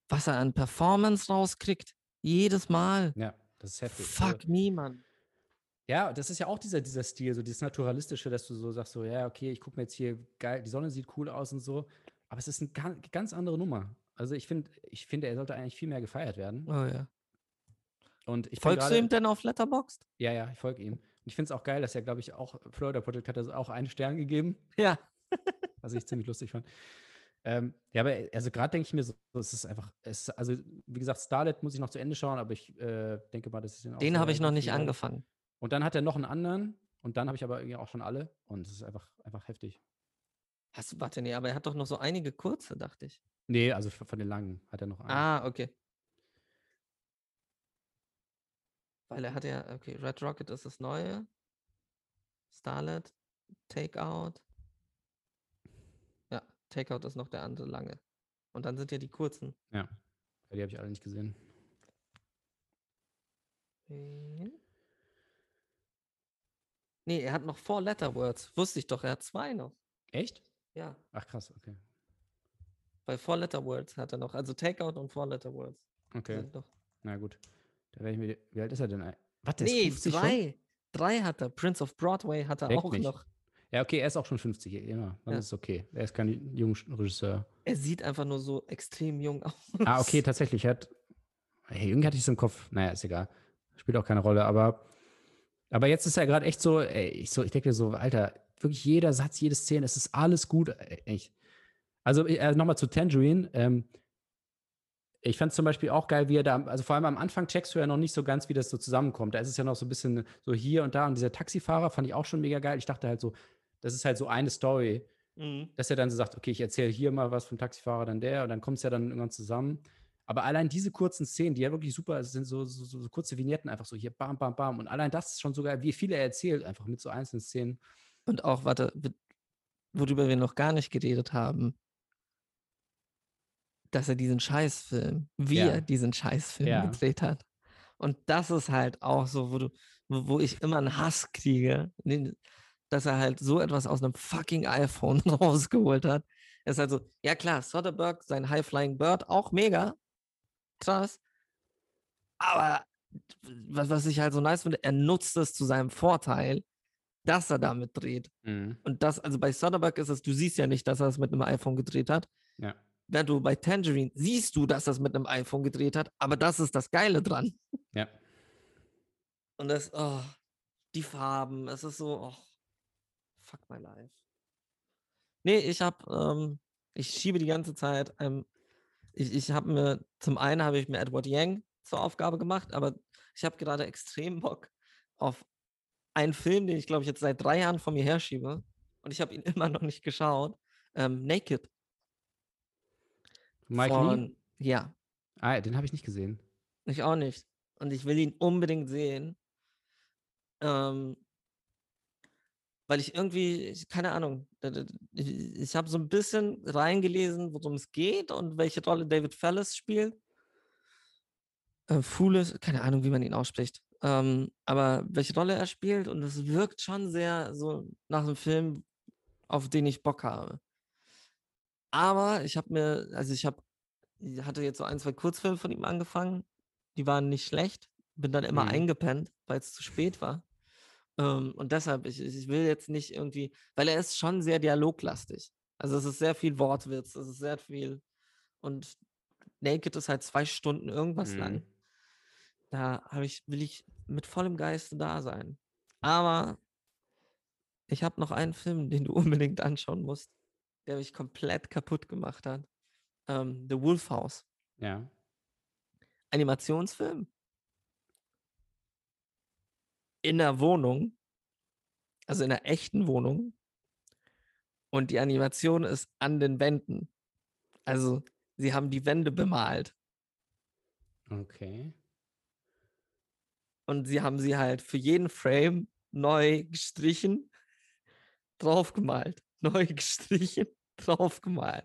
was er an Performance rauskriegt, jedes Mal.
Ja, das ist heftig. Also,
Fuck niemand.
Ja, das ist ja auch dieser, dieser Stil, so dieses Naturalistische, dass du so sagst, so, ja, okay, ich gucke mir jetzt hier geil, die Sonne sieht cool aus und so. Aber es ist eine ganz, andere Nummer. Also ich finde, ich finde, er sollte eigentlich viel mehr gefeiert werden.
Oh ja.
Und ich
Folgst du
gerade-
ihm denn auf Letterboxd?
Ja, ja, ich folge ihm. Und ich finde es auch geil, dass er, glaube ich, auch Florida Project hat er auch einen Stern gegeben,
Ja.
was ich ziemlich lustig fand. Ähm, ja, aber also gerade denke ich mir so, es ist einfach, es, also wie gesagt, Starlet muss ich noch zu Ende schauen, aber ich äh, denke mal, das ist
Den habe ich noch nicht
angefangen.
angefangen.
Und dann hat er noch einen anderen und dann habe ich aber irgendwie auch schon alle und es ist einfach, einfach heftig.
Hast du, warte, nee, aber er hat doch noch so einige kurze, dachte ich.
Nee, also von den langen hat er noch einen.
Ah, okay. Weil er hat ja, okay, Red Rocket ist das neue. Starlet, Takeout. Ja, Takeout ist noch der andere lange. Und dann sind ja die kurzen.
Ja, die habe ich alle nicht gesehen.
Nee, er hat noch Four Letter Words. Wusste ich doch, er hat zwei noch.
Echt?
Ja,
Ach krass, okay.
bei Four Letter Words hat er noch. Also Takeout und Four Letter Words.
Okay, na gut. Da werde ich mir, wie alt ist er denn? ist
Nee,
50 schon?
drei. Drei hat er. Prince of Broadway hat er
Leck
auch
mich.
noch.
Ja, okay, er ist auch schon 50, ja, dann
Ja.
ist es okay. Er ist kein junger Regisseur.
Er sieht einfach nur so extrem jung aus.
Ah, okay, tatsächlich. Er hat, hey, irgendwie hatte ich es im Kopf. Naja, ist egal. Spielt auch keine Rolle, aber, aber jetzt ist er gerade echt so, ey, ich, so, ich denke mir so, Alter, wirklich jeder Satz, jede Szene, es ist alles gut. ey, Echt. Also äh, nochmal zu Tangerine. Ähm, ich fand zum Beispiel auch geil, wie er da, also vor allem am Anfang checkst du ja noch nicht so ganz, wie das so zusammenkommt. Da ist es ja noch so ein bisschen so hier und da. Und dieser Taxifahrer fand ich auch schon mega geil. Ich dachte halt so, das ist halt so eine Story
Mhm.
dass er dann so sagt, okay, ich erzähle hier mal was vom Taxifahrer, dann der und dann kommt es ja dann irgendwann zusammen. Aber allein diese kurzen Szenen, die ja wirklich super sind, so, so, so, so kurze Vignetten, einfach so hier bam, bam, bam. Und allein das ist schon sogar, wie viel er erzählt, einfach mit so einzelnen Szenen.
Und auch, warte, worüber wir noch gar nicht geredet haben, dass er diesen Scheißfilm, wie
Ja.
er diesen Scheißfilm
Ja.
gedreht hat. Und das ist halt auch so, wo du, wo, ich immer einen Hass kriege, dass er halt so etwas aus einem fucking iPhone rausgeholt hat. Es ist halt so, ja klar, Soderbergh, sein High Flying Bird, auch mega krass. Aber was, was ich halt so nice finde, er nutzt es zu seinem Vorteil, dass er damit dreht. Und das, also bei Soderbergh ist es, du siehst ja nicht, dass er es mit einem iPhone gedreht hat.
Ja.
Während du bei Tangerine siehst du, dass er es mit einem iPhone gedreht hat, aber das ist das Geile dran.
Ja.
Und das, oh, die Farben, es ist so, oh, fuck my life. Nee, ich hab, ähm, ich schiebe die ganze Zeit, ähm, ich, ich habe mir, zum einen habe ich mir Edward Yang zur Aufgabe gemacht, aber ich habe gerade extrem Bock auf einen Film, den ich glaube ich jetzt seit drei Jahren vor mir herschiebe und ich habe ihn immer noch nicht geschaut. Ähm, Naked.
Mike Lee?
von, Ja,
Ah, den habe ich nicht gesehen.
ich auch nicht. Und ich will ihn unbedingt sehen. Ähm, weil ich irgendwie, keine Ahnung, ich, ich habe so ein bisschen reingelesen, worum es geht und welche Rolle David Fallis spielt. Äh, Foolish, keine Ahnung, wie man ihn ausspricht. Ähm, aber welche Rolle er spielt und es wirkt schon sehr so nach einem Film, auf den ich Bock habe. Aber ich habe mir, also ich habe, ich hatte jetzt so ein, zwei Kurzfilme von ihm angefangen. Die waren nicht schlecht. Bin dann immer
Mhm.
eingepennt, weil es zu spät war. Ähm, und deshalb, ich, ich will jetzt nicht irgendwie, weil er ist schon sehr dialoglastig. Also es ist sehr viel Wortwitz, es ist sehr viel. Und Naked ist halt zwei Stunden irgendwas lang. Da habe ich, will ich mit vollem Geiste da sein. Aber ich habe noch einen Film, den du unbedingt anschauen musst, der mich komplett kaputt gemacht hat. Ähm, The Wolf House.
Ja.
Animationsfilm. In der Wohnung. Also in einer echten Wohnung. Und die Animation ist an den Wänden. Also sie haben die Wände bemalt.
Okay.
Und sie haben sie halt für jeden Frame neu gestrichen, draufgemalt. Neu gestrichen, draufgemalt.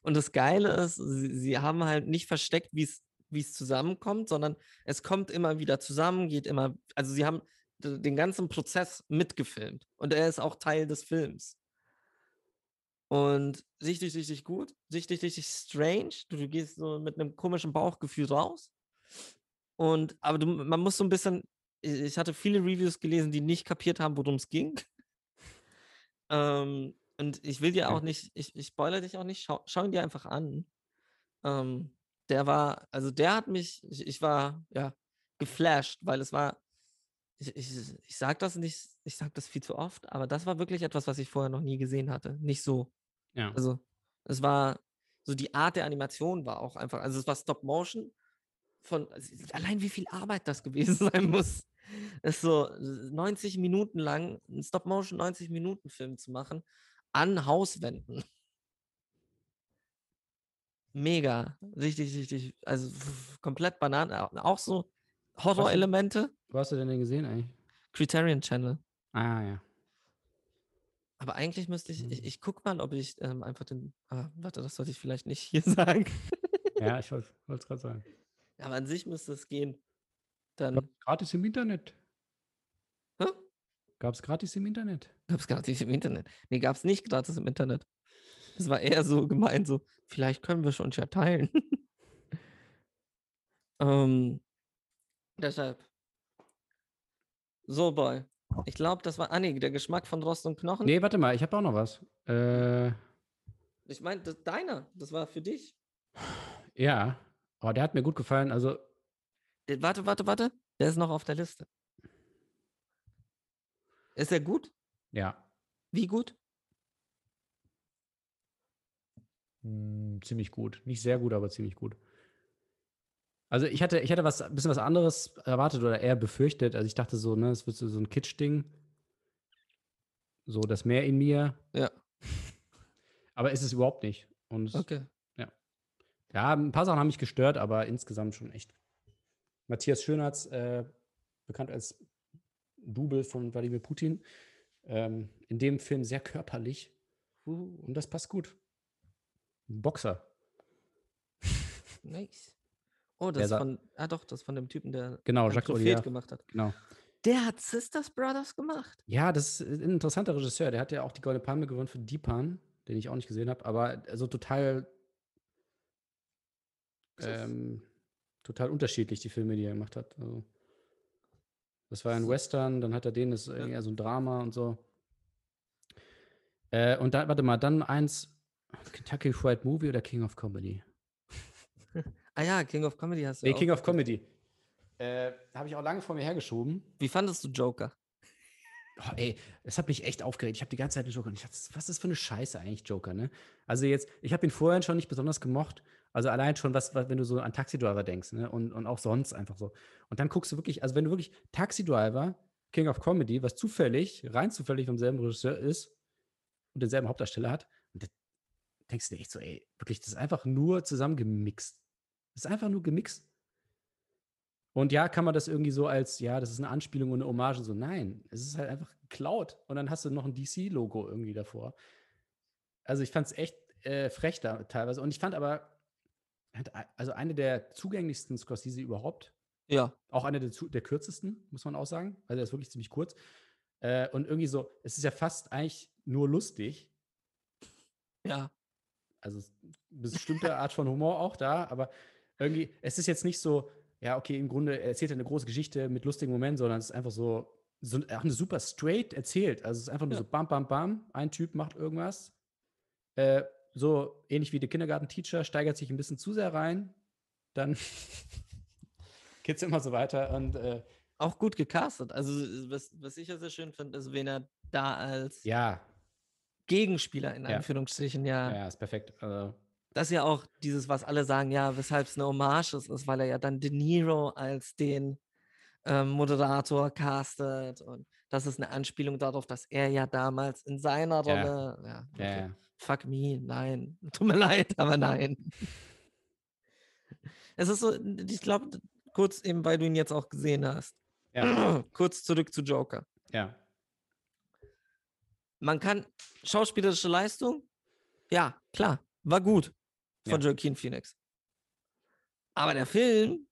Und das Geile ist, sie, sie haben halt nicht versteckt, wie es wie es zusammenkommt, sondern es kommt immer wieder zusammen, geht immer, also sie haben den ganzen Prozess mitgefilmt und er ist auch Teil des Films. Und richtig, richtig gut, richtig, richtig strange. Du, du gehst so mit einem komischen Bauchgefühl raus. Und, aber du, man muss so ein bisschen, ich hatte viele Reviews gelesen, die nicht kapiert haben, worum es ging. ähm, und ich will dir auch nicht, ich, ich spoilere dich auch nicht, schau, schau ihn dir einfach an. Ähm, der war, also der hat mich, ich, ich war, ja, geflasht, weil es war, ich, ich, ich sag das nicht, ich sag das viel zu oft, aber das war wirklich etwas, was ich vorher noch nie gesehen hatte. Nicht so.
Ja.
Also, es war, so die Art der Animation war auch einfach, also es war Stop Motion von, also allein wie viel Arbeit das gewesen sein muss. Es ist so 90 Minuten lang, einen Stop Motion 90 Minuten Film zu machen, an Hauswänden. Mega, richtig, richtig, also komplett Bananen, au- auch so Horrorelemente,
Wo hast du denn den gesehen eigentlich?
Criterion Channel.
Ah, ja.
Aber eigentlich müsste ich, ich,
Mhm.
ich guck mal, ob ich ähm, einfach den, ah, warte, das sollte ich vielleicht nicht hier sagen.
Ja, ich wollte es gerade sagen.
Aber an sich müsste es gehen. Dann,
Gab's Gratis im Internet.
Hä?
Gab es gratis im Internet.
gab es gratis im Internet. Nee, gab es nicht gratis im Internet. Das war eher so gemeint, so, vielleicht können wir schon ja teilen. ähm, deshalb. So, Boy. Ich glaube, das war, nee, der Geschmack von Rost und Knochen.
Nee, warte mal, ich habe auch noch was. Äh,
Ich meine, das, deiner, das war für dich.
ja, aber der hat mir gut gefallen. Also,
Der, warte, warte, warte. Der ist noch auf der Liste. Ist er gut?
ja,
Wie gut?
mh, ziemlich gut. Nicht sehr gut, aber ziemlich gut. Also ich hatte, ich hatte was, ein bisschen was anderes erwartet oder eher befürchtet. Also ich dachte so, ne, es wird so, ein Kitsch-Ding. So das Meer in mir.
Ja.
Aber ist es überhaupt nicht. Und
Okay.
Ja, ein paar Sachen haben mich gestört, aber insgesamt schon echt. Matthias Schönertz, äh, bekannt als Double von Wladimir Putin, ähm, in dem Film sehr körperlich.
Uh,
Und das passt gut. Ein Boxer.
nice. Oh, das ist von, ah doch, das von dem Typen, der
Genau, Jacques
Prophet gemacht hat.
Genau.
Der hat Sisters Brothers gemacht.
Ja, das ist ein interessanter Regisseur. Der hat ja auch die Goldene Palme gewonnen für Deepan, den ich auch nicht gesehen habe, aber also total. Ähm, total unterschiedlich, die Filme, die er gemacht hat. Also, das war ein Western, dann hat er den, das ist eher so ein Drama und so. Äh, und dann, warte mal, dann eins, Kentucky Fried Movie oder King of Comedy?
Ah ja, King of Comedy hast du
Nee,
auch.
King of Comedy. Äh, habe ich auch lange vor mir hergeschoben.
Wie fandest du Joker?
Oh, ey, das hat mich echt aufgeregt. Ich habe die ganze Zeit den Joker. und Ich dachte, was ist das für eine Scheiße eigentlich, Joker, ne? Also jetzt, ich habe ihn vorher schon nicht besonders gemocht. Also allein schon, was, was wenn du so an Taxi Driver denkst, ne? Und, und auch sonst einfach so. Und dann guckst du wirklich, also wenn du wirklich Taxi Driver, King of Comedy, was zufällig, rein zufällig vom selben Regisseur ist und denselben Hauptdarsteller hat, und da denkst du dir echt so, ey, wirklich, das ist einfach nur zusammengemixt. Das ist einfach nur gemixt. Und ja, kann man das irgendwie so als, ja, das ist eine Anspielung und eine Hommage und so. Nein, es ist halt einfach geklaut. Und dann hast du noch ein DC-Logo irgendwie davor. Also ich fand es echt äh, frech da teilweise. Und ich fand aber, also eine der zugänglichsten Scorsese überhaupt,
Ja.
Auch einer der, der kürzesten, muss man auch sagen. Also er ist wirklich ziemlich kurz. Äh, und irgendwie so, es ist ja fast eigentlich nur lustig.
Ja.
Also eine bestimmte Art von Humor auch da, aber irgendwie, es ist jetzt nicht so, ja, okay, im Grunde er erzählt er eine große Geschichte mit lustigen Momenten, sondern es ist einfach so, so auch eine super straight erzählt. Also es ist einfach nur
Ja.
so bam, bam, bam, ein Typ macht irgendwas. Äh, so ähnlich wie der Kindergarten-Teacher, steigert sich ein bisschen zu sehr rein, dann geht's immer so weiter und äh,
Auch gut gecastet. Also, was, was ich ja sehr schön finde, ist, wen er da als
ja,
Gegenspieler in
Ja.
Anführungsstrichen ja,
ja, ist perfekt. Also,
das ist ja auch dieses, was alle sagen, ja, weshalb es eine Hommage ist, ist, weil er ja dann De Niro als den ähm, Moderator castet und das ist eine Anspielung darauf, dass er ja damals in seiner
Ja.
Rolle, ja, okay.
ja, ja.
fuck me, nein, tut mir leid, aber nein. Es ist so, ich glaube, kurz eben, weil du ihn jetzt auch gesehen hast,
ja,
kurz zurück zu Joker.
ja.
Man kann schauspielerische Leistung, ja, klar, war gut von Joaquin Phoenix. Aber der Film,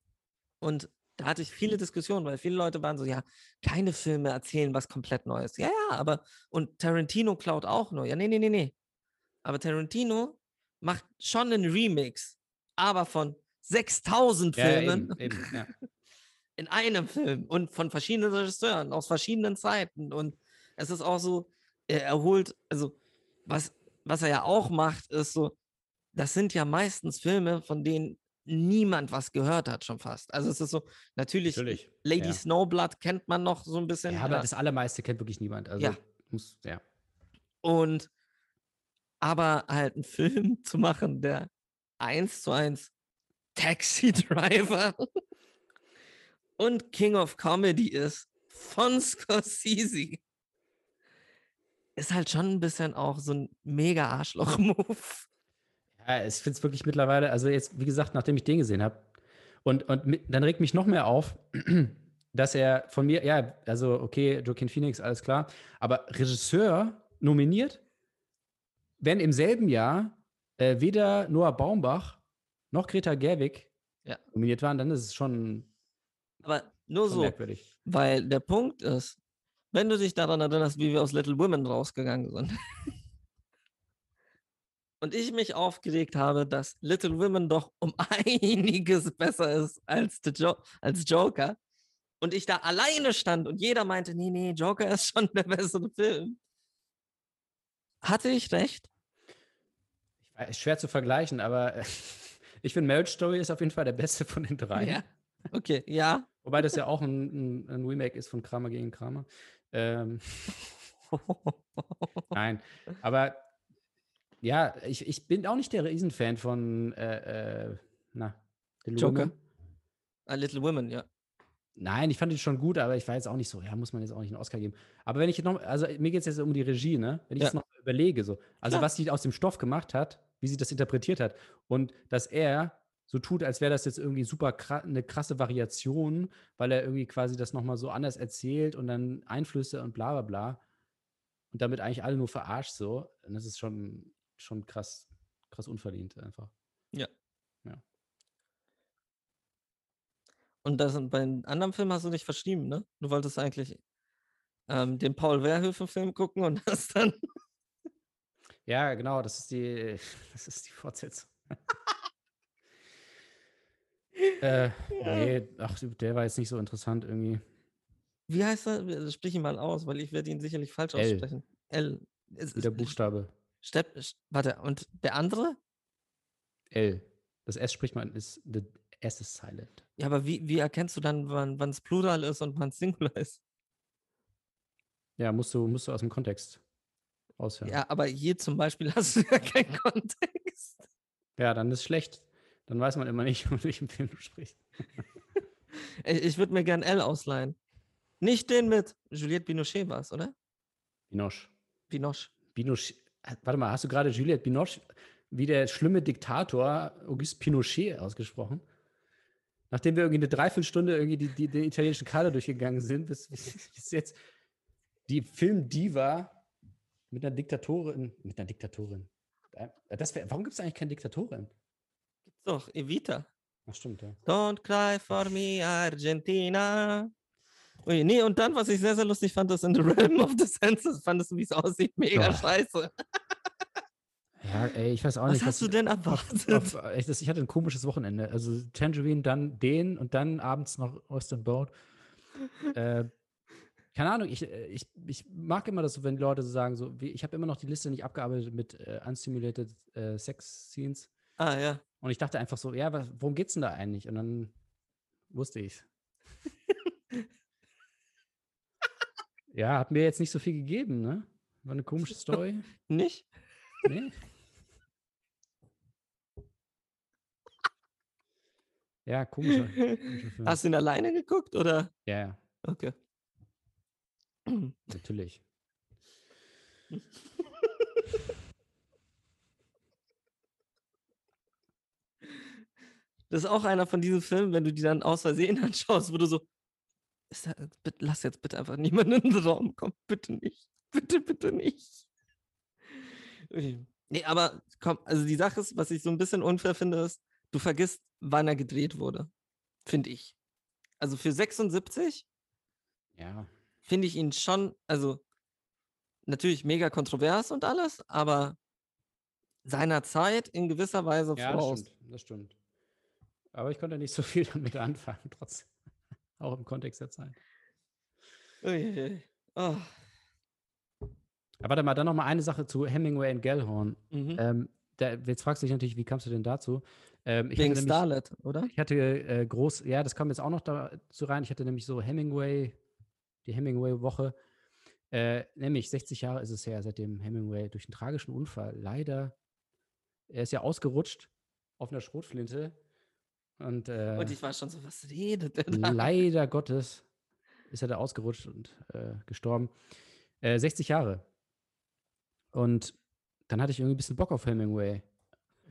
und da hatte ich viele Diskussionen, weil viele Leute waren so, ja, keine Filme erzählen was komplett Neues. Ja, ja, aber, und Tarantino klaut auch nur. Ja, nee, nee, nee, nee. Aber Tarantino macht schon einen Remix, aber von 6000
Ja,
Filmen
eben, eben, ja.
in einem Film und von verschiedenen Regisseuren aus verschiedenen Zeiten. Und es ist auch so, er erholt, also was, was er ja auch macht, ist so, das sind ja meistens Filme, von denen niemand was gehört hat, schon fast. Also es ist so, natürlich,
Natürlich.
Lady
ja.
Snowblood kennt man noch so ein bisschen.
Ja, aber das allermeiste kennt wirklich niemand. Also
Ja.
muss, ja.
Und aber halt einen Film zu machen, der eins zu eins Taxi Driver und King of Comedy ist von Scorsese, ist halt schon ein bisschen auch so ein mega Arschloch-Move.
Ich finde es wirklich mittlerweile, also jetzt, wie gesagt, nachdem ich den gesehen habe, und, und dann regt mich noch mehr auf, dass er von mir, ja, also okay, Joaquin Phoenix, alles klar, aber Regisseur nominiert, wenn im selben Jahr äh, weder Noah Baumbach noch Greta Gerwig
Ja.
nominiert waren, dann ist es schon,
Aber nur
schon
so,
merkwürdig.
weil der Punkt ist, wenn du dich daran erinnerst, wie wir aus Little Women rausgegangen sind. Und ich mich aufgeregt habe, dass Little Women doch um einiges besser ist als, the jo als Joker. Und ich da alleine stand und jeder meinte, nee, nee, Joker ist schon der bessere Film. Hatte ich recht?
Ich weiß, schwer zu vergleichen, aber äh, ich finde Marriage Story ist auf jeden Fall der beste von den drei.
Ja. Okay, ja.
Wobei das ja auch ein, ein, ein Remake ist von Kramer gegen Kramer. Ähm, nein, aber ja, ich, ich bin auch nicht der Riesenfan von äh, äh, na, Little
Joker?
Women.
A Little Women, ja.
Nein, ich fand ihn schon gut, aber ich war jetzt auch nicht so, ja, muss man jetzt auch nicht einen Oscar geben. Aber wenn ich jetzt noch, also mir geht es jetzt um die Regie, ne? Wenn ich
Ja.
jetzt noch überlege, so, also
Klar.
was sie aus dem Stoff gemacht hat, wie sie das interpretiert hat und dass er so tut, als wäre das jetzt irgendwie super eine krasse Variation, weil er irgendwie quasi das nochmal so anders erzählt und dann Einflüsse und bla bla bla und damit eigentlich alle nur verarscht so. Und das ist schon, schon krass, krass unverdient einfach.
Und das bei den anderen Filmen hast du dich verschrieben, ne? Du wolltest eigentlich ähm, den Paul Verhoeven-Film gucken und hast dann.
Ja, genau, das ist die, das ist die Fortsetzung. äh, nee, ach, der war jetzt nicht so interessant irgendwie.
Wie heißt er? Sprich ihn mal aus, weil ich werde ihn sicherlich falsch
L.
aussprechen. L. Es
Wie der Buchstabe.
Stepp, St- warte, und der andere?
L. Das S spricht man, ist, the S ist silent.
Ja, aber wie, wie erkennst du dann, wann es Plural ist und wann es Singular ist?
Ja, musst du, musst du aus dem Kontext raushören.
Ja, aber hier zum Beispiel hast du ja keinen Kontext.
Ja, dann ist schlecht. Dann weiß man immer nicht, von welchem Film du sprichst.
Ich, ich würde mir gern L ausleihen. Nicht den mit Juliette Binochet war es, oder?
Binoche.
Binoche.
Binoche. Warte mal, hast du gerade Juliette Binoche wie der schlimme Diktator Auguste Pinochet ausgesprochen? Nachdem wir irgendwie eine Dreiviertelstunde irgendwie die, die, den italienischen Kader durchgegangen sind, bis, bis, bis jetzt die Filmdiva mit einer Diktatorin, mit einer Diktatorin. Äh, Das wär, warum gibt es eigentlich keine Diktatorin?
Gibt's doch, Evita.
Ach, stimmt, ja.
Don't cry for me, Argentina. Ui, nee, und dann, was ich sehr, sehr lustig fand, ist in The Realm of the Senses. Fandest du, wie es aussieht? Mega
Ja.
scheiße.
Ja, ey, ich weiß auch
Was
nicht.
hast du denn erwartet?
Auf, echt, das- ich hatte ein komisches Wochenende. Also Tangerine, dann den und dann abends noch Austin Boat. äh, keine Ahnung, ich, äh, ich, ich mag immer das, wenn Leute so sagen, so, wie, ich habe immer noch die Liste nicht abgearbeitet mit äh, unstimulated äh, Sex Scenes.
ah, ja.
Und ich dachte einfach so, ja, was, worum geht's denn da eigentlich? Und dann wusste ich Ja, hat mir jetzt nicht so viel gegeben, ne? War eine komische Story.
Nicht?
Nee. Ja, komischer, komischer Film.
Hast du ihn alleine geguckt oder?
Ja, ja,
Okay.
natürlich.
Das ist auch einer von diesen Filmen, wenn du die dann aus Versehen anschaust, wo du so, ist da, bitte, lass jetzt bitte einfach niemanden in den Raum kommen. Bitte nicht. Bitte, bitte nicht. Nee, aber komm, also die Sache ist, was ich so ein bisschen unfair finde, ist, du vergisst, wann er gedreht wurde. Finde ich. Also für 76
Ja.
finde ich ihn schon, also natürlich mega kontrovers und alles, aber seiner Zeit in gewisser Weise
Ja, das
voraus.
stimmt, das stimmt. Aber ich konnte nicht so viel damit anfangen, trotzdem. Auch im Kontext der Zeit.
Uiuiui. Oh.
Aber warte mal, dann noch mal eine Sache zu Hemingway und Gellhorn.
Mhm.
Ähm, da, jetzt fragst du dich natürlich, wie kamst du denn dazu? Ähm, ich
Wegen
nämlich-
Starlet, oder?
Ich hatte äh, groß, ja, das kam jetzt auch noch dazu rein. Ich hatte nämlich so Hemingway, die Hemingway-Woche. Äh, nämlich 60 Jahre ist es her, seitdem Hemingway durch einen tragischen Unfall leider, er ist ja ausgerutscht auf einer Schrotflinte und, äh,
Und ich war schon so, was redet der da?
leider Gottes ist er da ausgerutscht und äh, gestorben. Äh, 60 Jahre. Und dann hatte ich irgendwie ein bisschen Bock auf Hemingway.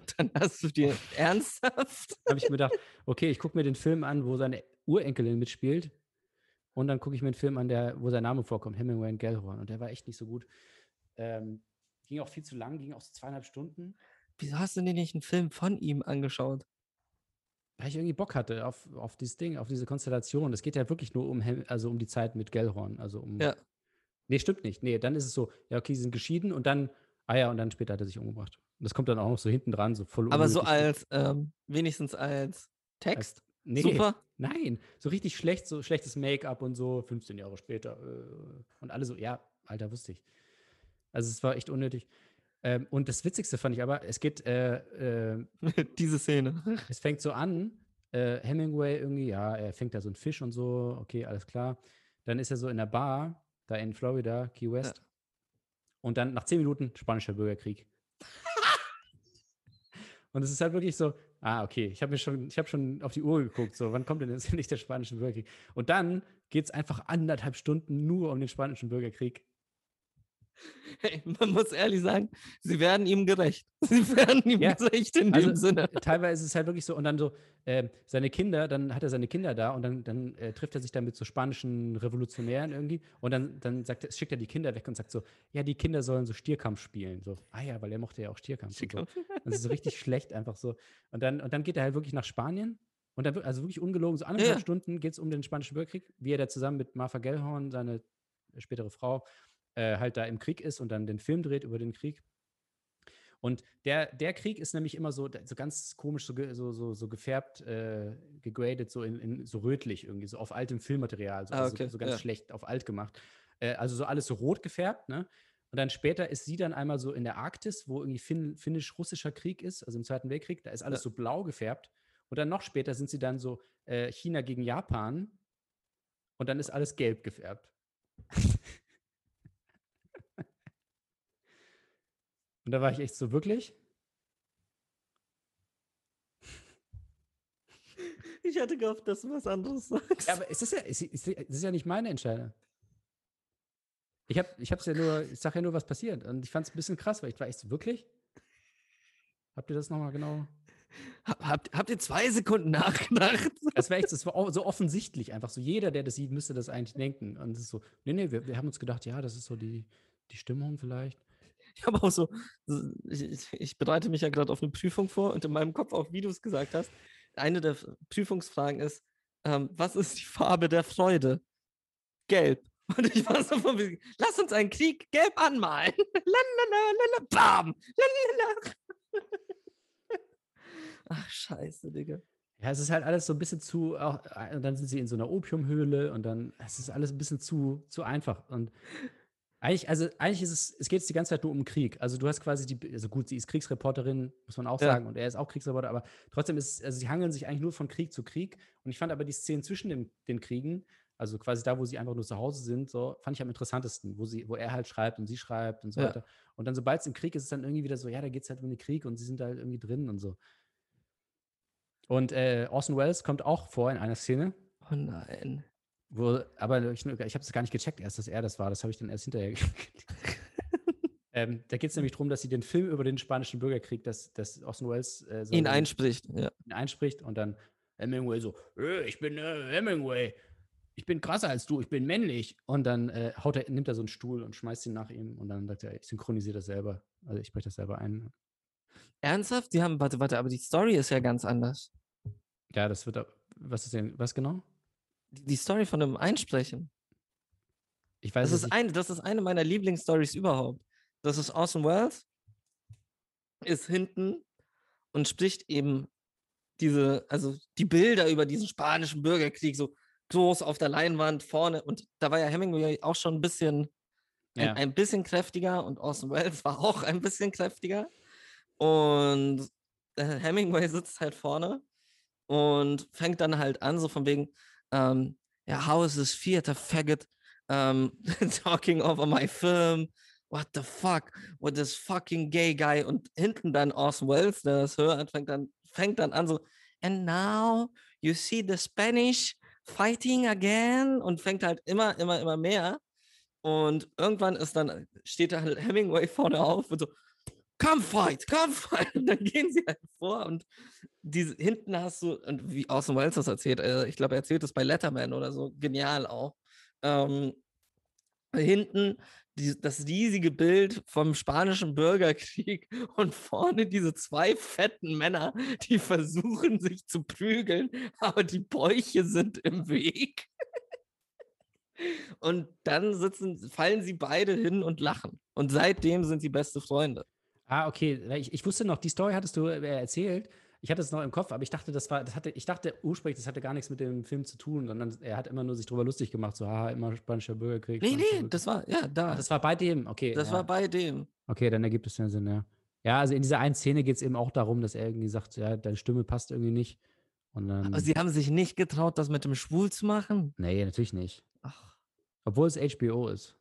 Dann hast du dir ernsthaft.
habe ich mir gedacht, okay, ich gucke mir den Film an, wo seine Urenkelin mitspielt. Und dann gucke ich mir einen Film an, der, wo sein Name vorkommt, Hemingway und Gellhorn. Und der war echt nicht so gut. Ähm, ging auch viel zu lang, ging auch so zweieinhalb Stunden,
Wieso hast du dir nicht einen Film von ihm angeschaut?
Weil ich irgendwie Bock hatte auf, auf dieses Ding, auf diese Konstellation. Es geht ja wirklich nur um, Hem also um die Zeit mit Gellhorn. Also um.
Ja.
Nee, stimmt nicht. Nee, dann ist es so, ja, okay, sie sind geschieden und dann, ah ja, und dann später hat er sich umgebracht. Und das kommt dann auch noch so hinten dran, so voll
Aber so
unnötig.
als, ähm, wenigstens als Text.
Nee,
Super.
Nein, so richtig schlecht, so schlechtes Make-up und so, 15 Jahre später. Äh, und alle so, ja, Alter, wusste ich. Also es war echt unnötig. Ähm, und das Witzigste fand ich aber, es geht, äh, äh,
Diese Szene.
es fängt so an, äh, Hemingway irgendwie, ja, er fängt da so einen Fisch und so, okay, alles klar. Dann ist er so in der Bar, da in Florida, Key West. Und dann nach 10 Minuten spanischer Bürgerkrieg. und es ist halt wirklich so, ah, okay, ich habe mir schon, ich habe schon auf die Uhr geguckt, so, wann kommt denn jetzt nicht der spanische Bürgerkrieg? Und dann geht es einfach anderthalb Stunden nur um den spanischen Bürgerkrieg.
Hey, man muss ehrlich sagen, sie werden ihm gerecht. Sie werden ihm
Ja,
gerecht in
also,
dem Sinne.
Teilweise ist es halt wirklich so, und dann so, ähm, seine Kinder, dann hat er seine Kinder da und dann, dann äh, trifft er sich dann mit so spanischen Revolutionären irgendwie und dann, dann sagt er, schickt er die Kinder weg und sagt so, ja, die Kinder sollen so Stierkampf spielen. So, ah ja, weil er mochte ja auch Stierkampf. Und so. Das ist so richtig schlecht, einfach so. Und dann, und dann geht er halt wirklich nach Spanien. Und dann, wir- also wirklich ungelogen, so anderthalb
ja.
Stunden geht es um den Spanischen Bürgerkrieg, wie er da zusammen mit Martha Gellhorn, seine spätere Frau, äh, halt da im Krieg ist und dann den Film dreht über den Krieg. Und der, der Krieg ist nämlich immer so, so ganz komisch, so, so, so, so gefärbt, äh, gegradet, so in, in so rötlich irgendwie, so auf altem Filmmaterial, so,
Ah,
also
okay,
so, so ganz
ja.
schlecht auf alt gemacht. Äh, also so alles so rot gefärbt, ne? Und dann später ist sie dann einmal so in der Arktis, wo irgendwie Finn, finnisch-russischer Krieg ist, also im Zweiten Weltkrieg, da ist alles
Ja.
so blau gefärbt. Und dann noch später sind sie dann so äh, China gegen Japan und dann ist alles gelb gefärbt. und da war ich echt so, wirklich?
Ich hatte gehofft, dass du was anderes sagst.
Ja, aber es ist ja, es ist, es ist ja nicht meine Entscheidung. Ich habe ich hab's ja nur, ich sage ja nur, was passiert. Und ich fand es ein bisschen krass, weil ich war echt so, wirklich? Habt ihr das nochmal genau?
Hab, habt, habt ihr zwei Sekunden nachgedacht?
Es war echt, es war so offensichtlich einfach so. Jeder, der das sieht, müsste das eigentlich denken. Und es ist so, nee, nee, wir, wir haben uns gedacht, ja, das ist so die, die Stimmung vielleicht.
Ich habe auch so, ich, ich- bereite mich ja gerade auf eine Prüfung vor und in meinem Kopf, auch wie du es gesagt hast, eine der Prüfungsfragen ist, ähm, was ist die Farbe der Freude? Gelb. Und ich war so von lass uns einen Krieg gelb anmalen. Lalalala, bam. Lalala. Ach, scheiße, Digga.
Ja, es ist halt alles so ein bisschen zu, auch, äh, und dann sind sie in so einer Opiumhöhle und dann, es ist alles ein bisschen zu, zu einfach. Und eigentlich, also eigentlich ist es, es geht jetzt die ganze Zeit nur um Krieg. Also du hast quasi die, also gut, sie ist Kriegsreporterin, muss man auch
Ja.
sagen, und er ist auch Kriegsreporter, aber trotzdem ist, es- also sie hangeln sich eigentlich nur von Krieg zu Krieg. Und ich fand aber die Szenen zwischen dem, den Kriegen, also quasi da, wo sie einfach nur zu Hause sind, so, fand ich am interessantesten, wo sie, wo er halt schreibt und sie schreibt und so
Ja.
weiter. Und dann, sobald es im Krieg ist, ist es dann irgendwie wieder so, ja, da geht es halt um den Krieg und sie sind da halt irgendwie drin und so. Und äh, Orson Welles kommt auch vor in einer Szene,
Oh nein.
Wo, aber ich, ich habe es gar nicht gecheckt erst, dass er das war. Das habe ich dann erst hinterher gecheckt. ähm, da geht es nämlich darum, dass sie den Film über den spanischen Bürgerkrieg, dass, dass Orson Welles äh, so
Ihn einspricht. Ja.
ihn einspricht und dann Hemingway so, äh, ich bin äh, Hemingway, ich bin krasser als du, ich bin männlich. Und dann äh, er, nimmt er so einen Stuhl und schmeißt ihn nach ihm und dann sagt er, ich synchronisiere das selber. Also ich spreche das selber ein.
Ernsthaft? Die haben, warte, warte, aber die Story ist ja ganz anders.
Ja, das wird, was ist denn, was genau?
Die Story von dem Einsprechen.
Ich weiß
Das ist,
nicht.
eine, das ist eine meiner Lieblingsstories überhaupt. Das ist Orson Welles, ist hinten und spricht eben diese, also die Bilder über diesen spanischen Bürgerkrieg so groß auf der Leinwand vorne. Und da war ja Hemingway auch schon ein bisschen,
Ja.
ein, ein bisschen kräftiger und Orson Welles war auch ein bisschen kräftiger. Und äh, Hemingway sitzt halt vorne und fängt dann halt an, so von wegen, ähm, ja, how is this theater faggot um, talking over my film? What the fuck? What this fucking gay guy? Und hinten dann Orson Welles, der das hört, fängt dann, fängt dann an so, and now you see the Spanish fighting again und fängt halt immer, immer, immer mehr. Und irgendwann ist dann, steht da halt Hemingway vorne auf und so, come fight, come fight. Und dann gehen sie halt vor und diese, hinten hast du, und wie Orson Welles das erzählt, äh, ich glaube, er erzählt das bei Letterman oder so, genial auch. Ähm, hinten die, das riesige Bild vom spanischen Bürgerkrieg und vorne diese zwei fetten Männer, die versuchen sich zu prügeln, aber die Bäuche sind im Weg. Und dann sitzen, fallen sie beide hin und lachen. Und seitdem sind sie beste Freunde.
Ah, okay. Ich, ich wusste noch, die Story hattest du äh, erzählt. Ich hatte es noch im Kopf, aber ich dachte, das war, das hatte, ich dachte ursprünglich, das hatte gar nichts mit dem Film zu tun, sondern er hat immer nur sich drüber lustig gemacht, so, haha, immer spanischer Bürgerkrieg.
Nee, nee, das war, ja, da.
Ah, das war bei dem, okay.
das
ja.
war bei dem.
Okay, dann ergibt es ja Sinn, ja. Ja, also in dieser einen Szene geht es eben auch darum, dass er irgendwie sagt, ja, deine Stimme passt irgendwie nicht. Und dann.
Aber sie haben sich nicht getraut, das mit dem Schwul zu machen.
nee, natürlich nicht.
Ach.
Obwohl es HBO ist.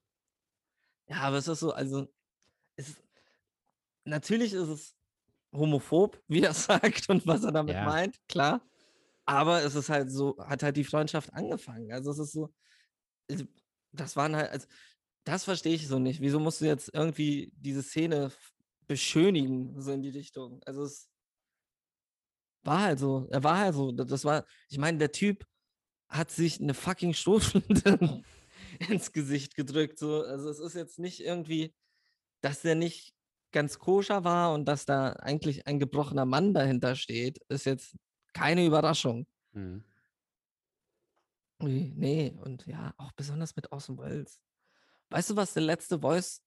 Ja, aber es ist so, also, es ist, natürlich ist es homophob, wie er sagt und was er damit
Ja.
meint, klar. Aber es ist halt so, hat halt die Freundschaft angefangen. Also es ist so, also, das waren halt, also, das verstehe ich so nicht. Wieso musst du jetzt irgendwie diese Szene beschönigen, so in die Richtung? Also es war halt so, er war halt so, das das war, ich meine, der Typ hat sich eine fucking Stoßstunde ins Gesicht gedrückt. So. Also es ist jetzt nicht irgendwie, dass der nicht ganz koscher war und dass da eigentlich ein gebrochener Mann dahinter steht, ist jetzt keine Überraschung.
Mhm.
Ui, Nee, und ja, auch besonders mit Orson Welles. Weißt du, was der letzte Voice,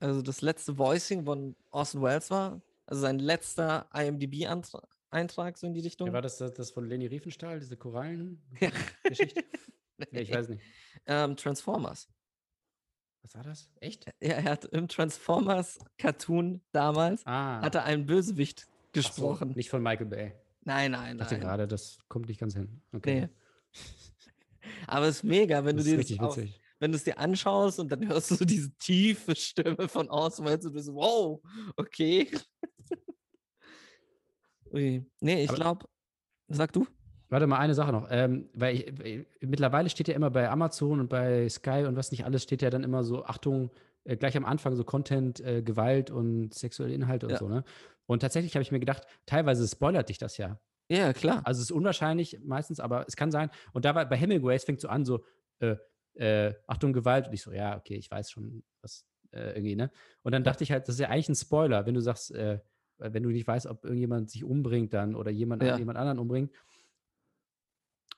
also das letzte Voicing von Orson Welles war? Also sein letzter IMDb-Eintrag so in die Richtung?
Ja, war das, das das von Leni Riefenstahl, diese. Korallen-Geschichte? ja, ich weiß nicht.
ähm, Transformers.
Was war das? Echt?
Ja, er hat im Transformers-Cartoon damals,
Ah.
hat er einen Bösewicht
ach so,
gesprochen.
nicht von Michael Bay.
Nein, nein,
Ich dachte
nein.
gerade, das kommt nicht ganz hin. Okay.
Nee. Aber es ist mega, wenn
das
du dir das
witzig.
wenn du es dir anschaust und dann hörst du so diese tiefe Stimme von Welles und du bist so, wow, okay. Ui. Nee, ich glaube, sag du?
Warte mal, eine Sache noch. Ähm, weil ich, weil mittlerweile steht ja immer bei Amazon und bei Sky und was nicht alles steht ja dann immer so, Achtung, äh, gleich am Anfang so Content, äh, Gewalt und sexuelle Inhalte und
Ja.
so, ne? Und tatsächlich habe ich mir gedacht, teilweise spoilert dich das ja.
Ja, klar.
Also es ist unwahrscheinlich meistens, aber es kann sein. Und da war bei Hemingway, fängt so an, so, äh, äh, Achtung, Gewalt. Und ich so, ja, okay, ich weiß schon, was äh, irgendwie, ne? Und dann dachte ich halt, das ist ja eigentlich ein Spoiler, wenn du sagst, äh, wenn du nicht weißt, ob irgendjemand sich umbringt dann oder jemand
Ja.
jemand anderen umbringt.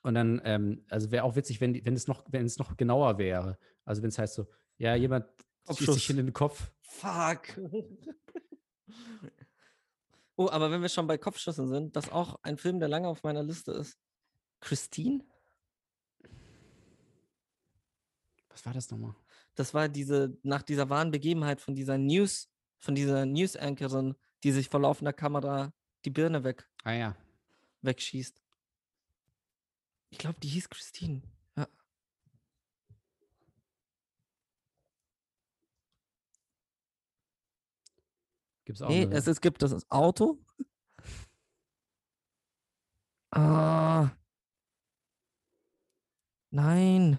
Und dann, ähm, also wäre auch witzig, wenn, wenn, es noch, wenn es noch genauer wäre. Also wenn es heißt so, ja, jemand schießt sich in den Kopf.
Fuck. oh, aber wenn wir schon bei Kopfschüssen sind, das ist auch ein Film, der lange auf meiner Liste ist. Christine?
Was war das nochmal?
Das war diese, nach dieser wahren Begebenheit von dieser News, von dieser News-Anchorin, die sich vor laufender Kamera die Birne weg,
Ah ja.
wegschießt. Ich glaube, die hieß Christine. Ja.
Gibt es auch
Nee, es, es gibt das Auto. Ah. Nein.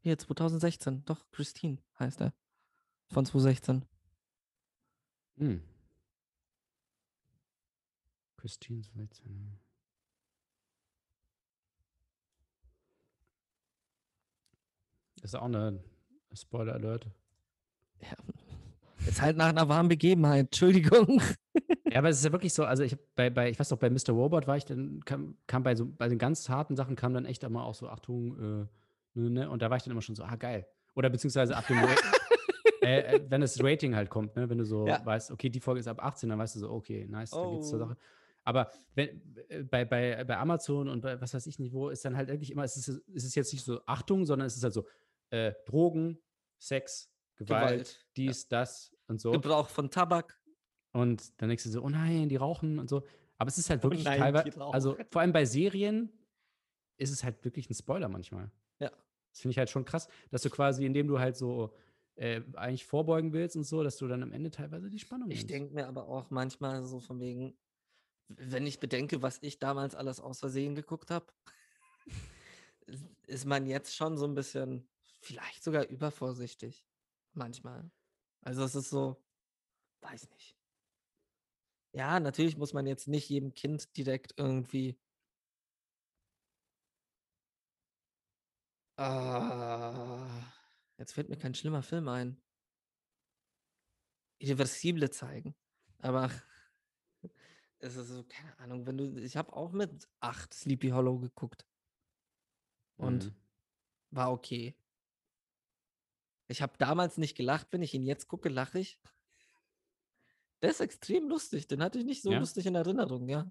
Hier, 2016. Doch, Christine heißt er. Von 2016.
Hm. Christine Switzer. Das ist auch eine Spoiler Alert.
Ja. Jetzt halt nach einer warmen Begebenheit. Entschuldigung.
Ja, aber es ist ja wirklich so, also ich bei, bei, ich weiß noch, bei Mr. Robot war ich dann, kam, kam bei so, bei den ganz harten Sachen kam dann echt immer auch so, Achtung, äh, ne, ne, und da war ich dann immer schon so, ah, geil. Oder beziehungsweise ab dem, äh, äh, wenn das Rating halt kommt, ne, wenn du so
Ja.
weißt, okay, die Folge ist ab 18, dann weißt du so, okay, nice, dann geht's zur
Oh.
Sache. Aber wenn, äh, bei, bei, bei Amazon und bei was weiß ich nicht wo, ist dann halt wirklich immer, es ist, es ist jetzt nicht so Achtung, sondern es ist halt so, äh, Drogen, Sex, Gewalt,
Gewalt, ja.
dies, das und so.
Gebrauch von Tabak.
Und dann denkst du so, oh nein, die rauchen und so. Aber es ist halt wirklich
Oh nein,
teilweise, also vor allem bei Serien ist es halt wirklich ein Spoiler manchmal.
Ja.
Das finde ich halt schon krass, dass du quasi, indem du halt so äh, eigentlich vorbeugen willst und so, dass du dann am Ende teilweise die Spannung
Ich denke mir aber auch manchmal so von wegen, wenn ich bedenke, was ich damals alles aus Versehen geguckt habe, ist man jetzt schon so ein bisschen, vielleicht sogar übervorsichtig. Manchmal. Also es ist so, weiß nicht. Ja, natürlich muss man jetzt nicht jedem Kind direkt irgendwie. Ah, jetzt fällt mir kein schlimmer Film ein. Irreversible zeigen. Aber es ist so, keine Ahnung, wenn du, ich habe auch mit acht Sleepy Hollow geguckt. Und
Mhm.
war okay. Ich habe damals nicht gelacht, wenn ich ihn jetzt gucke, lache ich. Der ist extrem lustig, den hatte ich nicht so
Ja?
lustig in Erinnerung, ja.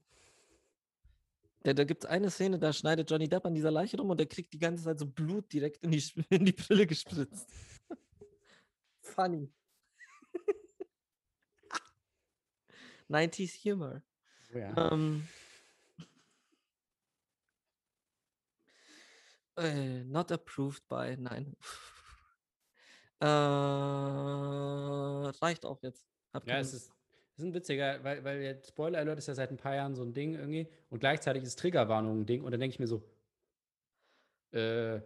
Da, da gibt es eine Szene, da schneidet Johnny Depp an dieser Leiche rum und der kriegt die ganze Zeit so Blut direkt in die, in die Brille gespritzt. Funny. 90s Humor.
Ja.
Ähm, äh, not approved by, nein. Äh, reicht auch jetzt. Hab
Ja, es ist, es ist ein witziger, weil, weil Spoiler Alert ist ja seit ein paar Jahren so ein Ding irgendwie und gleichzeitig ist Triggerwarnung ein Ding und dann denke ich mir so, äh,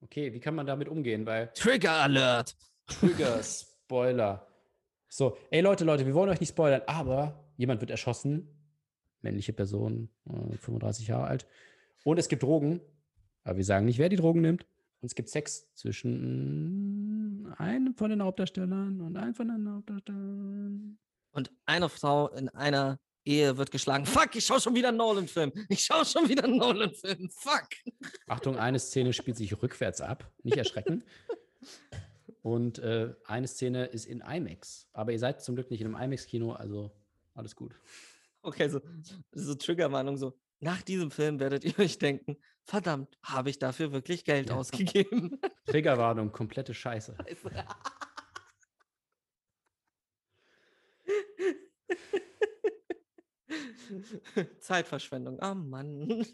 okay, wie kann man damit umgehen? Weil
Trigger Alert!
Trigger, Spoiler. So, ey Leute, Leute, wir wollen euch nicht spoilern, aber jemand wird erschossen, männliche Person, äh, 35 Jahre alt, und es gibt Drogen, aber wir sagen nicht, wer die Drogen nimmt. Und es gibt Sex zwischen einem von den Hauptdarstellern und einem von den Hauptdarstellern.
Und eine Frau in einer Ehe wird geschlagen. Fuck, ich schau schon wieder einen Nolan-Film. Ich schau schon wieder einen Nolan-Film. Fuck.
Achtung, eine Szene spielt sich rückwärts ab, nicht erschrecken. Und äh, eine Szene ist in IMAX. Aber ihr seid zum Glück nicht in einem IMAX-Kino, also alles gut.
Okay, so, so Triggerwarnung, so. Nach diesem Film werdet ihr euch denken, verdammt, habe ich dafür wirklich Geld
Ja.
ausgegeben?
Triggerwarnung, komplette Scheiße.
Zeitverschwendung. Oh Mann.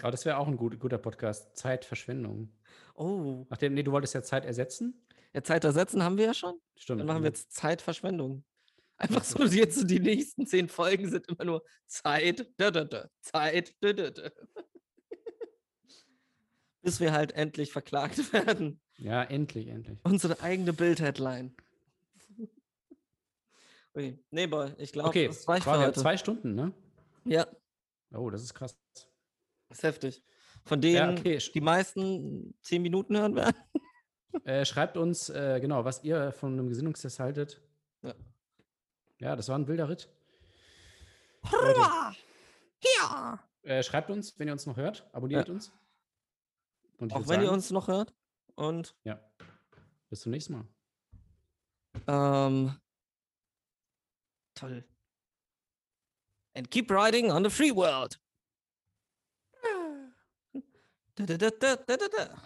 Aber das wäre auch ein gut, guter Podcast. Zeitverschwendung.
Oh.
Nachdem, nee, du wolltest ja Zeit ersetzen?
Ja, Zeit ersetzen haben wir ja schon.
Stimmt.
Dann machen wir
ne?
jetzt Zeitverschwendung. Einfach so, jetzt so die nächsten zehn Folgen sind immer nur Zeit, da, da, da, Zeit, da, da, da. Bis wir halt endlich verklagt werden.
Ja, endlich, endlich.
Unsere eigene Bild-Headline. Okay. Nee, boy, ich glaube,
Okay,
das reicht
wow,
für heute.
zwei Stunden, ne?
Ja,
Oh, das ist krass.
ist heftig. Von denen
Ja, okay.
die meisten zehn Minuten hören werden.
Äh, schreibt uns, äh, genau, was ihr von einem Gesinnungstest haltet.
Ja.
Ja, das war ein wilder Ritt.
Hurra! Ja!
Äh, schreibt uns, wenn ihr uns noch hört. Abonniert
Ja.
uns. Und
Auch wenn ihr uns noch hört. Und
Ja. Bis zum nächsten Mal.
ähm, toll. And keep riding on the free world. Da, da, da, da, da, da.